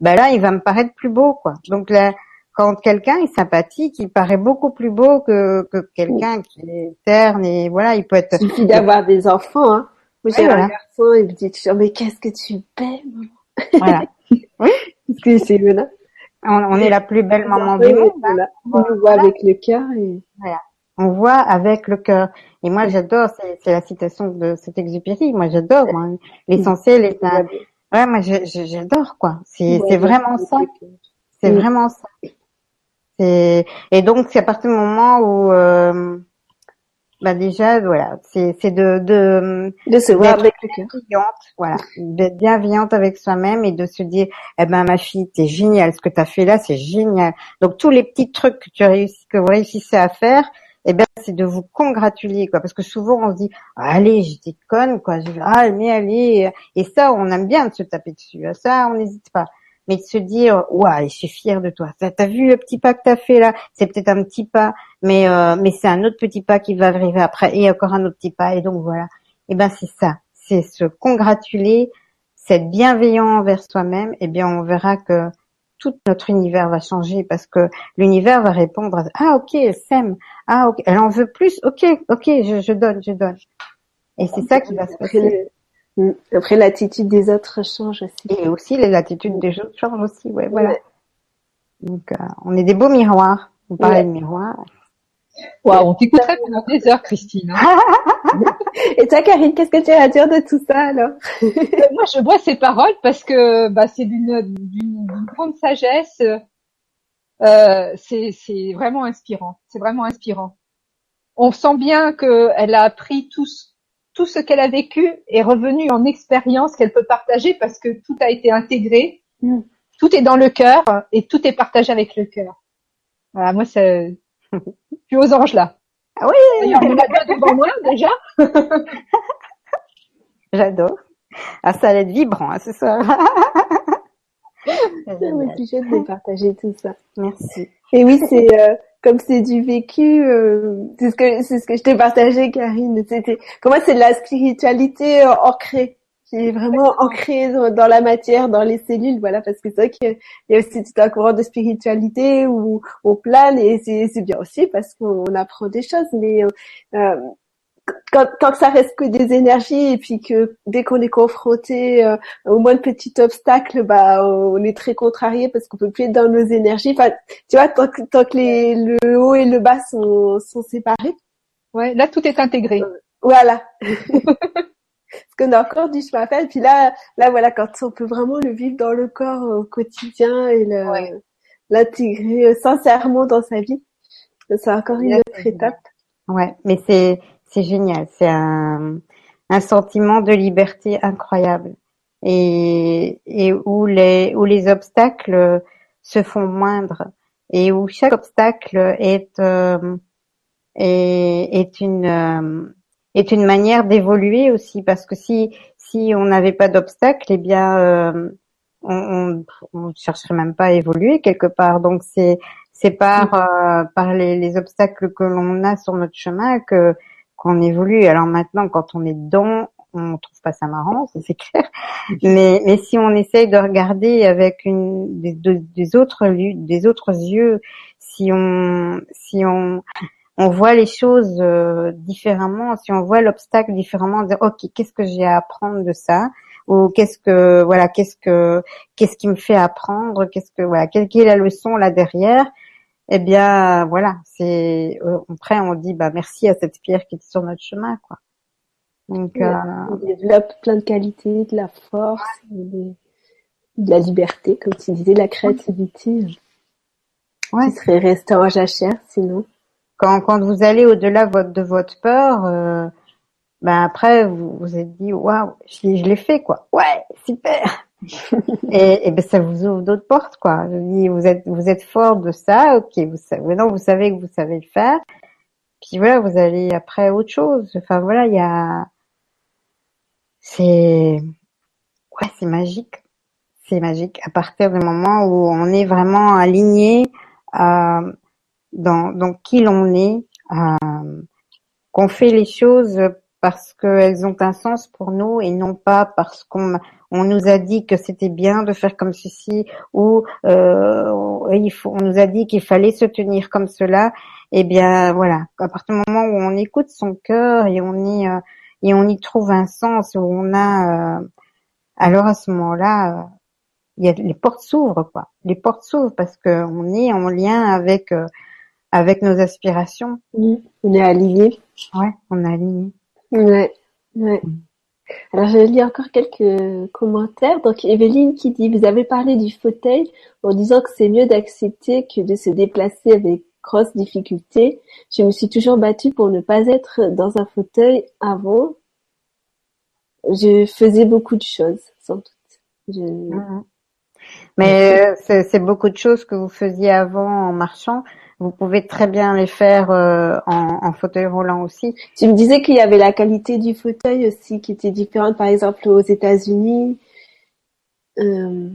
Ben là, il va me paraître plus beau, quoi. Donc là, quand quelqu'un est sympathique, il paraît beaucoup plus beau que, que quelqu'un qui est terne et voilà, il peut être. Il suffit d'avoir des enfants, hein. Moi, j'ai un garçon, il me dit toujours, mais qu'est-ce que tu belle, maman? Voilà. oui. Parce que c'est voilà. On, on est la plus belle maman du monde. Voilà. On nous voit avec le cœur et. Voilà on voit avec le cœur. Et moi, j'adore, c'est la citation de cet exupéry. Moi, j'adore. L'essentiel est un. Ouais, moi, j'adore quoi. C'est vraiment ça. C'est vraiment ça. Et donc, c'est à partir du moment où, euh, bah déjà, voilà, c'est de de de se voir avec le cœur. Voilà, d'être bienveillante avec soi-même et de se dire, eh ben ma fille, t'es génial. Ce que t'as fait là, c'est génial. Donc tous les petits trucs que tu réussis, que vous réussissez à faire, eh ben c'est de vous congratuler quoi. Parce que souvent on se dit allez j'étais conne quoi. Ah mais allez. Et ça on aime bien de se taper dessus. Hein. ça on n'hésite pas. Mais de se dire ouais je suis fière de toi. T'as vu le petit pas que t'as fait là? C'est peut-être un petit pas mais euh, mais c'est un autre petit pas qui va arriver après. Et encore un autre petit pas. Et donc voilà. Eh ben c'est ça. C'est se congratuler c'est bienveillant envers soi-même. Eh bien on verra que tout notre univers va changer parce que l'univers va répondre à ah ok elle s'aime ah ok elle en veut plus. Ok ok je, je donne je donne. Et c'est ça qui va se passer. après l'attitude des autres change aussi. Et aussi l'attitude des autres change aussi ouais voilà. Donc euh, on est des beaux miroirs. On parlait de miroirs Waouh, on t'écouterait pendant des heures, Christine. Hein. Et toi, Karine, qu'est-ce que tu as à dire de tout ça alors? Euh, Moi, je bois ces paroles parce que bah, c'est d'une grande sagesse. Euh, c'est vraiment inspirant. C'est vraiment inspirant. On sent bien qu'elle a appris tout, tout ce qu'elle a vécu et revenu en expérience qu'elle peut partager parce que tout a été intégré. Mm. Tout est dans le cœur et tout est partagé avec le cœur. Voilà, moi, c'est je suis aux anges là. Ah oui, D'ailleurs, on a devant moi déjà. J'adore. Ah, ça allait être vibrant hein, ce soir. C'est obligé de partager tout ça. Merci. Et oui, c'est euh, comme c'est du vécu. Euh, c'est ce que c'est ce que je t'ai partagé, Karine. C'était comment c'est de la spiritualité euh, ancrée? Qui est vraiment ancré dans la matière, dans les cellules, voilà, parce que c'est vrai qu'il y a aussi tout un courant de spiritualité où on plane et c'est bien aussi parce qu'on apprend des choses, mais euh, euh quand, tant que ça reste que des énergies et puis que dès qu'on est confronté euh, au moins de petits obstacles, bah on est très contrarié parce qu'on peut plus être dans nos énergies. Enfin, tu vois, tant que, tant que les, le haut et le bas sont, sont séparés. Ouais, là tout est intégré. Euh, voilà. parce qu'on a encore du chemin à faire. Et puis là, là voilà, quand on peut vraiment le vivre dans le corps au quotidien et le, l'intégrer sincèrement dans sa vie. C'est encore une autre étape. Ouais, mais c'est c'est génial. C'est un un sentiment de liberté incroyable et et où les où les obstacles se font moindres et où chaque obstacle est euh, est, est une euh, est une manière d'évoluer aussi parce que si si on n'avait pas d'obstacles, eh bien euh, on, on, chercherait même pas à évoluer quelque part. Donc c'est c'est par euh, par les, les, obstacles que l'on a sur notre chemin que qu'on évolue. Alors maintenant, quand on est dedans, on trouve pas ça marrant, c'est clair. Mais mais si on essaye de regarder avec une des, des autres des autres yeux, si on si on on voit les choses euh, différemment, si on voit l'obstacle différemment, dire ok qu'est-ce que j'ai à apprendre de ça? Ou qu'est-ce que voilà qu'est-ce que qu'est-ce qui me fait apprendre, qu'est-ce que voilà quelle, est la leçon là derrière? Eh bien voilà, c'est euh, après on dit bah merci à cette pierre qui est sur notre chemin quoi. Donc euh, on développe plein de qualités, de la force, de, la liberté, comme tu disais, la créativité. Ouais. Qui serait resté en jachère sinon. Quand quand vous allez au-delà de votre peur, euh, ben après vous vous êtes dit waouh, je, je l'ai fait quoi. Ouais, super et, et ben ça vous ouvre d'autres portes quoi. Je dis vous êtes vous êtes fort de ça, ok. Vous savez, maintenant vous savez que vous savez le faire. Puis voilà, vous allez après autre chose. Enfin voilà, il y a c'est ouais c'est magique, c'est magique à partir du moment où on est vraiment aligné euh, dans dans qui l'on est, euh, qu'on fait les choses parce qu'elles ont un sens pour nous et non pas parce qu'on on nous a dit que c'était bien de faire comme ceci ou euh, il faut, on nous a dit qu'il fallait se tenir comme cela. Eh bien voilà, à partir du moment où on écoute son cœur et on y euh, et on y trouve un sens où on a, euh, alors à ce moment-là, euh, les portes s'ouvrent quoi. Les portes s'ouvrent parce qu'on est en lien avec avec nos aspirations. on est aligné. Ouais, on est aligné. Ouais, ouais. Mm. Alors, je lis encore quelques commentaires. Donc, Evelyne qui dit, vous avez parlé du fauteuil en disant que c'est mieux d'accepter que de se déplacer avec grosse difficulté. Je me suis toujours battue pour ne pas être dans un fauteuil avant. Je faisais beaucoup de choses, sans doute. Mm-hmm. Mais euh, c'est beaucoup de choses que vous faisiez avant en marchant. Vous pouvez très bien les faire euh, en, fauteuil roulant aussi. Tu me disais qu'il y avait la qualité du fauteuil aussi qui était différente, par exemple aux États-Unis. Euh...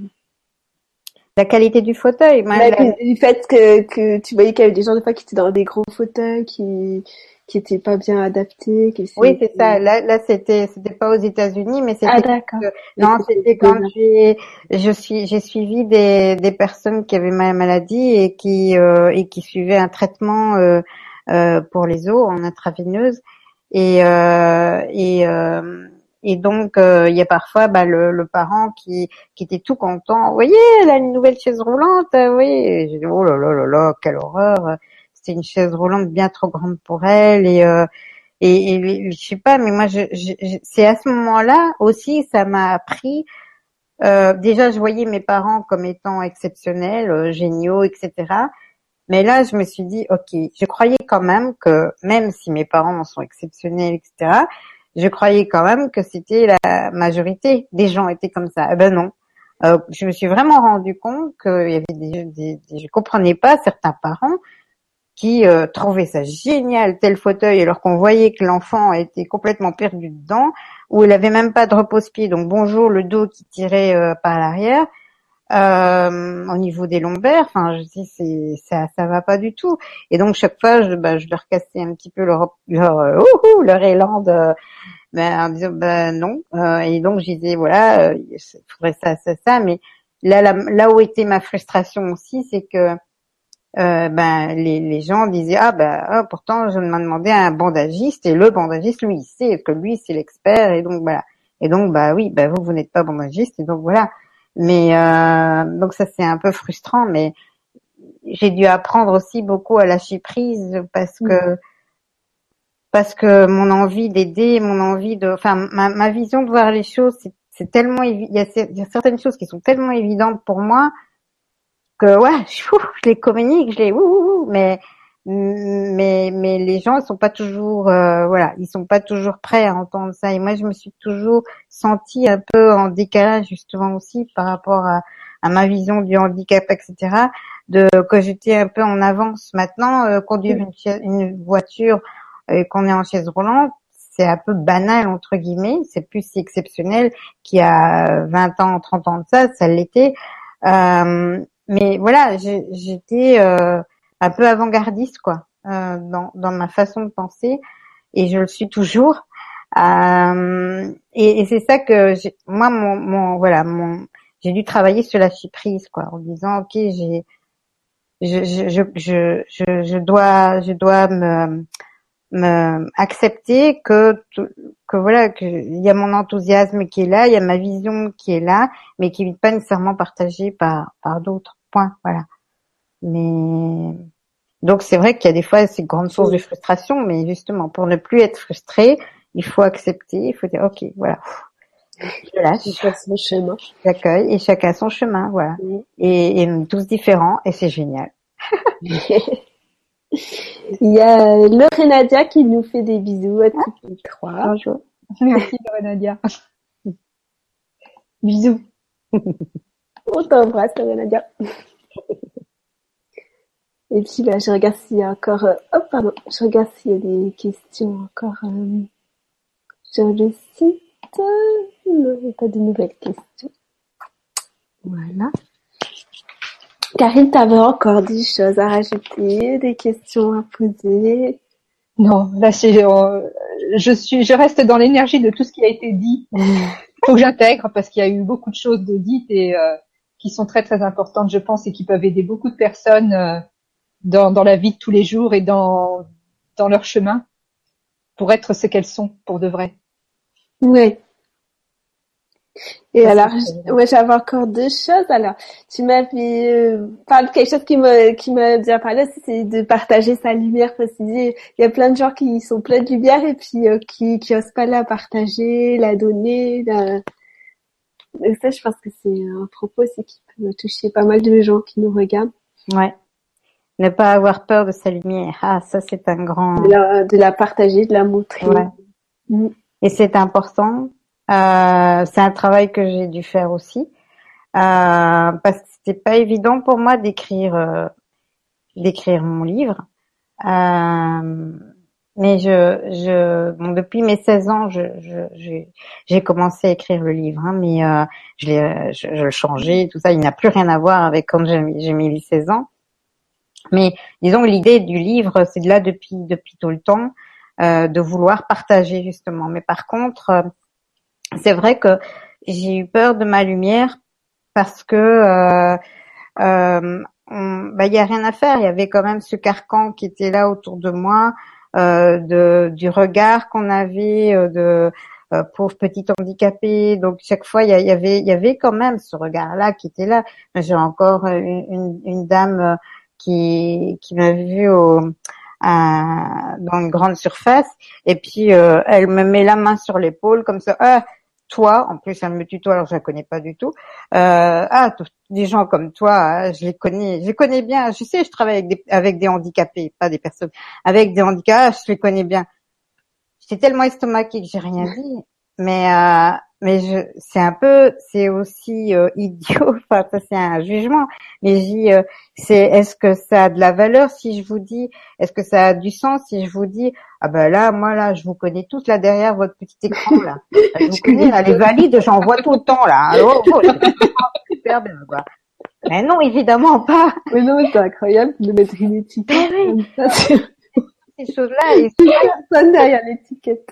La qualité du fauteuil. Moi, Du fait que, que tu voyais qu'il y avait des gens de fois qui étaient dans des gros fauteuils, qui qui était pas bien adapté. oui, c'est ça. Là, là, c'était, c'était pas aux États-Unis, mais c'était. Ah, non, c'était quand j'ai, je suis, j'ai suivi des, des personnes qui avaient ma maladie et qui euh, et qui suivaient un traitement euh, euh, pour les os en intravéneuse et euh, et euh, et donc il y a parfois bah, le, le, parent qui qui était tout content. Vous voyez, elle a une nouvelle chaise roulante. Vous voyez, j'ai dit oh là là là là, quelle horreur c'était une chaise roulante bien trop grande pour elle et euh, et, et, je sais pas mais moi je, je, c'est à ce moment-là aussi ça m'a appris euh, déjà je voyais mes parents comme étant exceptionnels euh, géniaux etc mais là je me suis dit ok je croyais quand même que même si mes parents sont exceptionnels etc je croyais quand même que c'était la majorité des gens étaient comme ça. Eh ben non. Euh, je me suis vraiment rendu compte qu'il y avait des, des, des je comprenais pas certains parents qui euh, trouvait ça génial tel fauteuil alors qu'on voyait que l'enfant était complètement perdu dedans où il avait même pas de repose-pied. Donc bonjour le dos qui tirait euh, par l'arrière euh, au niveau des lombaires. Enfin je dis c'est ça ça va pas du tout. Et donc chaque fois je bah, je leur cassais un petit peu leur leur euh, leur élan de ben, en disant ben non. Et donc je disais voilà il faudrait ça ça ça. Mais là là où était ma frustration aussi c'est que euh, ben les, les, gens disaient ah ben ah, pourtant je m'ai demandé à un bandagiste et le bandagiste lui il sait que lui c'est l'expert et donc voilà. Et donc bah oui ben vous vous n'êtes pas bandagiste et donc voilà. Mais euh, donc ça c'est un peu frustrant mais j'ai dû apprendre aussi beaucoup à lâcher prise parce que parce que mon envie d'aider mon envie de enfin ma, ma vision de voir les choses c'est tellement il y, a, il y a certaines choses qui sont tellement évidentes pour moi que ouais, je, je les communique, je les ouh, mais mais mais les gens ils sont pas toujours euh, voilà ils sont pas toujours prêts à entendre ça. Et moi je me suis toujours sentie un peu en décalage justement aussi par rapport à, à ma vision du handicap etc de que j'étais un peu en avance. Maintenant euh, conduire une, une voiture et qu'on est en chaise roulante c'est un peu banal entre guillemets. C'est plus si exceptionnel qu'il y a 20 ans 30 ans de ça ça l'était. Euh, mais voilà j'étais euh, un peu avant-gardiste quoi euh, dans, dans ma façon de penser et je le suis toujours. Euh, et, et c'est ça que moi mon, mon voilà mon j'ai dû travailler sur la prise quoi en disant ok j'ai je, je, je, je dois je dois me, me accepter que que voilà qu'il y a mon enthousiasme qui est là il y a ma vision qui est là mais qui n'est pas nécessairement partagée par par d'autres points voilà mais donc c'est vrai qu'il y a des fois ces grandes sources de frustration, mais justement pour ne plus être frustré, il faut accepter, il faut dire ok voilà, je lâche. Chacun son chemin. J'accueille et chacun son chemin, voilà. Et, et, tous différents et c'est génial. il y a Lorenadia qui nous fait des bisous à toutes les trois. Bonjour. Merci Lorenadia. bisous. On t'embrasse Lorenadia. Et puis, bah, je regarde s'il y a encore, euh, oh, pardon, je regarde s'il y a des questions encore euh, sur le site. Non, il n'y a pas de nouvelles questions. Voilà. Karine, tu avais encore des choses à rajouter, des questions à poser? Non, là, c'est, euh, je suis, je reste dans l'énergie de tout ce qui a été dit. Faut que j'intègre parce qu'il y a eu beaucoup de choses de dites et euh, qui sont très très importantes, je pense, et qui peuvent aider beaucoup de personnes euh, dans, dans la vie de tous les jours et dans, dans leur chemin pour être ce qu'elles sont pour de vrai. Oui. Et alors, ouais, j'avais encore deux choses. Alors, tu m'avais euh, parlé de quelque chose qui me qui m'a bien parlé, c'est de partager sa lumière. Parce il y a plein de gens qui sont pleins de lumière et puis euh, qui qui osent pas la partager, la donner. La... Et ça, je pense que c'est un propos aussi qui peut toucher pas mal de gens qui nous regardent. Ouais. Ne pas avoir peur de sa lumière. Ah, ça c'est un grand. De la, partager, de la montrer. Mm. Et c'est important. Euh, c'est un travail que j'ai dû faire aussi euh, parce que c'était pas évident pour moi d'écrire euh, d'écrire mon livre. Euh, mais je, je, bon, depuis mes 16 ans, je, je, j'ai commencé à écrire le livre, hein, mais euh, je, l'ai, je, je le changeais, tout ça, il n'a plus rien à voir avec quand j'ai, j'ai mis 16 ans. Mais disons l'idée du livre, c'est de là depuis depuis tout le temps de vouloir partager justement. Mais par contre, c'est vrai que j'ai eu peur de ma lumière parce que euh, euh, bah, y a rien à faire. Il y avait quand même ce carcan qui était là autour de moi, euh, de, du regard qu'on avait euh, de euh, pauvre petit handicapé. Donc chaque fois, il y, avait, y avait quand même ce regard-là qui était là. J'ai encore une, une, une dame qui, qui m'a vu au, dans une grande surface et puis euh, elle me met la main sur l'épaule comme ça. Ah, toi, en plus elle me tutoie alors je la connais pas du tout. Euh, ah, des gens comme toi, hein, je les connais, je les connais bien. Je sais, je travaille avec des, avec des handicapés, pas des personnes, avec des handicaps, je les connais bien. J'étais tellement estomaquée que j'ai rien dit, mais euh, mais je, c'est un peu, c'est aussi euh, idiot. Enfin, ça c'est un jugement. Mais je dis, euh, c'est, est-ce que ça a de la valeur si je vous dis, est-ce que ça a du sens si je vous dis, ah ben là, moi là, je vous connais tous là derrière votre petit écran là. Je vous connais là, les valides, j'en vois tout le temps là. Oh, oh, super bien quoi. Mais non, évidemment pas. Mais non, c'est incroyable de mettre une étiquette. Ces choses-là. Et personne derrière l'étiquette.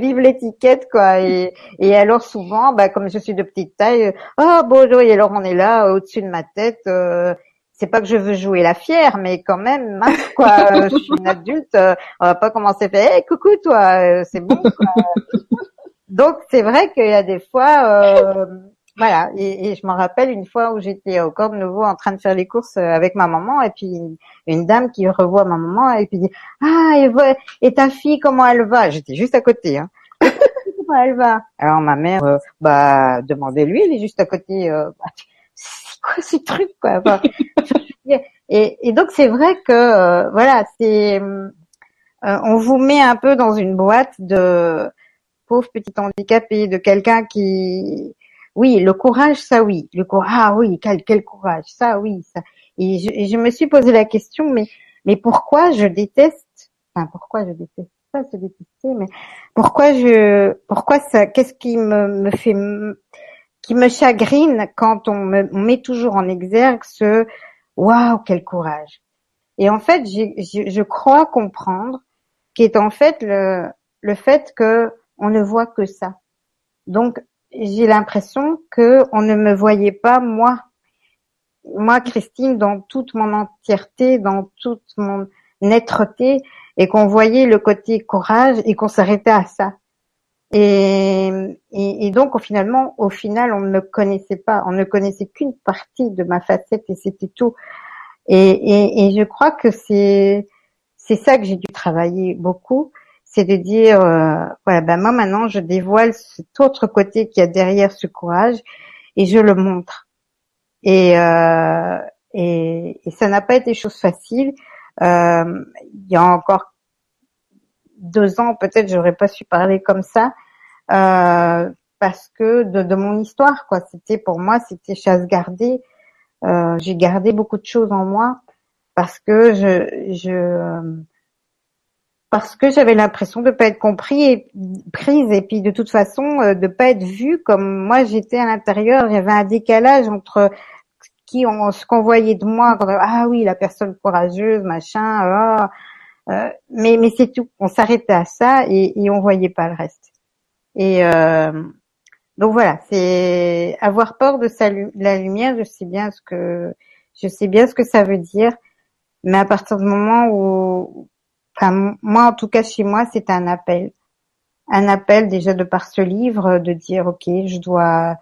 vive l'étiquette, quoi. Et, et alors souvent, bah, comme je suis de petite taille, oh bonjour, et alors on est là au-dessus de ma tête. Euh, c'est pas que je veux jouer la fière, mais quand même, quoi. je suis une adulte, euh, on va pas commencer à faire, hey, coucou toi, euh, c'est bon. Quoi. Donc c'est vrai qu'il y a des fois, voilà, et, et je me rappelle une fois où j'étais au corps de nouveau en train de faire les courses euh, avec ma maman et puis une, dame qui revoit ma maman et puis dit ah et, et ta fille comment elle va? J'étais juste à côté. Hein. comment elle va? Alors ma mère euh, bah demandez-lui, elle est juste à côté. Euh, bah, quoi ce truc quoi et, et, donc c'est vrai que euh, voilà, c'est euh, on vous met un peu dans une boîte de pauvre petit handicapé, de quelqu'un qui oui, le courage, ça oui, le courage, ah oui, quel, courage, ça oui, ça. Et je, me suis posé la question, mais pourquoi je déteste, enfin pourquoi je déteste pas se détester, mais pourquoi je, pourquoi ça, qu'est-ce qui me, me fait, qui me chagrine quand on me met toujours en exergue ce waouh, quel courage. Et en fait, je, je crois comprendre qui est en fait le, le fait que on ne voit que ça. Donc, j'ai l'impression que on ne me voyait pas moi, moi Christine, dans toute mon entièreté, dans toute mon netteté, et qu'on voyait le côté courage et qu'on s'arrêtait à ça. Et, donc, finalement, au final, on ne me connaissait pas. On ne connaissait qu'une partie de ma facette et c'était tout. Et, et, je crois que c'est c'est ça que j'ai dû travailler beaucoup, c'est de dire, euh, voilà, ben moi maintenant, je dévoile cet autre côté qui y a derrière ce courage et je le montre. Et euh, et, et, ça n'a pas été chose facile. Euh, il y a encore deux ans, peut-être, j'aurais pas su parler comme ça. Euh, parce que de, de, mon histoire, quoi. C'était pour moi, c'était chasse gardée. Euh, j'ai gardé beaucoup de choses en moi parce que je, je parce que j'avais l'impression de pas être compris et prise et puis de toute façon euh, de pas être vue comme moi j'étais à l'intérieur. Il y avait un décalage entre qui on, ce qu'on voyait de moi. ah oui, la personne courageuse, machin. Ah, euh, mais mais c'est tout. On s'arrêtait à ça et, et on voyait pas le reste. Et euh, donc voilà, c'est avoir peur de la lumière. Je sais bien ce que je sais bien ce que ça veut dire, mais à partir du moment où, enfin moi en tout cas chez moi, c'est un appel, un appel déjà de par ce livre de dire ok, je dois,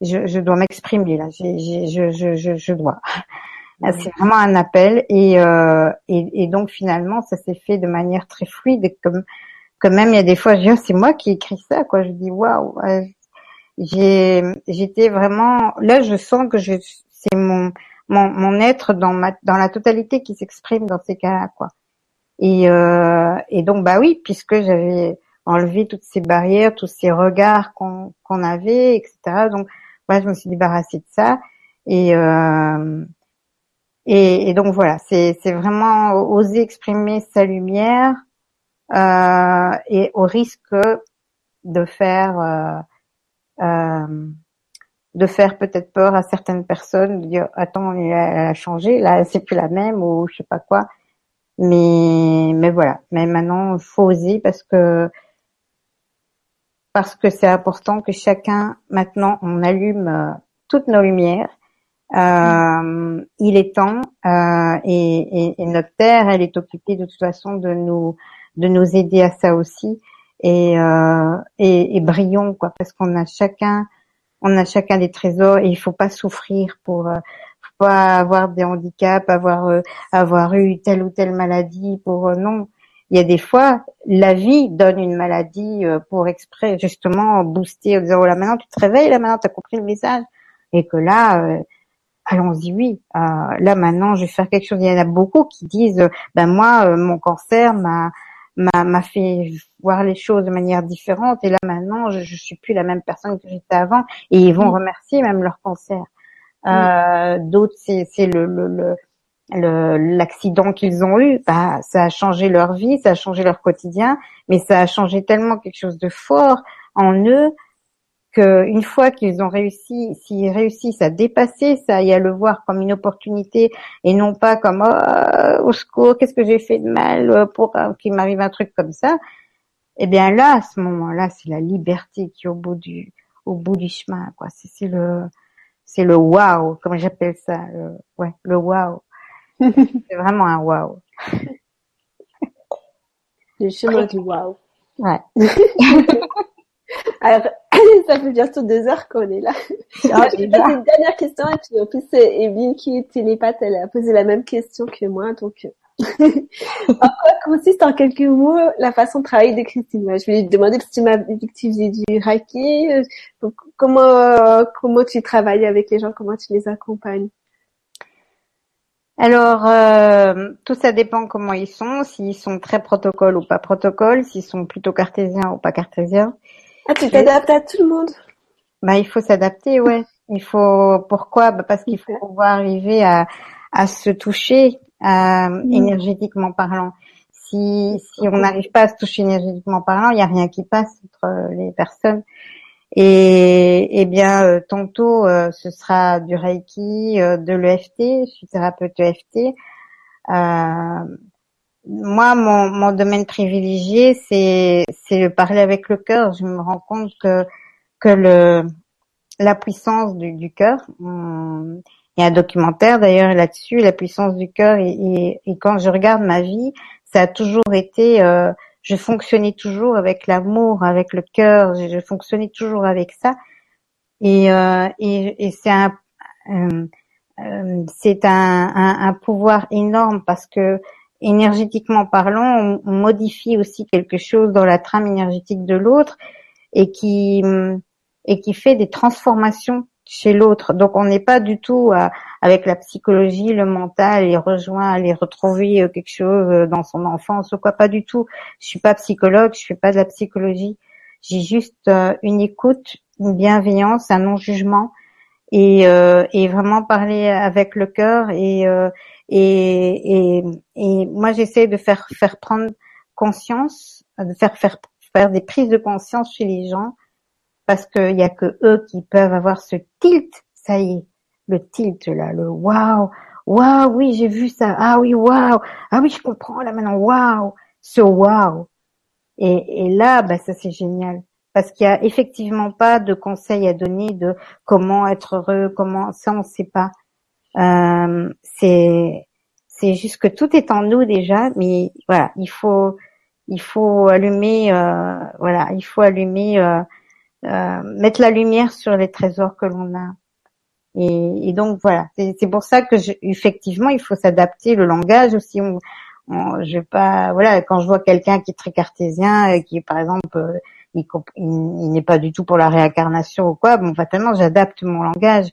je, je dois m'exprimer là, je, je, je, je, dois. C'est vraiment un appel. Et, euh, et, et donc finalement ça s'est fait de manière très fluide. Comme quand même il y a des fois je dis oh, c'est moi qui écris ça quoi. Je dis waouh j'ai j'étais vraiment là je sens que je c'est mon, mon mon être dans ma dans la totalité qui s'exprime dans ces cas-là quoi et euh, et donc bah oui puisque j'avais enlevé toutes ces barrières tous ces regards qu'on qu'on avait etc donc moi je me suis débarrassée de ça et euh, et, et, donc voilà c'est vraiment oser exprimer sa lumière euh, et au risque de faire euh, euh, de faire peut-être peur à certaines personnes, de dire attends elle a changé, là c'est plus la même ou je sais pas quoi. Mais mais voilà, mais maintenant faut oser parce que parce que c'est important que chacun maintenant on allume euh, toutes nos lumières. Euh, il est temps euh, et, et, et, notre terre, elle est occupée de toute façon de nous de nous aider à ça aussi et, euh, et, et brillons quoi, parce qu'on a chacun, on a chacun des trésors et il faut pas souffrir pour, euh, pas avoir des handicaps, avoir euh, avoir eu telle ou telle maladie pour euh, non. Il y a des fois, la vie donne une maladie euh, pour exprès justement booster en disant oh là maintenant tu te réveilles là maintenant tu as compris le message. Et que là allons-y oui. Là maintenant je vais faire quelque chose. Il y en a beaucoup qui disent ben moi mon cancer m'a m'a fait voir les choses de manière différente. Et là maintenant je, je suis plus la même personne que j'étais avant. Et ils vont remercier même leur cancer. Euh, D'autres c'est le, le, le l'accident qu'ils ont eu, bah, ça a changé leur vie, ça a changé leur quotidien, mais ça a changé tellement quelque chose de fort en eux qu'une fois qu'ils ont réussi, s'ils réussissent à dépasser ça et à le voir comme une opportunité et non pas comme oh, au secours, qu'est-ce que j'ai fait de mal pour qu'il m'arrive un truc comme ça, eh bien là, à ce moment-là, c'est la liberté qui est au bout du au bout du chemin, quoi. C'est le c'est le wow, comme j'appelle ça, le, ouais, le wow. c'est vraiment un wow. Le chemin du wow. Ouais. Alors, ça fait bientôt deux heures qu'on est là. Ah, J'ai une dernière question et puis en plus, Evelyne qui est télépathe, elle a posé la même question que moi, donc en quoi consiste en quelques mots la façon de travailler de Christine Je vais lui demander si tu m'as dit que tu faisais du Reiki. Donc, comment comment tu travailles avec les gens Comment tu les accompagnes? Alors, euh, tout ça dépend comment ils sont, s'ils sont très protocole ou pas protocole, s'ils sont plutôt cartésiens ou pas cartésiens. Ah, tu t'adaptes à tout le monde? Bah, il faut s'adapter, ouais. Il faut pourquoi? Bah, Parce qu'il faut pouvoir arriver à, à se toucher euh, mm. énergétiquement parlant. Si, si on n'arrive pas à se toucher énergétiquement parlant, il n'y a rien qui passe entre les personnes. Et, eh bien, euh, tantôt, euh, ce sera du Reiki, euh, de l'EFT, je suis thérapeute EFT. moi, mon, mon domaine privilégié, c'est c'est le parler avec le cœur. Je me rends compte que que le la puissance du, du cœur. Il y a un documentaire d'ailleurs là-dessus, la puissance du cœur. Et, et, quand je regarde ma vie, ça a toujours été je fonctionnais toujours avec l'amour, avec le cœur, je, fonctionnais toujours avec ça. Et, euh, et, et c'est un, euh, euh, c'est un, un, pouvoir énorme parce que énergétiquement parlant, on, modifie aussi quelque chose dans la trame énergétique de l'autre et qui et qui fait des transformations chez l'autre. Donc on n'est pas du tout avec la psychologie, le mental, et rejoint, aller retrouver euh, quelque chose euh, dans son enfance ou quoi, pas du tout. Je suis pas psychologue, je fais pas de la psychologie. J'ai juste euh, une écoute, une bienveillance, un non-jugement et, et vraiment parler avec le cœur et, et, et, et moi j'essaie de faire faire prendre conscience, de faire faire faire des prises de conscience chez les gens parce qu'il y a que eux qui peuvent avoir ce tilt. Ça y est, le tilt là, le waouh, waouh, oui j'ai vu ça, ah oui waouh, ah oui je comprends là maintenant, waouh, ce waouh. Et, et là, bah ça c'est génial parce qu'il y a effectivement pas de conseils à donner de comment être heureux, comment ça on sait pas. Euh, c'est c'est juste que tout est en nous déjà, mais voilà, il faut il faut allumer, euh, voilà, il faut allumer euh, mettre la lumière sur les trésors que l'on a. Et, et, donc voilà, c'est pour ça que je, effectivement il faut s'adapter le langage aussi. On, on, je vais pas, voilà, quand je vois quelqu'un qui est très cartésien, qui par exemple euh, il, il, n'est pas du tout pour la réincarnation ou quoi, bon fatalement j'adapte mon langage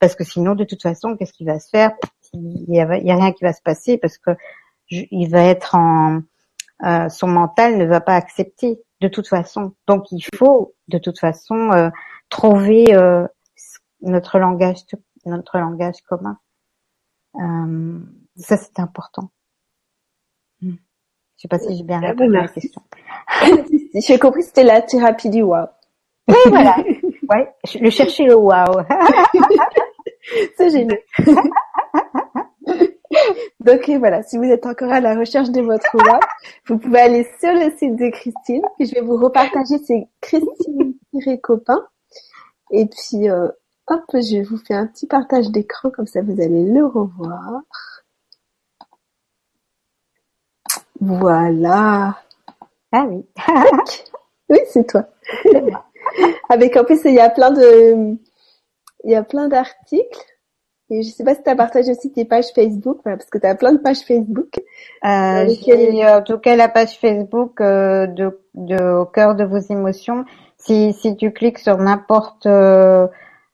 parce que sinon de toute façon qu'est-ce qui va se faire? Il y, a, il y a rien qui va se passer parce que je, il va être en euh, son mental ne va pas accepter de toute façon. Donc il faut de toute façon euh, trouver euh, notre langage, notre langage commun. Euh, ça c'est important. Hmm. Je sais pas si j'ai bien répondu à la question. j'ai compris c'était la thérapie du wow. Oui voilà. ouais, le chercher le wow. c'est génial. Donc voilà, si vous êtes encore à la recherche de votre loi, vous pouvez aller sur le site de Christine, puis je vais vous repartager, c'est Christine-Copain. Et puis euh, hop, je vous fais un petit partage d'écran, comme ça vous allez le revoir. Voilà. Ah oui. oui, c'est toi. Avec en plus il y a plein de il y a plein d'articles et je sais pas si tu as partagé aussi tes pages Facebook, parce que tu as plein de pages Facebook. Euh, j'ai en tout cas la page Facebook euh, de, de au cœur de vos émotions. Si, si tu cliques sur n'importe euh,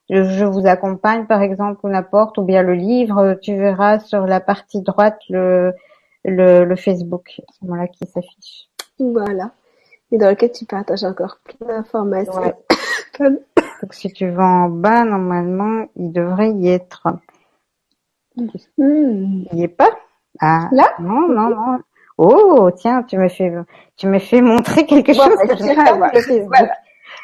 je, vous accompagne par exemple ou n'importe ou bien le livre, tu verras sur la partie droite le le, le Facebook voilà qui s'affiche. Voilà. Et dans lequel tu partages encore plein d'informations. Donc si tu vas en bas, normalement, il devrait y être. Hmm. Il n'y est pas? Ah, Là? Non, non, non. Oh, tiens, tu me fais, tu me fais montrer quelque chose bah, que je voilà.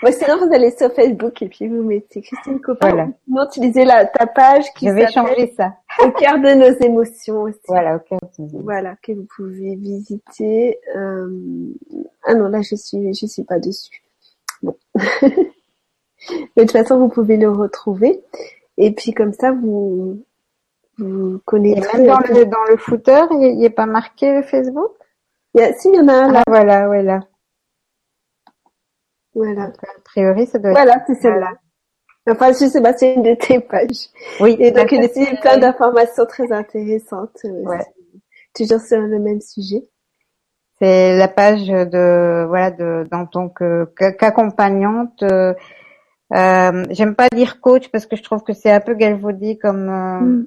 Bon, sinon, vous allez sur Facebook et puis vous mettez Christine Copain. Voilà. Vous utilisez la, ta page qui Je vais changer ça. Au cœur de nos émotions aussi. Voilà, au cœur de nos émotions. Voilà, que vous pouvez visiter. Euh... Ah non, là, je suis, je suis pas dessus. Bon. de toute façon, vous pouvez le retrouver. Et puis comme ça, vous, vous connaissez. même dans le, dans le footer, il n'y a, pas marqué Facebook? Il y a, Si, il y en a un là. Ah, voilà, voilà. Voilà. a priori, ça doit voilà, c'est celle-là. Enfin, je sais pas, c'est une de tes pages. Oui. Et donc, il y a plein d'informations très intéressantes. Euh, ouais. toujours sur le même sujet. C'est la page de voilà de tant que qu'accompagnante. Euh, euh, J'aime pas dire coach parce que je trouve que c'est un peu galvaudé comme euh, mm.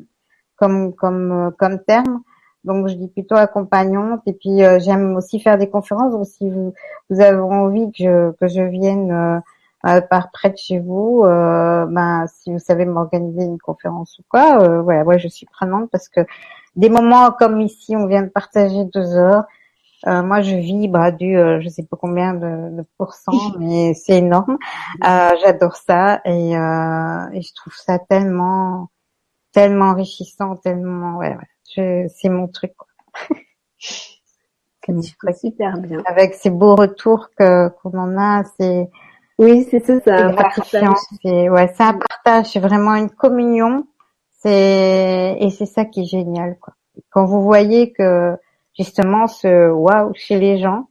comme comme euh, comme terme. Donc je dis plutôt accompagnante et puis euh, j'aime aussi faire des conférences. Donc si vous, vous avez envie que je que je vienne par près de chez vous, ben si vous savez m'organiser une conférence ou quoi, voilà, moi je suis prenante parce que des moments comme ici, on vient de partager deux heures. Euh, moi, je vibre à du, euh, je sais pas combien de, de pourcents, mais c'est énorme. Euh, J'adore ça et, euh, et, je trouve ça tellement, tellement enrichissant, tellement, ouais, ouais c'est mon truc. c'est super bien. Avec ces beaux retours que qu'on en a, c'est oui, c'est ça, c'est gratifiant. C'est ouais, c'est un partage, c'est vraiment une communion. C'est et c'est ça qui est génial, quoi. Quand vous voyez que justement ce waouh chez les gens,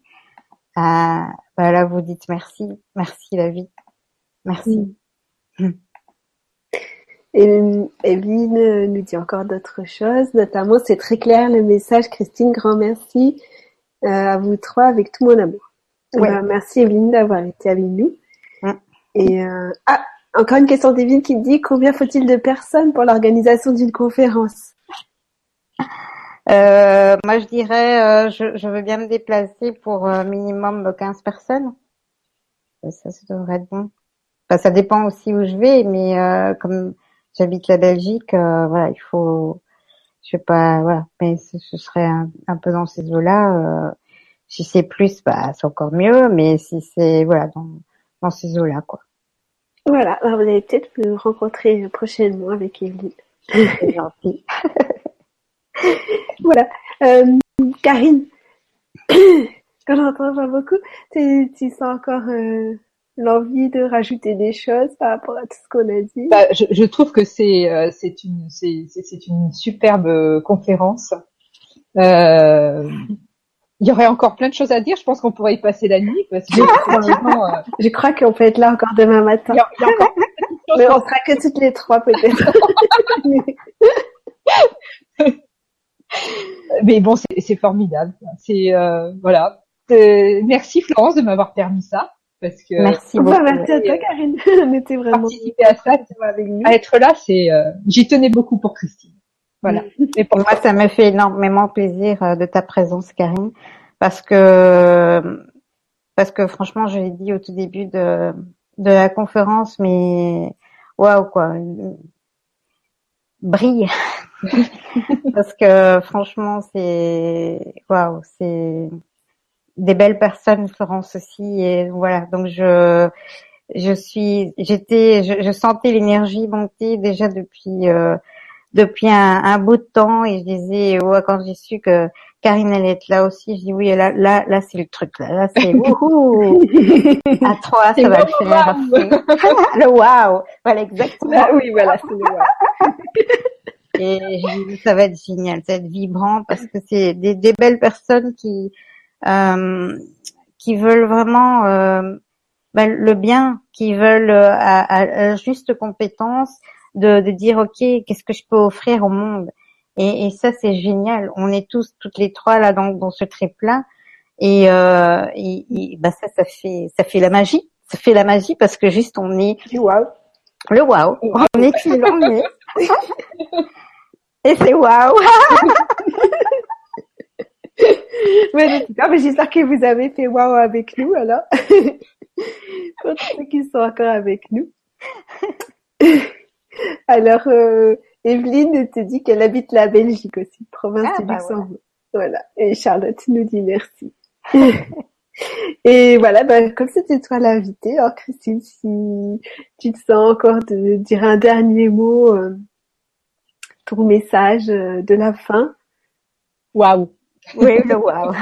euh, bah là vous dites merci, merci la vie, merci. Et Evelyne nous dit encore d'autres choses, notamment c'est très clair le message. Christine, grand merci euh, à vous trois avec tout mon amour. Ouais. Merci Evelyne d'avoir été avec nous. Et euh, ah, encore une question d'Evelyne qui dit combien faut-il de personnes pour l'organisation d'une conférence? Euh, moi, je dirais, euh, je, je, veux bien me déplacer pour euh, minimum 15 personnes. Ça, ça devrait être bon. Enfin, ça dépend aussi où je vais, mais euh, comme j'habite la Belgique, voilà, il faut, je sais pas, voilà, mais ce, serait un, un, peu dans ces eaux-là. si c'est plus, bah, c'est encore mieux, mais si c'est, voilà, dans, dans ces eaux-là, quoi. Voilà, alors vous allez peut-être me rencontrer prochainement avec Evelyne. C'est gentil. voilà. Euh, Karine, quand j'entends pas beaucoup, tu, tu sens encore euh, l'envie de rajouter des choses par rapport à tout ce qu'on a dit? Bah, je, je, trouve que c'est euh, c'est une c'est c'est une superbe conférence. Il y aurait encore plein de choses à dire. Je pense qu'on pourrait y passer la nuit parce que euh, je crois qu'on peut être là encore demain matin. Il y a, il y a encore Mais on sera que toutes les trois peut-être. Mais bon, c'est formidable. C'est euh, voilà. Euh, merci Florence de m'avoir permis ça. Parce que merci beaucoup. merci à toi Karine. On était vraiment participer à ça, avec nous. à être là, c'est euh, j'y tenais beaucoup pour Christine. Voilà. Et pour moi, ça me fait énormément plaisir de ta présence, Karine, parce que parce que franchement, je l'ai dit au tout début de de la conférence, mais waouh quoi, brille. Parce que franchement c'est waouh c'est des belles personnes Florence aussi et voilà. Donc je je suis j'étais je, je, sentais l'énergie monter déjà depuis euh, depuis un, un, bout de temps et je disais ouais, quand j'ai su que Karine allait être là aussi je dis oui là là là c'est le truc là là c'est wouhou. À trois ça va le faire. le waouh voilà exactement. Ah oui voilà c'est le waouh et ça va être génial, ça va être vibrant parce que c'est des, des, belles personnes qui euh, qui veulent vraiment euh, ben, le bien, qui veulent euh, à, à, juste compétence de, de dire ok, qu'est-ce que je peux offrir au monde? Et, et ça c'est génial. On est tous toutes les trois là dans, dans ce trip là et, euh, et, et ben ça ça fait ça fait la magie, ça fait la magie parce que juste on est wow. le wow, on est qui l'on est. Et c'est waouh mais, mais j'espère que vous avez fait waouh avec nous alors. Pour ceux qui sont encore avec nous. alors, euh, Evelyne te dit qu'elle habite la Belgique aussi, province ah, du bah Luxembourg. Voilà. Et Charlotte nous dit merci. Et voilà, bah, comme c'était toi l'invité, alors Christine, si tu te sens encore de dire un dernier mot euh, ton message euh, de la fin. Waouh. Oui, le waouh.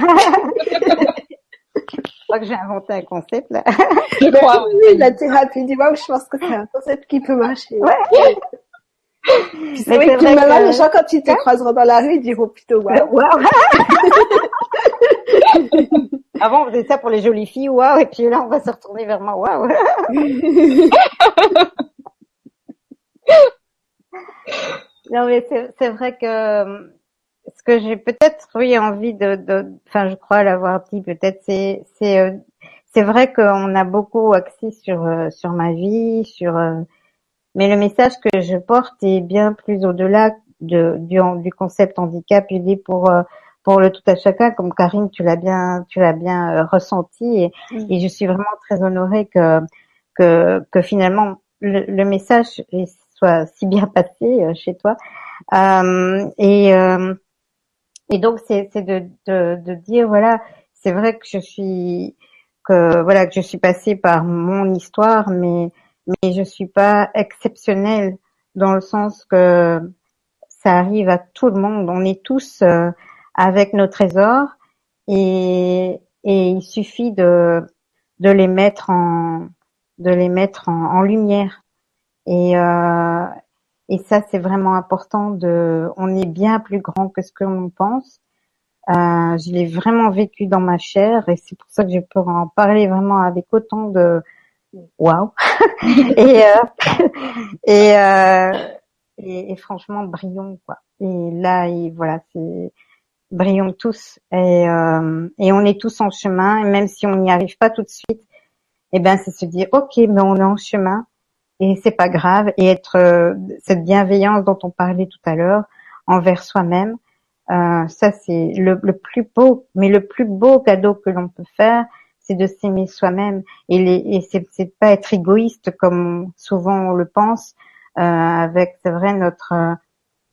Crois que j'ai inventé un concept là. Je crois. Oui, la thérapie du waouh, je pense que c'est un concept qui peut marcher. Ouais. c'est vrai que les gens, quand ils te croiseront dans la rue, ils diront plutôt waouh. Waouh. Avant, on faisait ça pour les jolies filles, waouh, et puis là, on va se retourner vers moi, waouh. Non, mais c'est vrai que euh, ce que j'ai peut-être oui envie de, de, enfin je crois l'avoir dit peut-être, c'est c'est euh, c'est vrai qu'on a beaucoup axé sur euh, sur ma vie, sur mais le message que je porte est bien plus au-delà de, du, du concept handicap. Il est pour pour le tout à chacun, comme Karine, tu l'as bien, tu l'as bien ressenti, et, et, je suis vraiment très honorée que que, que finalement le, le message soit si bien passé chez toi. Euh, et, euh, et donc c'est de, de, de, dire voilà, c'est vrai que je suis que voilà que je suis passée par mon histoire, mais mais je suis pas exceptionnelle dans le sens que ça arrive à tout le monde. On est tous euh, avec nos trésors et, et il suffit de de les mettre en de les mettre en, en lumière. Et, euh, et ça, c'est vraiment important. De, on est bien plus grand que ce que l'on pense. Euh, je l'ai vraiment vécu dans ma chair et c'est pour ça que je peux en parler vraiment avec autant de waouh et, euh, et, euh, et, et franchement brillons quoi. Et là, et voilà, c'est brillons tous et, euh, et on est tous en chemin et même si on n'y arrive pas tout de suite, et eh ben c'est se dire ok, mais on est en chemin et c'est pas grave. Et être euh, cette bienveillance dont on parlait tout à l'heure envers soi-même euh, ça c'est le, le, plus beau. Mais le plus beau cadeau que l'on peut faire c'est de s'aimer soi-même. Et, les, et c'est, pas être égoïste comme souvent on le pense euh, avec c'est vrai notre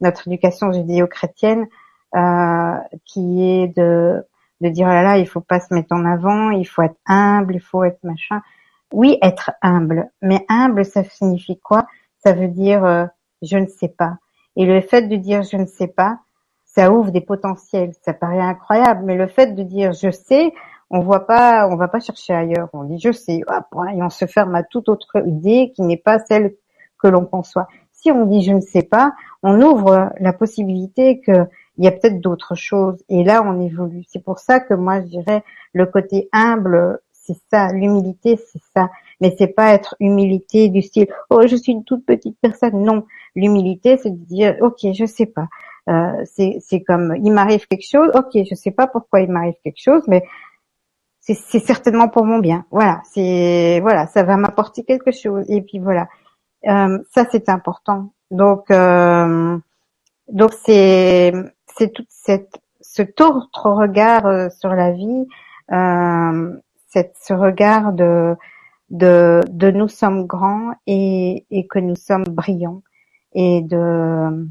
notre éducation judéo-chrétienne euh, qui est de de dire oh là là il faut pas se mettre en avant il faut être humble il faut être machin oui, être humble. Mais humble, ça signifie quoi? Ça veut dire euh, je ne sais pas. Et le fait de dire je ne sais pas, ça ouvre des potentiels. Ça paraît incroyable, mais le fait de dire je sais, on voit pas, on va pas chercher ailleurs. On dit je sais, et on se ferme à toute autre idée qui n'est pas celle que l'on conçoit. Si on dit je ne sais pas, on ouvre la possibilité que il y a peut-être d'autres choses. Et là, on évolue. C'est pour ça que moi, je dirais le côté humble c'est ça, l'humilité, c'est ça. Mais c'est pas être humilité du style oh je suis une toute petite personne. Non, l'humilité c'est de dire ok je sais pas. Euh, c'est comme il m'arrive quelque chose. Ok je sais pas pourquoi il m'arrive quelque chose, mais c'est certainement pour mon bien. Voilà c'est voilà ça va m'apporter quelque chose. Et puis voilà euh, ça c'est important. Donc euh, donc c'est c'est toute cette cet autre regard euh, sur la vie. Ce regard de, de, nous sommes grands et, et que nous sommes brillants et de,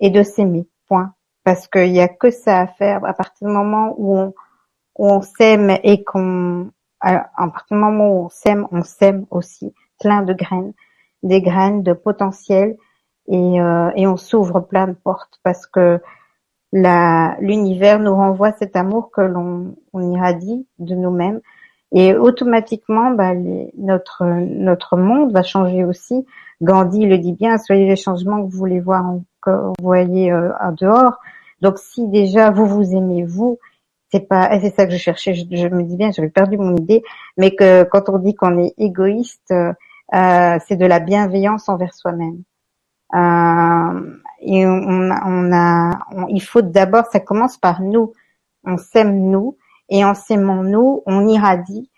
et de s'aimer, point. Parce qu'il n'y a que ça à faire à partir du moment où on, où s'aime et qu'on, à partir du moment où on s'aime, on s'aime aussi plein de graines, des graines de potentiel et, euh, et on s'ouvre plein de portes parce que l'univers nous renvoie cet amour que l'on on irradie de nous-mêmes et automatiquement, bah, notre notre monde va changer aussi. Gandhi le dit bien, soyez les changements que vous voulez voir, vous voyez euh, en dehors. Donc si déjà vous vous aimez vous, c'est pas, c'est ça que je cherchais. Je, me dis bien, j'avais perdu mon idée, mais que quand on dit qu'on est égoïste, euh, c'est de la bienveillance envers soi-même. Euh, et on, on a, il faut d'abord, ça commence par nous. On s'aime nous et en s'aimant nous, on irradie.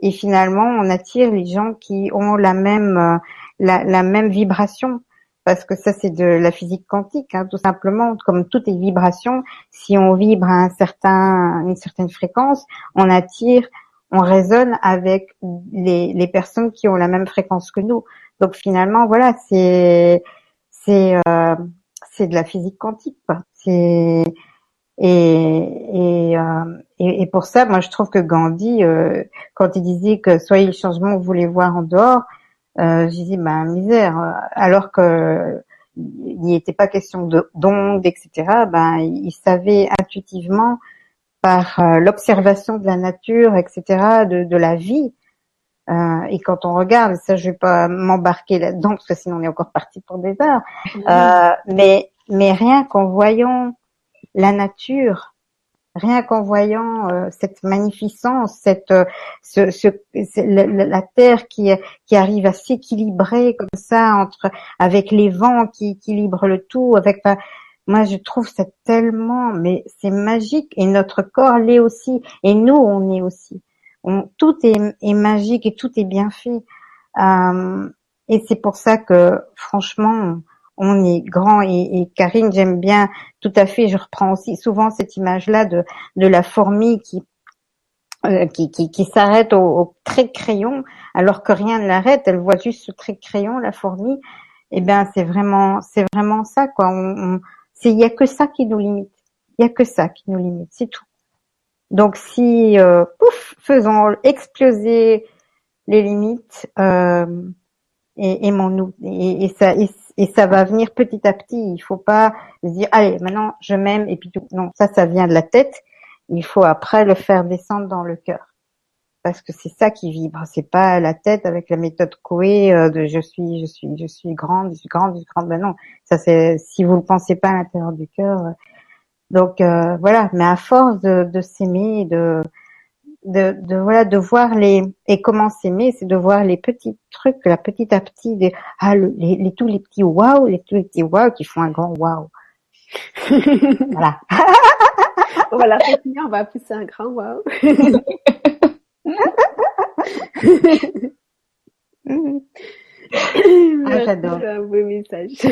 Et finalement on attire les gens qui ont la même euh, la, même vibration. Parce que ça c'est de la physique quantique hein, tout simplement. Comme toutes les vibrations si on vibre à un certain une certaine fréquence on attire on résonne avec les, les personnes qui ont la même fréquence que nous. Donc finalement voilà c'est c'est euh, c'est de la physique quantique c'est et, euh, et, et, pour ça, moi, je trouve que Gandhi, euh, quand il disait que soyez le changement que vous voulez voir en dehors, euh, j'ai dit, ben, misère, alors que il n'y était pas question de d'ondes, etc. Ben, il savait intuitivement par euh, l'observation de la nature, etc., de, de la vie. Euh, et quand on regarde, ça, je vais pas m'embarquer là-dedans parce que sinon on est encore parti pour des heures. mais mais rien qu'en voyant la nature, rien qu'en voyant euh, cette magnificence, cette, euh, ce, ce, la, terre qui, qui arrive à s'équilibrer comme ça entre avec les vents qui équilibrent le tout, avec Moi, je trouve ça tellement, mais c'est magique. Et notre corps l'est aussi. Et nous, on est aussi. Tout est, est, magique et tout est bien fait. Euh, et c'est pour ça que, franchement, on est grand. Et, Karine, j'aime bien tout à fait. Je reprends aussi souvent cette image-là de, de la fourmi qui euh, qui, qui, qui s'arrête au, au, trait crayon alors que rien ne l'arrête, elle voit juste ce trait crayon, la fourmi. Eh bien, c'est vraiment, c'est vraiment ça, quoi. On, c'est, il y a que ça qui nous limite. Il y a que ça qui nous limite, c'est tout. Donc, si, euh, pouf, faisons exploser les limites, euh, et aimons-nous. Et, et, ça, et, et, ça va venir petit à petit. Il faut pas se dire, allez, maintenant, je m'aime, et puis tout. Non, ça, ça vient de la tête il faut après le faire descendre dans le cœur parce que c'est ça qui vibre c'est pas la tête avec la méthode Coué euh, de je suis je suis je suis grande je suis grande je suis grande ben non ça c'est si vous le pensez pas à l'intérieur du cœur euh. donc euh, voilà mais à force de, de s'aimer de, de de voilà de voir les et comment s'aimer c'est de voir les petits trucs là petit à petit des ah les, les tous les petits waouh les tous les petits waouh qui font un grand waouh voilà voilà, pour finir, on va pousser un grand wow. ah, j'adore. un beau message.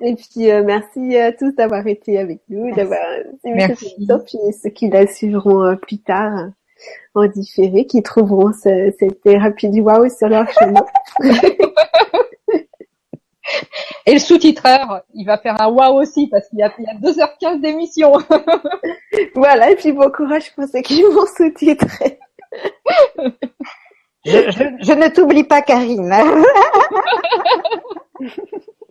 Et puis euh, merci à tous d'avoir été avec nous, d'avoir suivi cette puis ceux qui la suivront euh, plus tard en différé, qui trouveront ce, cette thérapie du wow sur leur chemin. Et le sous-titreur, il va faire un wow aussi parce qu'il y a, il y a 2h15 d'émission. voilà, et puis bon courage pour ceux qui vont sous-titrer. Je, je, je, ne t'oublie pas, Karine.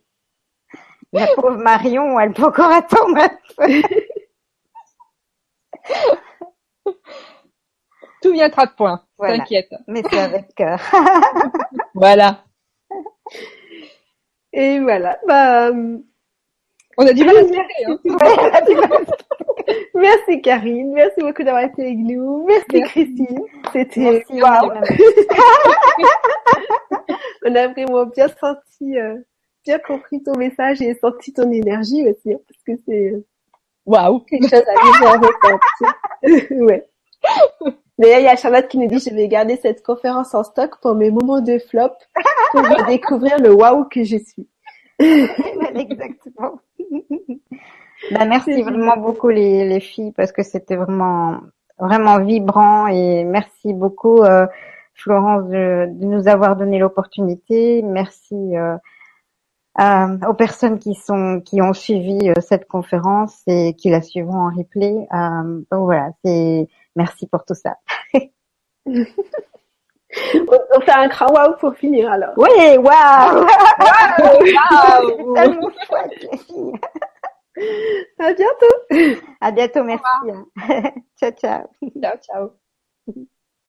La pauvre Marion, elle peut encore attendre Tout viendra de point, voilà. t'inquiète. Mais c'est avec cœur. voilà. Et voilà, bah. On a du mal à se hein. Merci Karine, merci beaucoup d'avoir été avec nous. Merci, merci. Christine, c'était wow. On a vraiment bien senti, euh, bien compris ton message et senti ton énergie aussi, hein, parce que c'est euh, waouh quelque chose à vivre ressentir. ouais. D'ailleurs, il y a Charlotte qui nous dit, je vais garder cette conférence en stock pour mes moments de flop, pour découvrir le waouh que je suis. Exactement. bah, merci vraiment beaucoup les, les filles parce que c'était vraiment vraiment vibrant et merci beaucoup euh, Florence de, de, nous avoir donné l'opportunité. Merci euh, euh, aux personnes qui sont qui ont suivi euh, cette conférence et qui la suivront en replay. Euh, donc voilà, c'est Merci pour tout ça. on, fait un grand wow pour finir alors. Oui, wow! wow! wow! tellement chouette les filles. À bientôt. À bientôt, merci. ciao, ciao. Ciao, ciao.